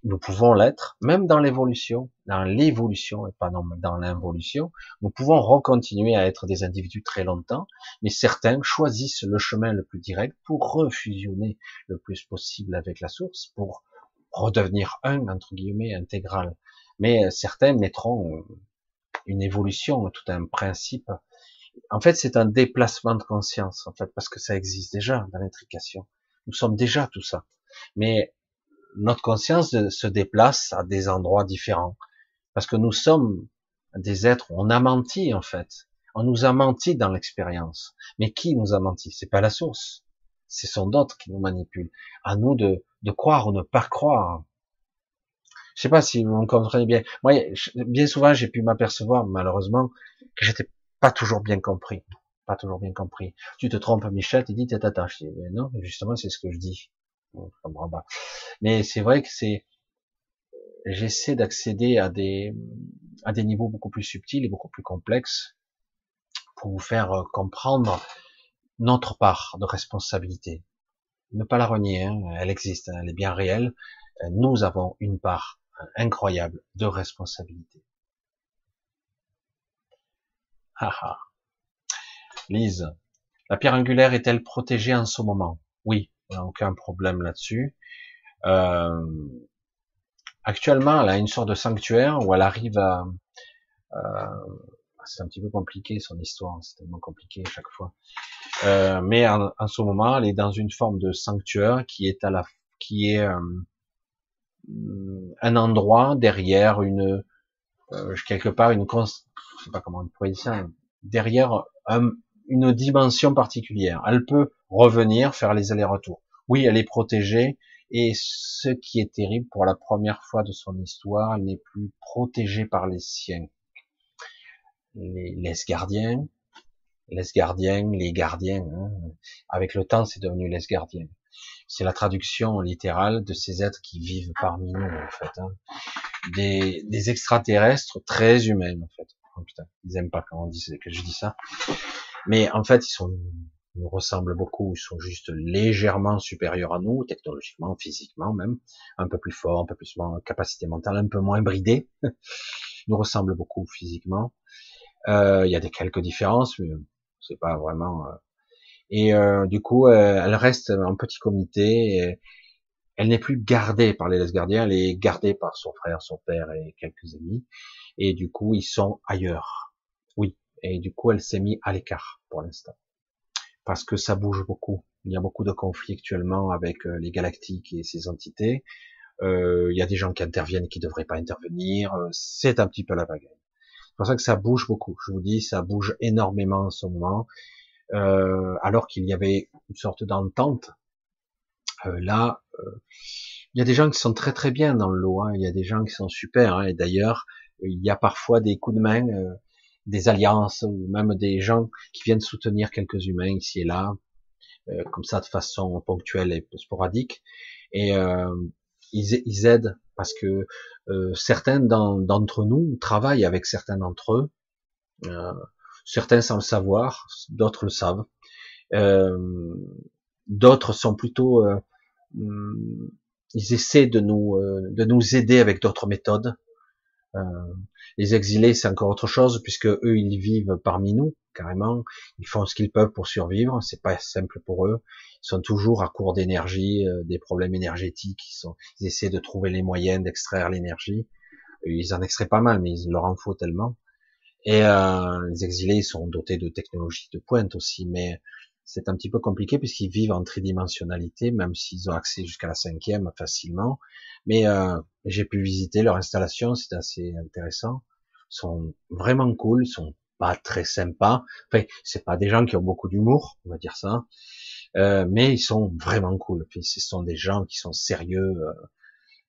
nous pouvons l'être, même dans l'évolution, dans l'évolution et pas dans l'involution. Nous pouvons recontinuer à être des individus très longtemps, mais certains choisissent le chemin le plus direct pour refusionner le plus possible avec la source, pour redevenir un, entre guillemets, intégral. Mais certains mettront une évolution, tout un principe. En fait, c'est un déplacement de conscience, en fait, parce que ça existe déjà dans l'intrication. Nous sommes déjà tout ça. Mais notre conscience se déplace à des endroits différents. Parce que nous sommes des êtres, on a menti en fait. On nous a menti dans l'expérience. Mais qui nous a menti? C'est pas la source. Ce sont d'autres qui nous manipulent. À nous de, de croire ou ne pas croire. Je sais pas si vous me comprenez bien. Moi, bien souvent, j'ai pu m'apercevoir, malheureusement, que j'étais pas toujours bien compris. Pas toujours bien compris. Tu te trompes, Michel, tu dis, t'es attaché. Mais non, justement, c'est ce que je dis. Mais c'est vrai que c'est, j'essaie d'accéder à des, à des niveaux beaucoup plus subtils et beaucoup plus complexes pour vous faire euh, comprendre notre part de responsabilité. Ne pas la renier, hein, elle existe, hein, elle est bien réelle. Euh, nous avons une part incroyable de responsabilité. Haha. Lise, la pierre angulaire est-elle protégée en ce moment? Oui, a aucun problème là-dessus. Euh, actuellement, elle a une sorte de sanctuaire où elle arrive à... Euh, c'est un petit peu compliqué son histoire, c'est tellement compliqué chaque fois. Euh, mais en, en, ce moment, elle est dans une forme de sanctuaire qui est à la, qui est euh, un endroit derrière une euh, quelque part une je sais pas comment on pourrait dire ça, derrière une dimension particulière. Elle peut revenir, faire les allers-retours. Oui, elle est protégée, et ce qui est terrible, pour la première fois de son histoire, elle n'est plus protégée par les siens. Les, les gardiens, les gardiens, les gardiens. Hein. Avec le temps, c'est devenu les gardiens. C'est la traduction littérale de ces êtres qui vivent parmi nous, en fait. Hein. Des, des extraterrestres très humains, en fait. Oh, putain, ils aiment pas quand on dit que je dis ça. Mais en fait, ils sont, nous ressemblent beaucoup. Ils sont juste légèrement supérieurs à nous, technologiquement, physiquement même, un peu plus forts, un peu plus en capacité mentale, un peu moins bridés. [laughs] nous ressemblent beaucoup physiquement. Euh, il y a des quelques différences, mais c'est pas vraiment. Euh... Et euh, du coup, euh, elle reste en petit comité. Et elle n'est plus gardée par les les gardiens, elle est gardée par son frère, son père et quelques amis et du coup ils sont ailleurs. Oui, et du coup elle s'est mise à l'écart pour l'instant parce que ça bouge beaucoup. Il y a beaucoup de conflits actuellement avec euh, les galactiques et ces entités. Euh, il y a des gens qui interviennent qui devraient pas intervenir. Euh, c'est un petit peu la bagaille. C'est pour ça que ça bouge beaucoup. Je vous dis, ça bouge énormément en ce moment. Euh, alors qu'il y avait une sorte d'entente. Euh, là, il y a des gens qui sont très très bien dans le lot. Hein. Il y a des gens qui sont super. Hein. Et d'ailleurs, il y a parfois des coups de main, euh, des alliances ou même des gens qui viennent soutenir quelques humains ici et là, euh, comme ça de façon ponctuelle et sporadique. Et euh, ils, ils, aident parce que certains d'entre nous travaillent avec certains d'entre eux. certains sans le savoir, d'autres le savent. d'autres sont plutôt hmm, ils essaient de nous de nous aider avec d'autres méthodes euh, les exilés, c'est encore autre chose puisque eux, ils vivent parmi nous carrément. Ils font ce qu'ils peuvent pour survivre. C'est pas simple pour eux. Ils sont toujours à court d'énergie, euh, des problèmes énergétiques. Ils, sont, ils essaient de trouver les moyens d'extraire l'énergie. Ils en extraient pas mal, mais il leur en faut tellement. Et euh, les exilés sont dotés de technologies de pointe aussi, mais c'est un petit peu compliqué puisqu'ils vivent en tridimensionnalité, même s'ils ont accès jusqu'à la cinquième facilement. Mais euh, j'ai pu visiter leur installation, c'est assez intéressant. Ils sont vraiment cool, ils sont pas très sympas. Enfin, c'est pas des gens qui ont beaucoup d'humour, on va dire ça, euh, mais ils sont vraiment cool. Enfin, ce sont des gens qui sont sérieux. Euh,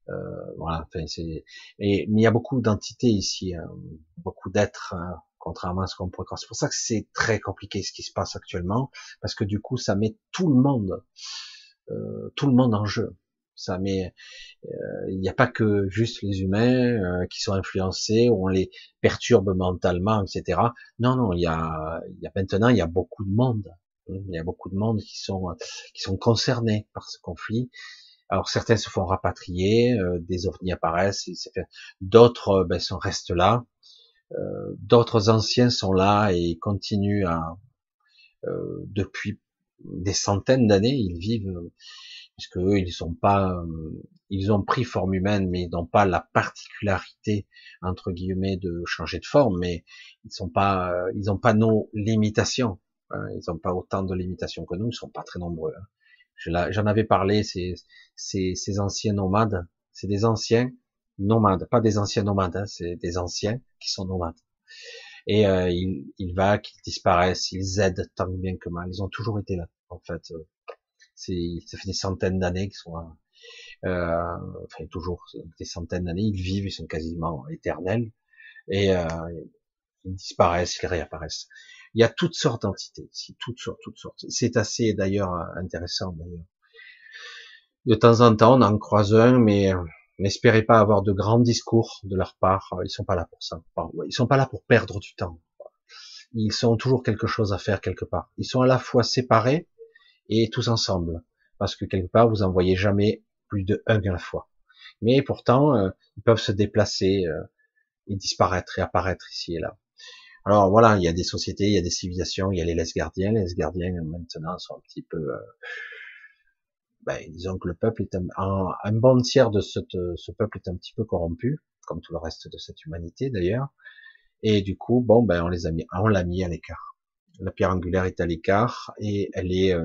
euh voilà. Enfin, c'est. Mais, il y a beaucoup d'entités ici, hein, beaucoup d'êtres. Hein, contrairement à ce qu'on pourrait croire. C'est pour ça que c'est très compliqué ce qui se passe actuellement, parce que du coup, ça met tout le monde, euh, tout le monde en jeu. Ça met, euh, il n'y a pas que juste les humains euh, qui sont influencés, on les perturbe mentalement, etc. Non, non, il y a, y a maintenant, il y a beaucoup de monde. Il y a beaucoup de monde qui sont qui sont concernés par ce conflit. Alors certains se font rapatrier, euh, des ovnis apparaissent, d'autres ben, sont restent là, euh, d'autres anciens sont là et continuent à, euh, depuis des centaines d'années, ils vivent, puisque eux, ils sont pas, euh, ils ont pris forme humaine, mais ils n'ont pas la particularité entre guillemets de changer de forme, mais ils sont pas, ils n'ont pas nos limitations. Hein, ils n'ont pas autant de limitations que nous, ils sont pas très nombreux. Hein. J'en avais parlé, ces, ces, ces anciens nomades, c'est des anciens nomades, pas des anciens nomades, hein, c'est des anciens qui sont nomades. et euh, il, il, va, qu'ils disparaissent, ils aident tant bien que mal. Ils ont toujours été là, en fait. C'est, ça fait des centaines d'années qu'ils sont. Euh, enfin toujours des centaines d'années, ils vivent, ils sont quasiment éternels, et euh, ils disparaissent, ils réapparaissent. Il y a toutes sortes d'entités, toutes sortes, toutes sortes. C'est assez d'ailleurs intéressant d'ailleurs. De temps en temps, on en croise un, mais euh, n'espérez pas avoir de grands discours de leur part. Ils sont pas là pour ça. Ils sont pas là pour perdre du temps. Ils ont toujours quelque chose à faire quelque part. Ils sont à la fois séparés et tous ensemble, parce que quelque part vous en voyez jamais plus de un à la fois. Mais pourtant, euh, ils peuvent se déplacer euh, et disparaître et apparaître ici et là. Alors voilà, il y a des sociétés, il y a des civilisations, il y a les laisse gardiens. Les gardiens maintenant sont un petit peu, euh, ben, disons que le peuple est un, un, bon tiers de ce, ce peuple est un petit peu corrompu, comme tout le reste de cette humanité d'ailleurs. Et du coup, bon, ben on les a mis, on l'a mis à l'écart. La pierre angulaire est à l'écart et elle est,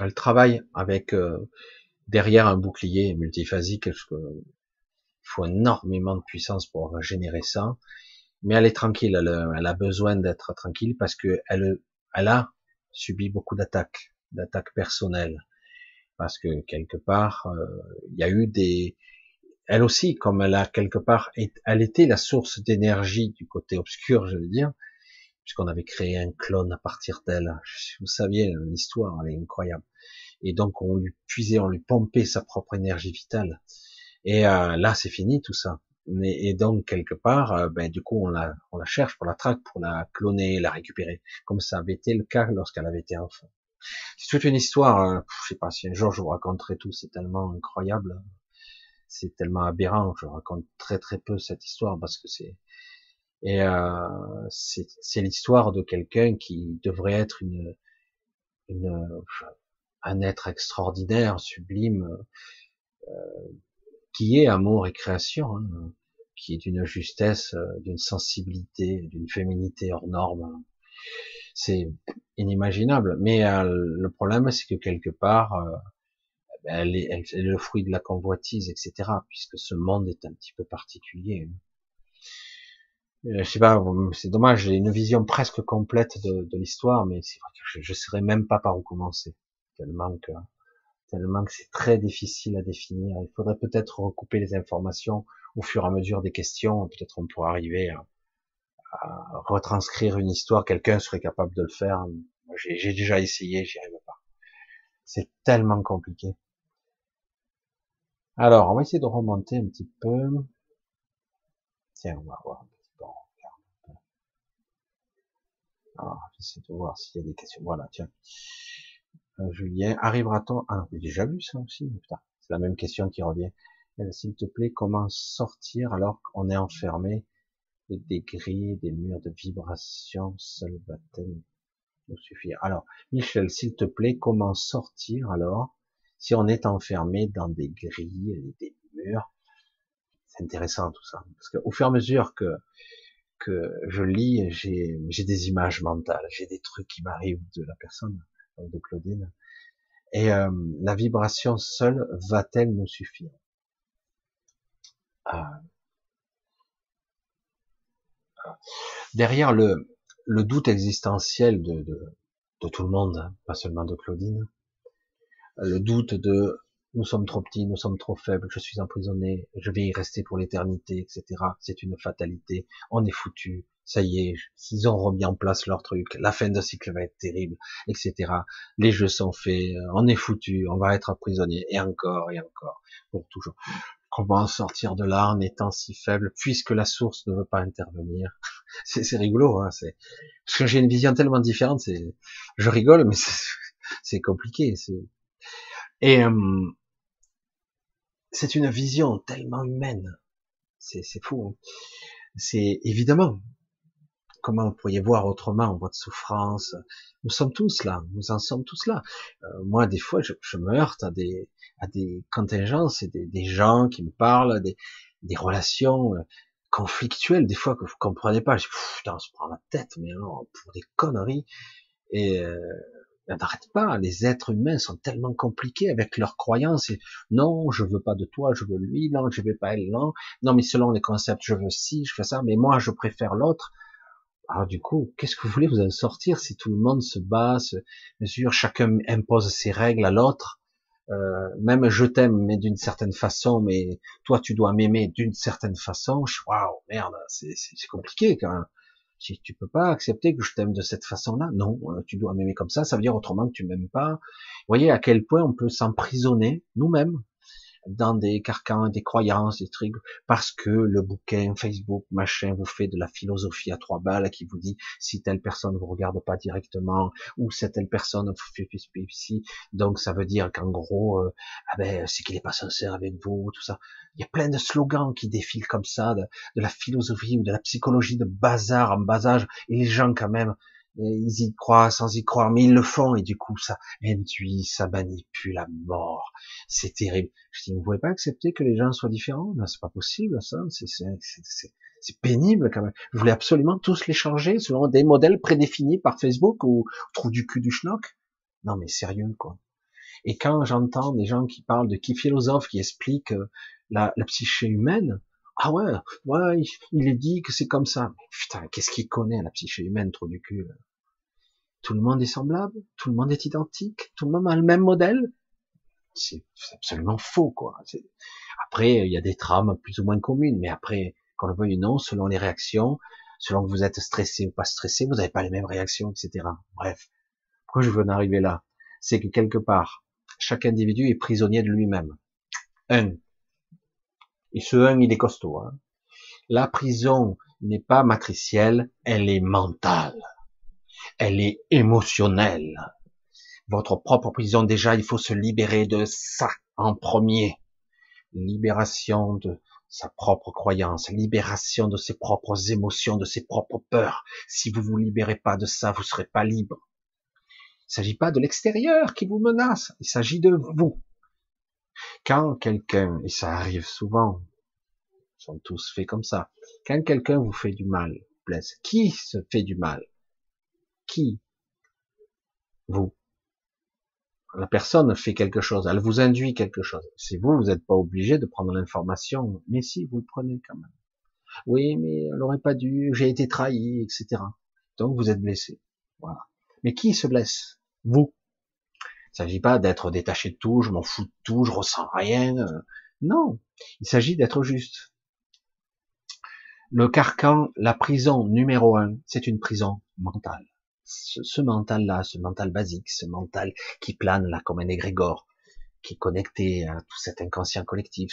elle travaille avec euh, derrière un bouclier multiphasique. il faut énormément de puissance pour générer ça. Mais elle est tranquille. Elle, a besoin d'être tranquille parce que elle, elle a subi beaucoup d'attaques, d'attaques personnelles. Parce que quelque part, euh, il y a eu des, elle aussi, comme elle a quelque part, elle était la source d'énergie du côté obscur, je veux dire, puisqu'on avait créé un clone à partir d'elle. Vous saviez, l'histoire, elle est incroyable. Et donc, on lui puisait, on lui pompait sa propre énergie vitale. Et euh, là, c'est fini tout ça. Mais, et donc, quelque part, euh, ben, du coup, on la, on la cherche, pour la traque, pour la cloner, la récupérer, comme ça avait été le cas lorsqu'elle avait été enfant. C'est toute une histoire, euh, je sais pas si un jour je vous raconterai tout, c'est tellement incroyable, c'est tellement aberrant, je raconte très très peu cette histoire parce que c'est et euh, c'est l'histoire de quelqu'un qui devrait être une, un être extraordinaire, sublime, euh, qui est amour et création, hein, qui est d'une justesse, d'une sensibilité, d'une féminité hors norme. C'est inimaginable. Mais euh, le problème, c'est que quelque part, euh, ben, elle, est, elle, est, le fruit de la convoitise, etc. Puisque ce monde est un petit peu particulier. Euh, je sais pas, c'est dommage, j'ai une vision presque complète de, de l'histoire, mais c'est vrai que je ne saurais même pas par où commencer, tellement que tellement que c'est très difficile à définir. Il faudrait peut-être recouper les informations au fur et à mesure des questions. Peut-être on pourrait arriver à, retranscrire une histoire. Quelqu'un serait capable de le faire. J'ai déjà essayé, j'y arrive pas. C'est tellement compliqué. Alors, on va essayer de remonter un petit peu. Tiens, on va voir. Alors, j'essaie de voir s'il y a des questions. Voilà, tiens. Euh, Julien, arrivera-t-on Ah, j'ai déjà vu ça aussi. Putain, c'est la même question qui revient. Euh, s'il te plaît, comment sortir alors qu'on est enfermé des grilles, des murs de vibration Seul va-t-elle nous suffire? Alors, Michel, s'il te plaît, comment sortir alors si on est enfermé dans des grilles, des murs? C'est intéressant tout ça, parce qu'au fur et à mesure que que je lis, j'ai des images mentales, j'ai des trucs qui m'arrivent de la personne, de Claudine. Et euh, la vibration seule va-t-elle nous suffire? Ah. Derrière le, doute existentiel de, tout le monde, hein, pas seulement de Claudine, le doute de nous sommes trop petits, nous sommes trop faibles, je suis emprisonné, je vais y rester pour l'éternité, etc. C'est une fatalité, on est foutu, ça y est, ils ont remis en place leur truc, la fin de cycle va être terrible, etc. Les jeux sont faits, on est foutu, on va être emprisonné, et encore, et encore, pour toujours. Comment sortir de là en étant si faible, puisque la source ne veut pas intervenir [laughs] C'est rigolo, hein, c'est parce que j'ai une vision tellement différente, c'est, je rigole, mais c'est [laughs] compliqué. Et euh, c'est une vision tellement humaine. C'est fou. Hein. C'est évidemment. Comment vous pourriez voir autrement votre souffrance Nous sommes tous là. Nous en sommes tous là. Euh, moi, des fois, je, je, me heurte à des, à des contingences et des, des gens qui me parlent, des, des relations euh, conflictuelles, des fois que vous comprenez pas. Je putain, on se prend la tête, mais non, pour des conneries. Et euh, n'arrête pas. Les êtres humains sont tellement compliqués avec leurs croyances. non, je veux pas de toi, je veux lui. Non, je veux pas elle. Non, non, mais selon les concepts, je veux ci, je fais ça. Mais moi, je préfère l'autre. Alors du coup, qu'est-ce que vous voulez vous en sortir si tout le monde se bat, se mesure, chacun impose ses règles à l'autre. Euh, même je t'aime, mais d'une certaine façon, mais toi tu dois m'aimer d'une certaine façon. Waouh, merde, c'est compliqué quand même. Tu peux pas accepter que je t'aime de cette façon-là, non, euh, tu dois m'aimer comme ça, ça veut dire autrement que tu m'aimes pas. Vous voyez à quel point on peut s'emprisonner nous-mêmes dans des carcans, des croyances, des trucs, parce que le bouquin, Facebook, machin, vous fait de la philosophie à trois balles qui vous dit si telle personne vous regarde pas directement, ou si telle personne vous fait ici, donc ça veut dire qu'en gros, euh, ah ben, c'est qu'il est pas sincère avec vous, tout ça. Il y a plein de slogans qui défilent comme ça, de, de la philosophie ou de la psychologie de bazar en bas et les gens quand même, ils y croient sans y croire, mais ils le font et du coup ça induit, ça manipule la mort. C'est terrible. Je dis, vous pouvez pas accepter que les gens soient différents? Non, c'est pas possible, ça. C'est pénible quand même. Vous voulez absolument tous les changer selon des modèles prédéfinis par Facebook ou trou du cul du schnock? Non, mais sérieux quoi. Et quand j'entends des gens qui parlent de qui philosophes qui expliquent euh, la, la psyché humaine, ah ouais, ouais, il est dit que c'est comme ça. putain, qu'est-ce qu'il connaît la psyché humaine, trop du cul Tout le monde est semblable, tout le monde est identique, tout le monde a le même modèle. C'est absolument faux, quoi. Après, il y a des trames plus ou moins communes, mais après, qu'on le veuille ou non, selon les réactions, selon que vous êtes stressé ou pas stressé, vous n'avez pas les mêmes réactions, etc. Bref, pourquoi je veux en arriver là? C'est que quelque part, chaque individu est prisonnier de lui-même. Un, et ce un, il est costaud. Hein. La prison n'est pas matricielle, elle est mentale. Elle est émotionnelle. Votre propre prison, déjà, il faut se libérer de ça en premier. Libération de sa propre croyance, libération de ses propres émotions, de ses propres peurs. Si vous vous libérez pas de ça, vous serez pas libre. Il s'agit pas de l'extérieur qui vous menace, il s'agit de vous. Quand quelqu'un, et ça arrive souvent, ils sont tous faits comme ça, quand quelqu'un vous fait du mal, blesse, qui se fait du mal? Qui? Vous. La personne fait quelque chose, elle vous induit quelque chose. C'est vous, vous n'êtes pas obligé de prendre l'information, mais si, vous le prenez quand même. Oui, mais elle n'aurait pas dû, j'ai été trahi, etc. Donc vous êtes blessé. Voilà. Mais qui se blesse? Vous. Il s'agit pas d'être détaché de tout, je m'en fous de tout, je ressens rien. Euh, non, il s'agit d'être juste. Le carcan, la prison numéro un, c'est une prison mentale. Ce, mental-là, ce mental basique, ce mental qui plane là comme un égrégore, qui est connecté à tout cet inconscient collectif,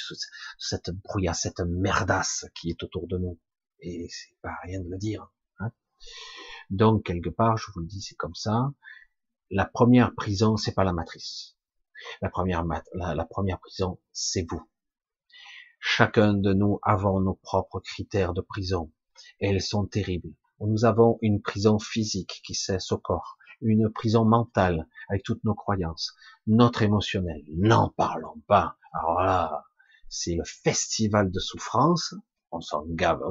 cette brouillasse, cette merdasse qui est autour de nous. Et c'est pas rien de le dire. Hein. Donc quelque part, je vous le dis, c'est comme ça la première prison, c'est pas la matrice. La première, la, première prison, c'est vous. Chacun de nous avons nos propres critères de prison. Et elles sont terribles. Nous avons une prison physique qui cesse au corps, une prison mentale avec toutes nos croyances, notre émotionnel. N'en parlons pas. Alors là, c'est le festival de souffrance. On s'en gave,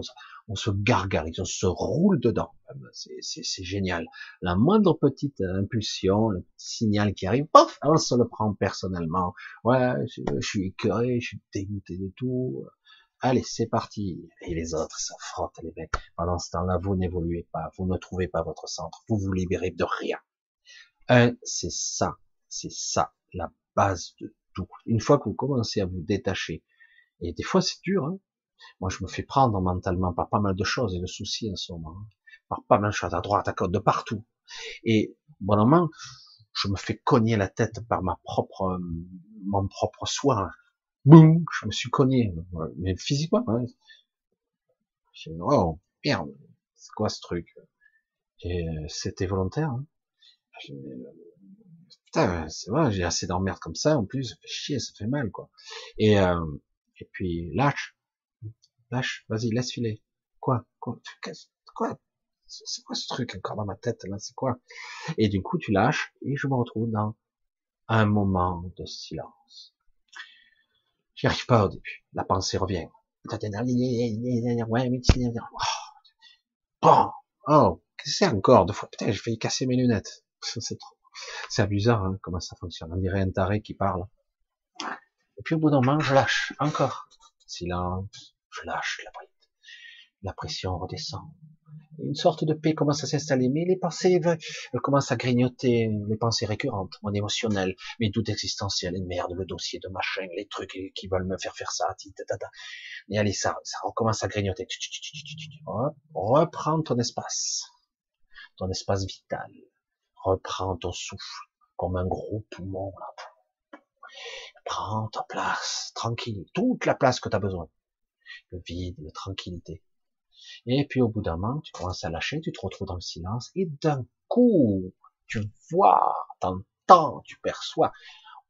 on se gargarise, on se roule dedans. C'est génial. La moindre petite impulsion, le petit signal qui arrive, pof, on se le prend personnellement. Ouais, je, suis écœuré, je suis dégoûté de tout. Allez, c'est parti. Et les autres, ça frotte les mecs. Pendant ce temps-là, vous n'évoluez pas, vous ne trouvez pas votre centre, vous vous libérez de rien. Un, c'est ça, c'est ça, la base de tout. Une fois que vous commencez à vous détacher, et des fois c'est dur, hein, moi, je me fais prendre mentalement par pas mal de choses et de soucis en ce moment. Hein. Par pas mal de choses à droite, à côté, de partout. Et, bon moment, je me fais cogner la tête par ma propre, mon propre soin. Boum, je me suis cogné. Mais physiquement, hein. J'ai oh, merde, c'est quoi ce truc? Et c'était volontaire, hein. Putain, c'est vrai, j'ai assez d'emmerde comme ça, en plus, ça fait chier, ça fait mal, quoi. Et, euh, et puis, lâche, lâche, vas-y, laisse filer. Quoi? Quoi, C'est quoi ce truc encore dans ma tête là? C'est quoi? Et du coup, tu lâches et je me retrouve dans un moment de silence. J'y arrive pas au début. La pensée revient. Bon, oh, qu'est-ce que c'est encore? Deux fois Putain, j'ai failli casser mes lunettes. [laughs] C'est trop. C'est amusant hein, comment ça fonctionne. On dirait un taré qui parle. Et puis au bout d'un moment, je lâche. Encore. Silence. Lâche la bride. La pression redescend. Une sorte de paix commence à s'installer, mais les pensées elles commencent à grignoter, les pensées récurrentes, mon émotionnel, mes doutes existentiels, les merde, le dossier de machin, les trucs qui veulent me faire faire ça, et allez, ça, ça recommence à grignoter. Reprends ton espace, ton espace vital. Reprends ton souffle, comme un gros poumon. Prends ta place, tranquille, toute la place que tu as besoin. Le vide, la tranquillité. Et puis au bout d'un moment, tu commences à lâcher, tu te retrouves dans le silence, et d'un coup, tu vois, t'entends, tu perçois,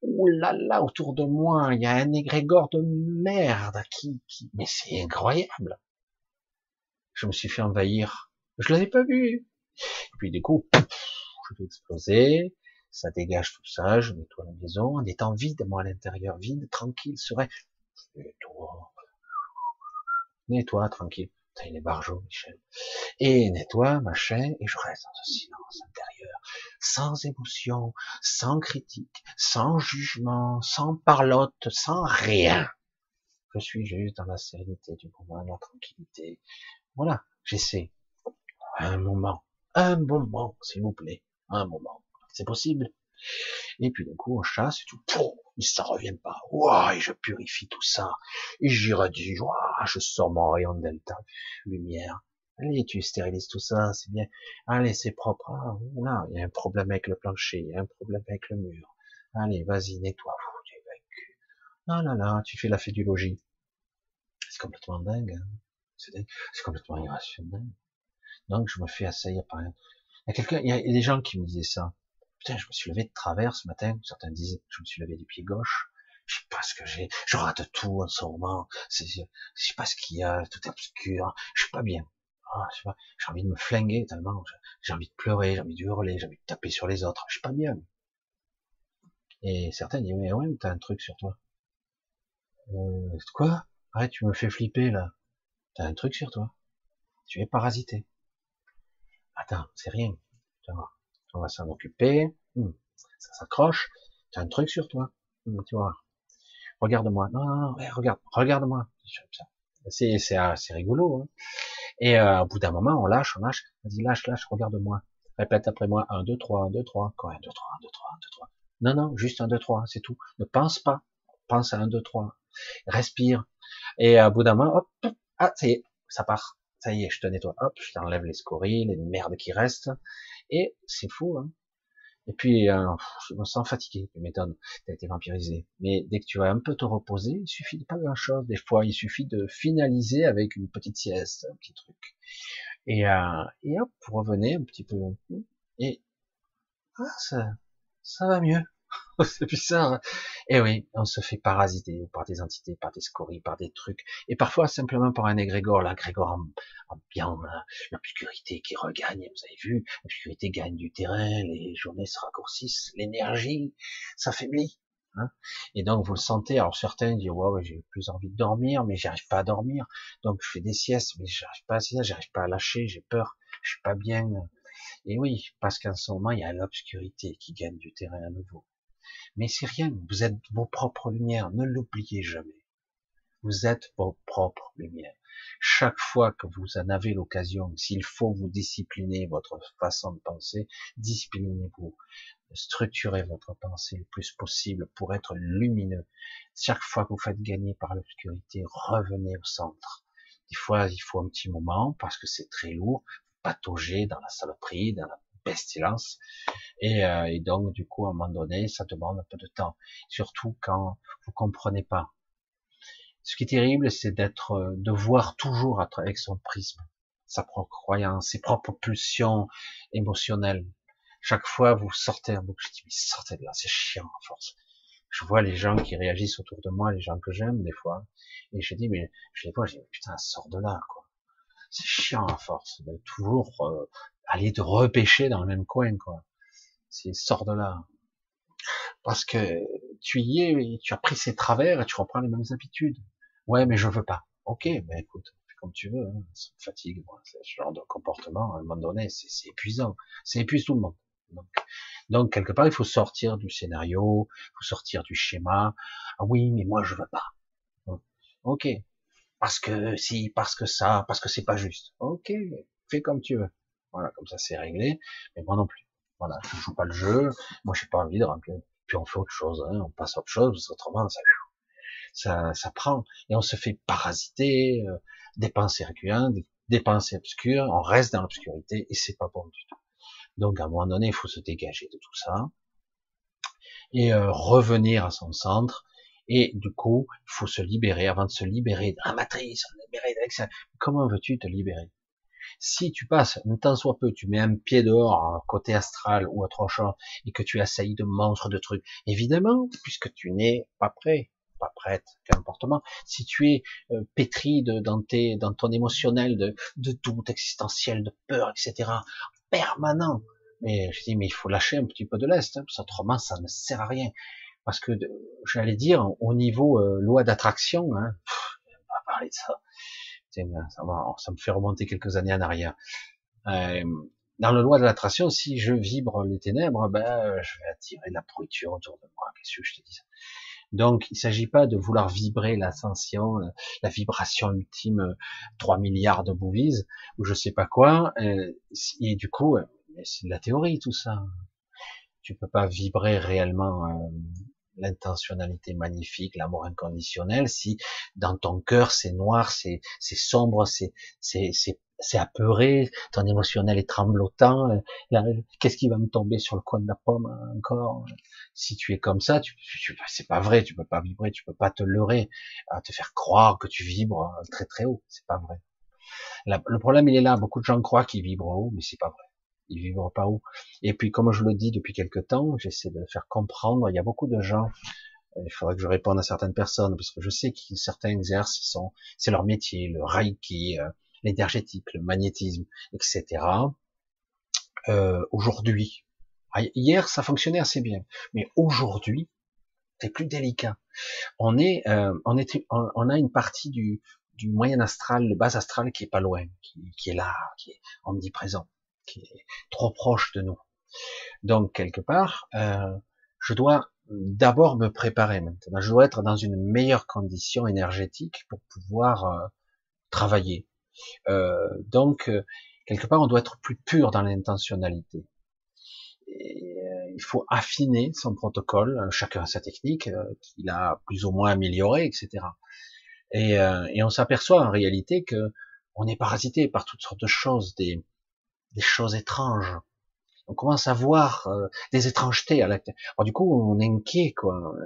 oh là là, autour de moi, il y a un égrégore de merde qui, qui, mais c'est incroyable. Je me suis fait envahir. Je l'avais pas vu. Et puis du coup, je vais exploser, ça dégage tout ça, je nettoie la maison, en étant vide, moi à l'intérieur, vide, tranquille, serait, nettoie, nettoie, tranquille. Putain, il est barjot, Michel. Et nettoie, machin, et je reste dans ce silence intérieur, sans émotion, sans critique, sans jugement, sans parlotte, sans rien. Je suis juste dans la sérénité du moment, la tranquillité. Voilà, j'essaie. Un moment, un moment, s'il vous plaît, un moment. C'est possible. Et puis d'un coup, on chasse et tout, ça revient pas. Ouah, et je purifie tout ça. Et j'irradie, ouah, je sors mon rayon delta, lumière. Allez, tu stérilises tout ça, c'est bien. Allez, c'est propre. Ah, là, il y a un problème avec le plancher, il y a un problème avec le mur. Allez, vas-y, nettoie. Tu es Ah là là, tu fais la logis. C'est complètement dingue. Hein. C'est complètement irrationnel. Donc, je me fais assaillir par. Il y a quelqu'un, il y a des gens qui me disaient ça. Putain, je me suis levé de travers ce matin. Certains disent, je me suis levé du pied gauche. Je sais pas ce que j'ai. Je rate tout en ce moment. Je sais pas ce qu'il y a. Tout est obscur. Je suis pas bien. Ah, j'ai envie de me flinguer tellement. J'ai envie de pleurer. J'ai envie de hurler. J'ai envie de taper sur les autres. Je suis pas bien. Et certains disent, mais ouais, t'as un truc sur toi. Euh, quoi? Arrête, tu me fais flipper, là. T'as un truc sur toi. Tu es parasité. Attends, c'est rien. On va s'en occuper, hmm. ça s'accroche, tu as un truc sur toi, hmm, tu vois, regarde-moi, non, non, non, regarde, regarde-moi, c'est, c'est, c'est rigolo, hein. et euh, au bout d'un moment, on lâche, on lâche, vas-y, lâche, lâche, regarde-moi, répète après moi, 1, 2, 3, 1, 2, 3, quoi, 1, 2, 3, 1, 2, 3, 1, 2, 3, non, non, juste 1, 2, 3, c'est tout, ne pense pas, pense à 1, 2, 3, respire, et euh, au bout d'un moment, hop, ah, ça y est, ça part, ça y est, je te nettoie, hop, je t'enlève les scories, les merdes qui restent, et c'est fou, hein. Et puis, euh, je me sens fatigué, tu m'étonnes, t'as été vampirisé. Mais dès que tu vas un peu te reposer, il suffit de pas grand chose. Des fois, il suffit de finaliser avec une petite sieste, un petit truc. Et, euh, et hop, vous revenez un petit peu. Et, ah, ça, ça va mieux. [laughs] c'est bizarre. Et oui, on se fait parasiter par des entités, par des scories, par des trucs, et parfois simplement par un égrégore, en bien, l'obscurité qui regagne, vous avez vu, l'obscurité gagne du terrain, les journées se raccourcissent, l'énergie s'affaiblit. Hein et donc vous le sentez, alors certains disent ouais, j'ai plus envie de dormir, mais j'arrive pas à dormir, donc je fais des siestes, mais j'arrive pas à j'arrive pas à lâcher, j'ai peur, je suis pas bien. Et oui, parce qu'en ce moment il y a l'obscurité qui gagne du terrain à nouveau. Mais c'est rien, vous êtes vos propres lumières, ne l'oubliez jamais. Vous êtes vos propres lumières. Chaque fois que vous en avez l'occasion, s'il faut vous discipliner votre façon de penser, disciplinez-vous. Structurez votre pensée le plus possible pour être lumineux. Chaque fois que vous faites gagner par l'obscurité, revenez au centre. Des fois, il faut un petit moment parce que c'est très lourd, patauger dans la saloperie, dans la pestilence. Et, euh, et, donc, du coup, à un moment donné, ça demande un peu de temps. Surtout quand vous comprenez pas. Ce qui est terrible, c'est d'être, euh, de voir toujours avec son prisme, sa propre croyance, ses propres pulsions émotionnelles. Chaque fois, vous sortez un bouc, je dis, mais sortez de là, c'est chiant, à force. Je vois les gens qui réagissent autour de moi, les gens que j'aime, des fois, et je dis, mais je les vois, je dis, putain, sort de là, quoi. C'est chiant, à force, de toujours euh, aller te repêcher dans le même coin, quoi. C'est sort de là. Parce que tu y es, tu as pris ses travers et tu reprends les mêmes habitudes. Ouais, mais je veux pas. Ok, ben écoute, comme tu veux, hein, ça me fatigue, moi. Ce genre de comportement, à un moment donné, c'est épuisant. C'est épuise tout le monde. Donc, Donc quelque part, il faut sortir du scénario, il faut sortir du schéma. Ah oui, mais moi je veux pas. Ok, parce que si, parce que ça, parce que c'est pas juste. Ok, fais comme tu veux. Voilà, comme ça c'est réglé. Mais moi non plus. Voilà, je joue pas le jeu. Moi j'ai pas envie de remplir. Puis on fait autre chose. Hein. On passe à autre chose. Parce autrement ça, ça, ça prend et on se fait parasiter, euh, des pensées récurrentes, des. On reste dans l'obscurité et c'est pas bon du tout. Donc à un moment donné, il faut se dégager de tout ça et euh, revenir à son centre. Et du coup, il faut se libérer avant de se libérer de la matrice, libérer de Comment veux-tu te libérer? Si tu passes un temps soit peu, tu mets un pied dehors, côté astral ou autre chose, et que tu assaillis de monstres, de trucs, évidemment, puisque tu n'es pas prêt, pas prête, comportement. Si tu es euh, pétri de, dans, tes, dans ton émotionnel de, de doute existentiel, de peur, etc., permanent. Mais je dis, mais il faut lâcher un petit peu de l'est, hein, parce autrement ça ne sert à rien. Parce que j'allais dire, au niveau euh, loi d'attraction, hein, pas parler de ça. Ça, ça, me fait remonter quelques années en arrière. Euh, dans la loi de l'attraction, si je vibre les ténèbres, ben, je vais attirer la pourriture autour de moi. Qu'est-ce que je te dis? Donc, il ne s'agit pas de vouloir vibrer l'ascension, la, vibration ultime, 3 milliards de bouvies, ou je sais pas quoi. Euh, et du coup, euh, c'est de la théorie tout ça. Tu peux pas vibrer réellement euh, l'intentionnalité magnifique, l'amour inconditionnel, si dans ton cœur c'est noir, c'est sombre, c'est c'est apeuré, ton émotionnel est tremblotant, qu'est-ce qui va me tomber sur le coin de la pomme encore? Si tu es comme ça, tu, c'est pas vrai, tu peux pas vibrer, tu peux pas te leurrer, à te faire croire que tu vibres très très haut, c'est pas vrai. le problème il est là, beaucoup de gens croient qu'ils vibrent haut, mais c'est pas vrai. Ils vibrent pas haut. Et puis comme je le dis depuis quelque temps, j'essaie de le faire comprendre, il y a beaucoup de gens il faudrait que je réponde à certaines personnes parce que je sais que certains exercent, c'est leur métier, le reiki, euh, l'énergétique, le magnétisme, etc. Euh, aujourd'hui, ah, hier ça fonctionnait assez bien, mais aujourd'hui c'est plus délicat. On est, euh, on, est a une partie du, du moyen astral, le bas astral qui est pas loin, qui, qui est là, qui est omniprésent, qui est trop proche de nous. Donc quelque part, euh, je dois d'abord me préparer maintenant. Je dois être dans une meilleure condition énergétique pour pouvoir euh, travailler, euh, donc, euh, quelque part, on doit être plus pur dans l'intentionnalité. Euh, il faut affiner son protocole, chacun sa technique, qu'il a plus ou moins amélioré, etc. Et, et on s'aperçoit en réalité que on est parasité par toutes sortes de choses, des, des choses étranges. On commence à voir des étrangetés à l'acte. Alors du coup, on est inquiet, quoi,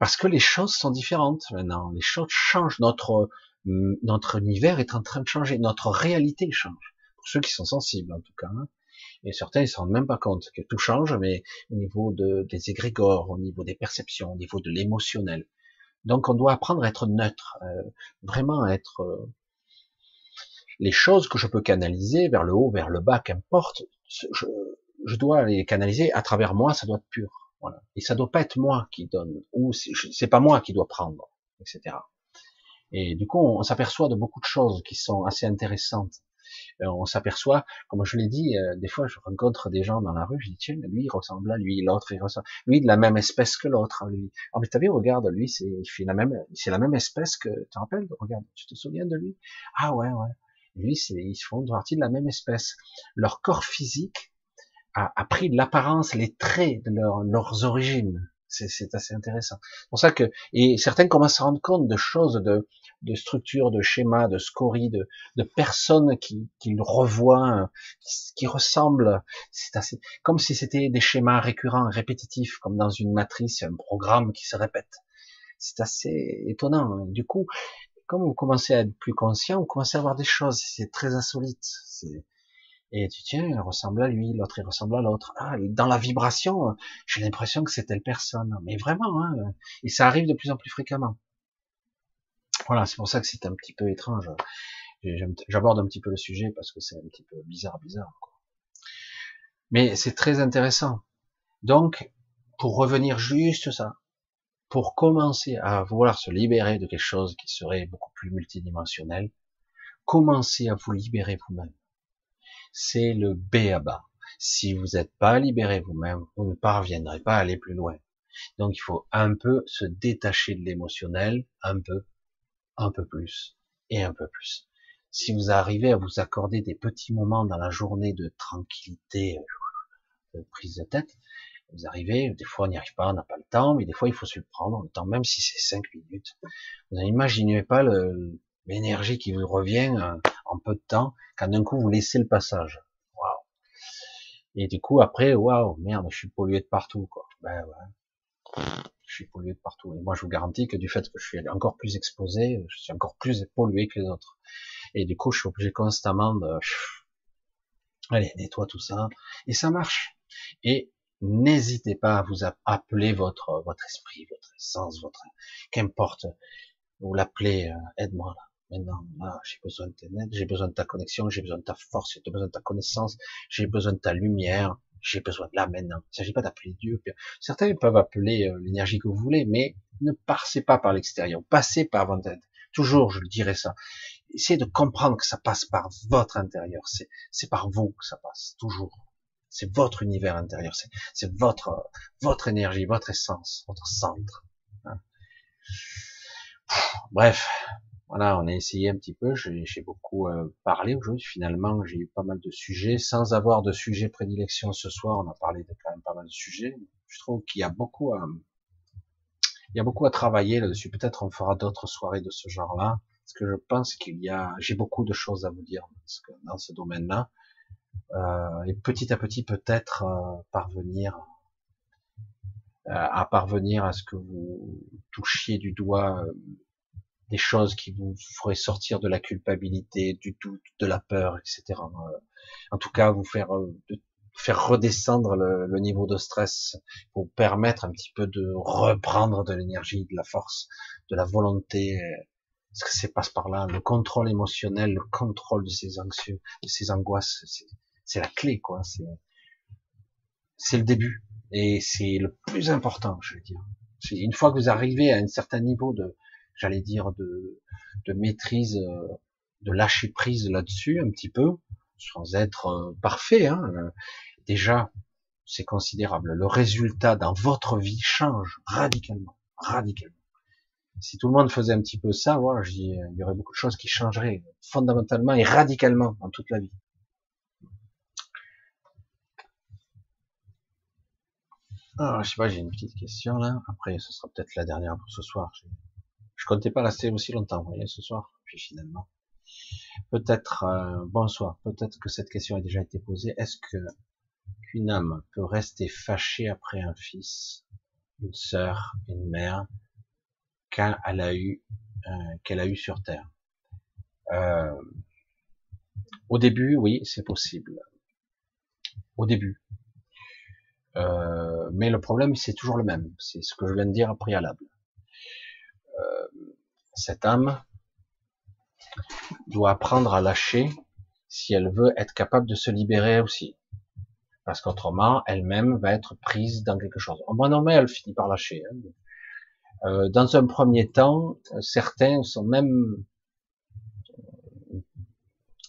parce que les choses sont différentes maintenant. Les choses changent. Notre notre univers est en train de changer, notre réalité change. Pour ceux qui sont sensibles, en tout cas. Hein. Et certains ne se rendent même pas compte que tout change, mais au niveau de, des égrégores, au niveau des perceptions, au niveau de l'émotionnel. Donc on doit apprendre à être neutre, euh, vraiment être euh, les choses que je peux canaliser vers le haut, vers le bas, qu'importe, je, je, dois les canaliser à travers moi, ça doit être pur. Voilà. Et ça doit pas être moi qui donne, ou c'est pas moi qui dois prendre, etc. Et du coup, on s'aperçoit de beaucoup de choses qui sont assez intéressantes. Euh, on s'aperçoit, comme je l'ai dit, euh, des fois je rencontre des gens dans la rue, je dis tiens, lui il ressemble à lui, l'autre il ressemble, lui de la même espèce que l'autre, lui. Ah mais t'as vu, regarde, lui c'est, il fait la même, c'est la même espèce que, tu te rappelles, regarde, tu te souviens de lui? Ah ouais ouais. Lui ils font partie de la même espèce. Leur corps physique a, a pris l'apparence, les traits de leur, leurs origines. C'est assez intéressant. C'est pour ça que et certains commencent à rendre compte de choses, de, de structures, de schémas, de scories, de, de personnes qui, qui revoient, qui, qui ressemblent. C'est assez comme si c'était des schémas récurrents, répétitifs, comme dans une matrice, un programme qui se répète. C'est assez étonnant. Du coup, comme vous commencez à être plus conscient, vous commencez à voir des choses. C'est très insolite. Et tu tiens, il ressemble à lui, l'autre il ressemble à l'autre. Ah, dans la vibration, j'ai l'impression que c'est telle personne. Mais vraiment, hein, et ça arrive de plus en plus fréquemment. Voilà, c'est pour ça que c'est un petit peu étrange. J'aborde un petit peu le sujet parce que c'est un petit peu bizarre, bizarre. Mais c'est très intéressant. Donc, pour revenir juste ça, pour commencer à vouloir se libérer de quelque chose qui serait beaucoup plus multidimensionnel, commencez à vous libérer vous-même c'est le B à bas. Si vous n'êtes pas libéré vous-même, vous ne parviendrez pas à aller plus loin. Donc il faut un peu se détacher de l'émotionnel, un peu, un peu plus, et un peu plus. Si vous arrivez à vous accorder des petits moments dans la journée de tranquillité, de prise de tête, vous arrivez, des fois on n'y arrive pas, on n'a pas le temps, mais des fois il faut se le prendre, le temps, même si c'est cinq minutes. Vous n'imaginez pas l'énergie qui vous revient euh, en peu de temps, quand d'un coup vous laissez le passage. Waouh. Et du coup après, waouh, merde, je suis pollué de partout, quoi. Ben ouais. Je suis pollué de partout. Et moi je vous garantis que du fait que je suis encore plus exposé, je suis encore plus pollué que les autres. Et du coup je suis obligé constamment de, allez, nettoie tout ça. Et ça marche. Et n'hésitez pas à vous appeler votre votre esprit, votre essence, votre qu'importe. Vous l'appelez, euh, aide-moi là. Maintenant, là, j'ai besoin de net, j'ai besoin de ta connexion, j'ai besoin de ta force, j'ai besoin de ta connaissance, j'ai besoin de ta lumière, j'ai besoin de là maintenant. Il ne s'agit pas d'appeler Dieu. Certains peuvent appeler euh, l'énergie que vous voulez, mais ne passez pas par l'extérieur, passez par votre tête. Toujours, je le dirai ça. Essayez de comprendre que ça passe par votre intérieur. C'est par vous que ça passe, toujours. C'est votre univers intérieur, c'est votre énergie, votre essence, votre centre. Hein. Bref, voilà, on a essayé un petit peu. J'ai beaucoup euh, parlé aujourd'hui. Finalement, j'ai eu pas mal de sujets, sans avoir de sujet prédilection ce soir. On a parlé de quand même pas mal de sujets. Je trouve qu'il y a beaucoup à il y a beaucoup à travailler là-dessus. Peut-être on fera d'autres soirées de ce genre-là, parce que je pense qu'il y a, j'ai beaucoup de choses à vous dire dans ce domaine-là. Euh, et petit à petit peut-être euh, parvenir euh, à parvenir à ce que vous touchiez du doigt des choses qui vous feraient sortir de la culpabilité, du doute, de la peur, etc. En tout cas, vous faire faire redescendre le, le, niveau de stress pour permettre un petit peu de reprendre de l'énergie, de la force, de la volonté. Ce que c'est passe par là, le contrôle émotionnel, le contrôle de ces anxieux, de ces angoisses, c'est la clé, quoi. C'est, c'est le début. Et c'est le plus important, je veux dire. Une fois que vous arrivez à un certain niveau de, j'allais dire, de, de maîtrise, euh, de lâcher prise là-dessus, un petit peu, sans être euh, parfait, hein, euh, déjà, c'est considérable. Le résultat dans votre vie change radicalement, radicalement. Si tout le monde faisait un petit peu ça, voilà, il y aurait beaucoup de choses qui changeraient fondamentalement et radicalement dans toute la vie. Ah, je sais pas, j'ai une petite question là. Après, ce sera peut-être la dernière pour ce soir. Je, je comptais pas rester aussi longtemps, vous voyez, ce soir. Puis finalement, peut-être, euh, bonsoir. Peut-être que cette question a déjà été posée. Est-ce que qu'une âme peut rester fâchée après un fils, une sœur, une mère, qu'elle a eu, euh, qu'elle a eu sur terre? Euh, Au début, oui, c'est possible. Au début, euh, mais le problème, c'est toujours le même. C'est ce que je viens de dire au préalable. Euh, cette âme doit apprendre à lâcher si elle veut être capable de se libérer aussi. Parce qu'autrement, elle-même va être prise dans quelque chose. Au moins, normal, elle finit par lâcher. Hein. Euh, dans un premier temps, certains sont même...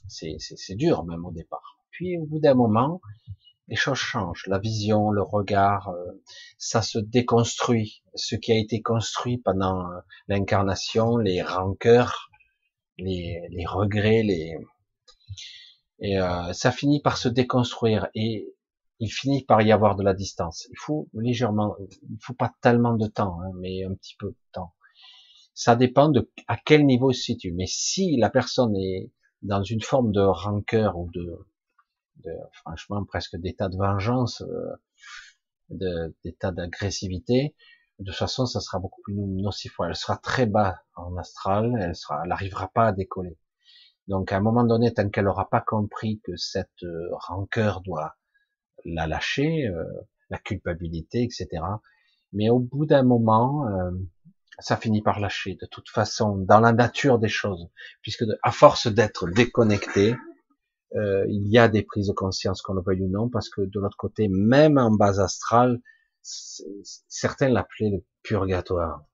C'est dur même au départ. Puis au bout d'un moment, les choses changent, la vision, le regard, euh, ça se déconstruit. Ce qui a été construit pendant euh, l'incarnation, les rancœurs, les, les regrets, les et euh, ça finit par se déconstruire et il finit par y avoir de la distance. Il faut légèrement, il faut pas tellement de temps, hein, mais un petit peu de temps. Ça dépend de à quel niveau se situe. Mais si la personne est dans une forme de rancœur ou de de, franchement presque d'état de vengeance, euh, d'état d'agressivité, de toute façon, ça sera beaucoup plus nocif. Elle sera très bas en astral, elle sera, elle n'arrivera pas à décoller. Donc, à un moment donné, tant qu'elle n'aura pas compris que cette euh, rancœur doit la lâcher, euh, la culpabilité, etc. Mais au bout d'un moment, ça finit par lâcher. De toute façon, dans la nature des choses, puisque à force d'être déconnecté, euh, il y a des prises de conscience, qu'on le veuille ou non, parce que de l'autre côté, même en base astrale, certains l'appelaient le purgatoire.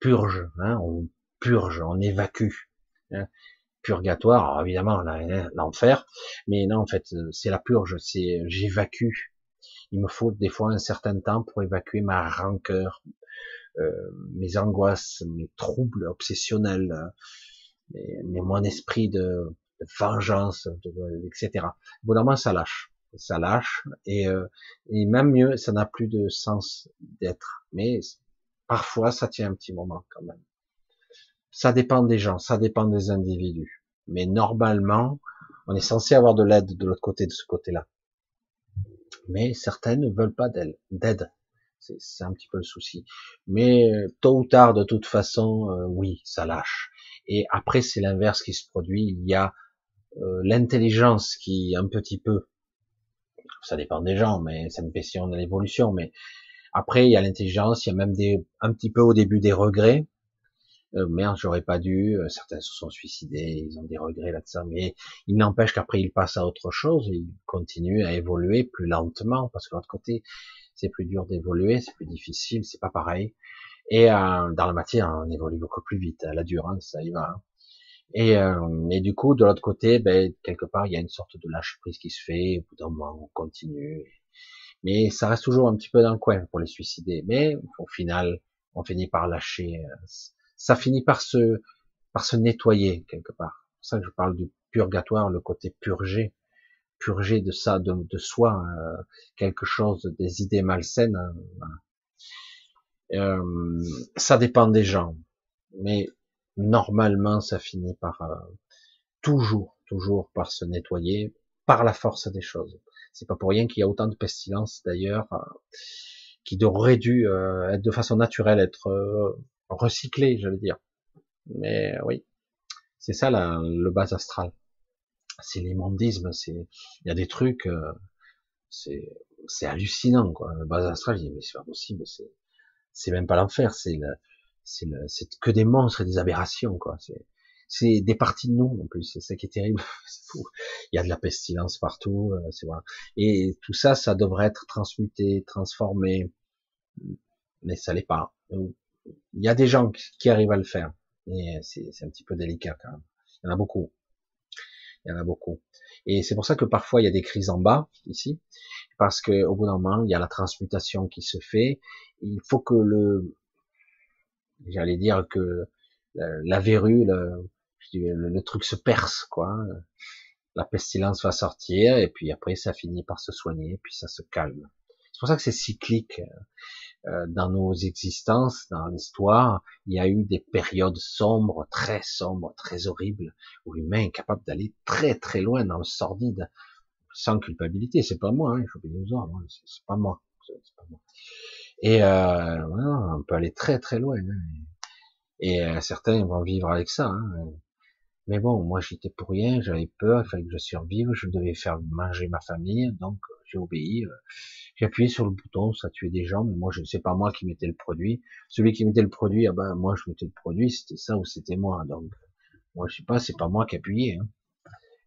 purge, hein, on purge, on évacue. Hein. purgatoire, alors évidemment l'enfer, mais non en fait c'est la purge, c'est j'évacue. Il me faut des fois un certain temps pour évacuer ma rancœur, euh, mes angoisses, mes troubles obsessionnels, mais, mon esprit de, vengeance, etc. Bon, normalement ça lâche, ça lâche, et, euh, et même mieux, ça n'a plus de sens d'être. Mais parfois ça tient un petit moment quand même. Ça dépend des gens, ça dépend des individus. Mais normalement, on est censé avoir de l'aide de l'autre côté, de ce côté-là. Mais certaines ne veulent pas d'aide. C'est un petit peu le souci. Mais euh, tôt ou tard, de toute façon, euh, oui, ça lâche. Et après, c'est l'inverse qui se produit. Il y a euh, l'intelligence qui, un petit peu, ça dépend des gens, mais c'est une question de l'évolution. Mais après, il y a l'intelligence, il y a même des, un petit peu au début des regrets euh, merde, j'aurais pas dû, euh, certains se sont suicidés, ils ont des regrets là-dessus, mais il n'empêche qu'après ils passent à autre chose, ils continuent à évoluer plus lentement, parce que de l'autre côté, c'est plus dur d'évoluer, c'est plus difficile, c'est pas pareil. Et euh, dans la matière, on évolue beaucoup plus vite, la durance, ça y va. Hein. Et, euh, du coup, de l'autre côté, ben, quelque part, il y a une sorte de lâche prise qui se fait, au bout d'un moment, on continue. Mais ça reste toujours un petit peu dans le coin pour les suicider. Mais au final, on finit par lâcher ça finit par se, par se nettoyer quelque part. C'est pour ça que je parle du purgatoire, le côté purgé, purger de ça, de, de soi, euh, quelque chose, des idées malsaines. Hein, euh, ça dépend des gens, mais normalement, ça finit par euh, toujours, toujours par se nettoyer par la force des choses. C'est pas pour rien qu'il y a autant de pestilences d'ailleurs qui auraient dû être de façon naturelle être recyclé, j'allais dire. Mais oui, c'est ça le bas astral. C'est l'immondiisme, c'est il y a des trucs, euh, c'est c'est hallucinant quoi. Le bas astral, je dis mais c'est pas possible, c'est c'est même pas l'enfer, c'est c'est c'est que des monstres et des aberrations quoi. C'est des parties de nous en plus, c'est ça qui est terrible. [laughs] Il y a de la pestilence partout, euh, c'est voilà. Et tout ça, ça devrait être transmuté, transformé, mais ça l'est pas il y a des gens qui arrivent à le faire, mais c'est un petit peu délicat quand même. Il y en a beaucoup. Il y en a beaucoup. Et c'est pour ça que parfois il y a des crises en bas, ici, parce que au bout d'un moment, il y a la transmutation qui se fait. Il faut que le, j'allais dire que la, verrue, le, le, truc se perce, quoi. La pestilence va sortir, et puis après ça finit par se soigner, puis ça se calme. C'est pour ça que c'est cyclique. Euh, dans nos existences, dans l'histoire, il y a eu des périodes sombres, très sombres, très horribles, où l'humain est capable d'aller très très loin dans le sordide, sans culpabilité. C'est pas moi, hein, aux ordres, hein, c'est pas moi, pas moi. Et euh, on peut aller très très loin. Hein. Et euh, certains vont vivre avec ça. Hein. Mais bon, moi j'étais pour rien, j'avais peur, il fallait que je survive, je devais faire manger ma famille, donc j'ai obéi. Euh, j'ai appuyé sur le bouton, ça tuait des gens, mais moi, je sais pas moi qui mettais le produit. Celui qui mettait le produit, ah ben, moi, je mettais le produit, c'était ça ou c'était moi. Donc, moi, je sais pas, c'est pas moi qui appuyais. Hein.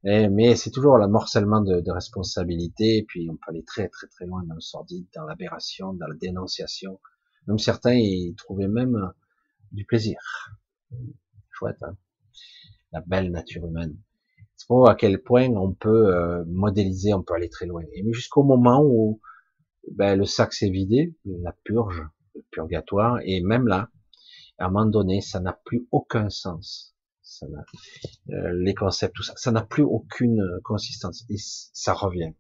Et, mais c'est toujours l'amorcellement de, de responsabilité, et puis on peut aller très, très, très loin dans le sordide, dans l'aberration, dans la dénonciation. Même certains, ils trouvaient même du plaisir. Chouette, hein la belle nature humaine. C'est pour à quel point on peut euh, modéliser, on peut aller très loin. Et jusqu'au moment où ben, le sac s'est vidé, la purge, le purgatoire, et même là, à un moment donné, ça n'a plus aucun sens. Euh, les concepts, tout ça, ça n'a plus aucune consistance. Et ça revient.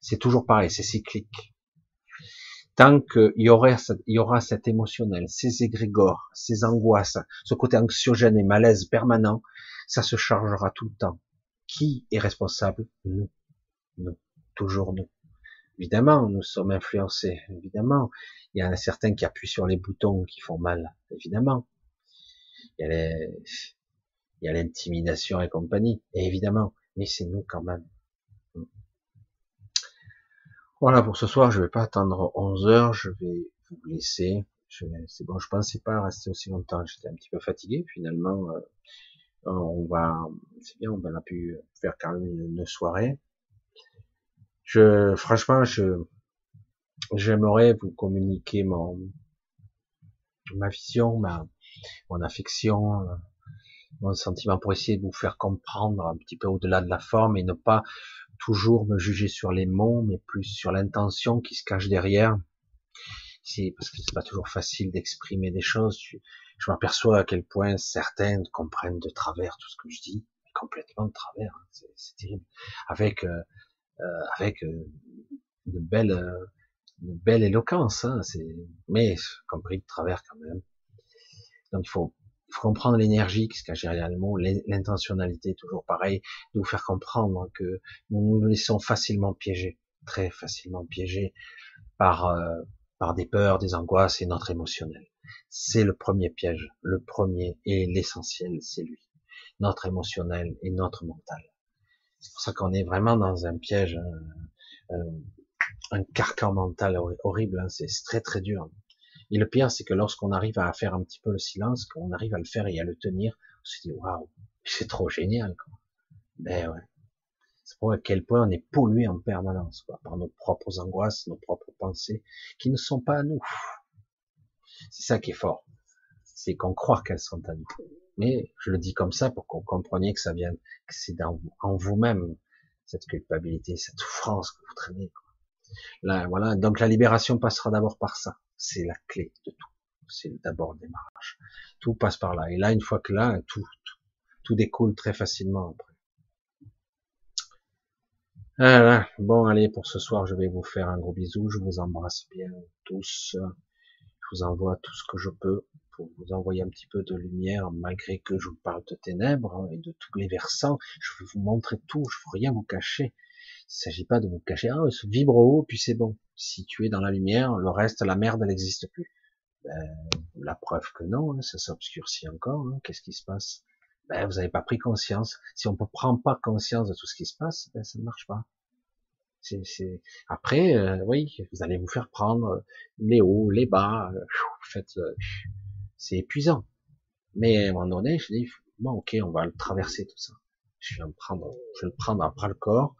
C'est toujours pareil, c'est cyclique. Tant qu'il y aura, il y aura cet émotionnel, ces égrégores, ces angoisses, ce côté anxiogène et malaise permanent, ça se chargera tout le temps. Qui est responsable? Nous. Nous. Toujours nous. Évidemment, nous sommes influencés, évidemment. Il y en a certains qui appuient sur les boutons qui font mal, évidemment. Il y a l'intimidation et compagnie, évidemment. Mais c'est nous quand même. Voilà pour ce soir, je vais pas attendre 11 heures, je vais vous laisser. C'est bon, je pensais pas rester aussi longtemps, j'étais un petit peu fatigué finalement. Euh, on va, c'est bien, on a pu faire quand même une soirée. Je, franchement, je, j'aimerais vous communiquer mon, ma vision, ma, mon affection, mon sentiment pour essayer de vous faire comprendre un petit peu au-delà de la forme et ne pas toujours me juger sur les mots, mais plus sur l'intention qui se cache derrière. C'est parce que c'est pas toujours facile d'exprimer des choses. Je, m'aperçois à quel point certains comprennent de travers tout ce que je dis, complètement de travers. Hein. C'est terrible. Avec euh, euh, avec euh, une belle une belle éloquence, hein, c'est mais compris de travers quand même. Donc il faut faut comprendre l'énergie qui se cache derrière les mots, l'intentionnalité, toujours pareil, de vous faire comprendre que nous nous laissons facilement piéger, très facilement piéger par, euh, par des peurs, des angoisses et notre émotionnel. C'est le premier piège, le premier et l'essentiel, c'est lui. Notre émotionnel et notre mental. C'est pour ça qu'on est vraiment dans un piège, un, un carcan mental horrible, hein. c'est très très dur. Et le pire, c'est que lorsqu'on arrive à faire un petit peu le silence, qu'on arrive à le faire et à le tenir, on se dit waouh, c'est trop génial. Quoi. Ben ouais. C'est pour à quel point on est pollué en permanence quoi, par nos propres angoisses, nos propres pensées, qui ne sont pas à nous. C'est ça qui est fort. C'est qu'on croit qu'elles sont à nous. Mais je le dis comme ça pour qu'on comprenne que ça vient, que c'est en vous-même cette culpabilité, cette souffrance que vous traînez. Quoi. Là, voilà. Donc la libération passera d'abord par ça c'est la clé de tout. C'est d'abord le démarrage. Tout passe par là. Et là, une fois que là, tout, tout, découle très facilement après. Voilà. Bon, allez, pour ce soir, je vais vous faire un gros bisou. Je vous embrasse bien tous. Je vous envoie tout ce que je peux pour vous envoyer un petit peu de lumière, malgré que je vous parle de ténèbres et de tous les versants. Je vais vous montrer tout. Je ne veux rien vous cacher. Il ne s'agit pas de vous cacher. Ah, vibre haut, puis c'est bon si tu es dans la lumière, le reste, la merde, elle n'existe plus. Ben, la preuve que non, hein, ça s'obscurcit encore. Hein. Qu'est-ce qui se passe? Ben, Vous n'avez pas pris conscience. Si on ne prend pas conscience de tout ce qui se passe, ben, ça ne marche pas. C'est, Après, euh, oui, vous allez vous faire prendre les hauts, les bas. Euh, faites, euh, c'est épuisant. Mais à un moment donné, je dis, bon, ok, on va le traverser tout ça. Je vais, prendre, je vais le prendre après le corps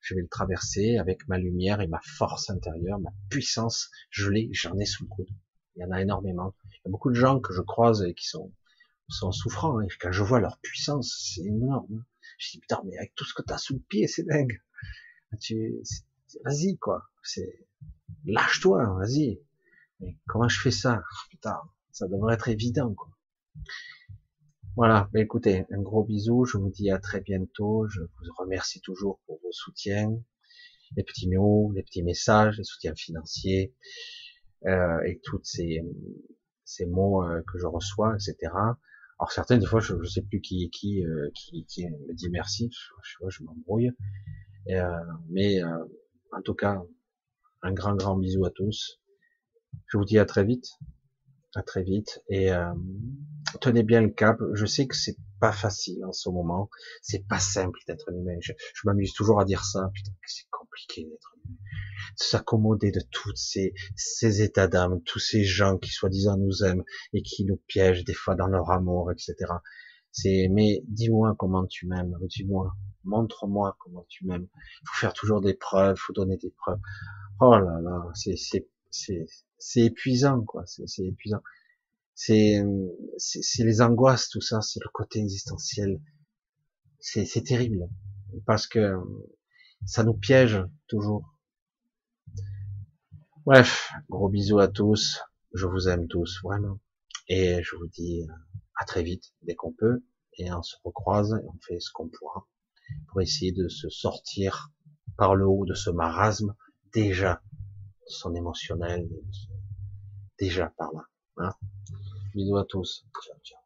je vais le traverser avec ma lumière et ma force intérieure, ma puissance, je l'ai, j'en ai sous le coude. Il y en a énormément. Il y a beaucoup de gens que je croise et qui sont, sont souffrants, et quand je vois leur puissance, c'est énorme. Je dis, putain, mais avec tout ce que tu as sous le pied, c'est dingue. Tu, vas-y, quoi. C'est, lâche-toi, vas-y. Mais comment je fais ça? Putain, ça devrait être évident, quoi. Voilà, mais écoutez, un gros bisou, je vous dis à très bientôt, je vous remercie toujours pour vos soutiens, les petits mots, les petits messages, les soutiens financiers, euh, et tous ces, ces mots euh, que je reçois, etc. Alors certains, des fois, je ne sais plus qui qui, euh, qui, qui me dit merci, je, je, je m'embrouille, mais en tout cas, un grand, grand bisou à tous. Je vous dis à très vite, à très vite, et tenez bien le cap. Je sais que c'est pas facile en ce moment. C'est pas simple d'être humain. Je, m'amuse toujours à dire ça. Putain, c'est compliqué d'être humain. S'accommoder de tous ces, ces états d'âme, tous ces gens qui soi-disant nous aiment et qui nous piègent des fois dans leur amour, etc. C'est, mais dis-moi comment tu m'aimes. Dis-moi. Montre-moi comment tu m'aimes. Faut faire toujours des preuves. Faut donner des preuves. Oh là là, c'est, c'est, c'est, épuisant, quoi. C'est épuisant c'est les angoisses, tout ça, c'est le côté existentiel. C'est terrible parce que ça nous piège toujours. Bref, gros bisous à tous. Je vous aime tous vraiment, et je vous dis à très vite dès qu'on peut, et on se recroise et on fait ce qu'on pourra pour essayer de se sortir par le haut de ce marasme déjà son émotionnel déjà par là. Hein Bisous à tous. Ciao, ciao.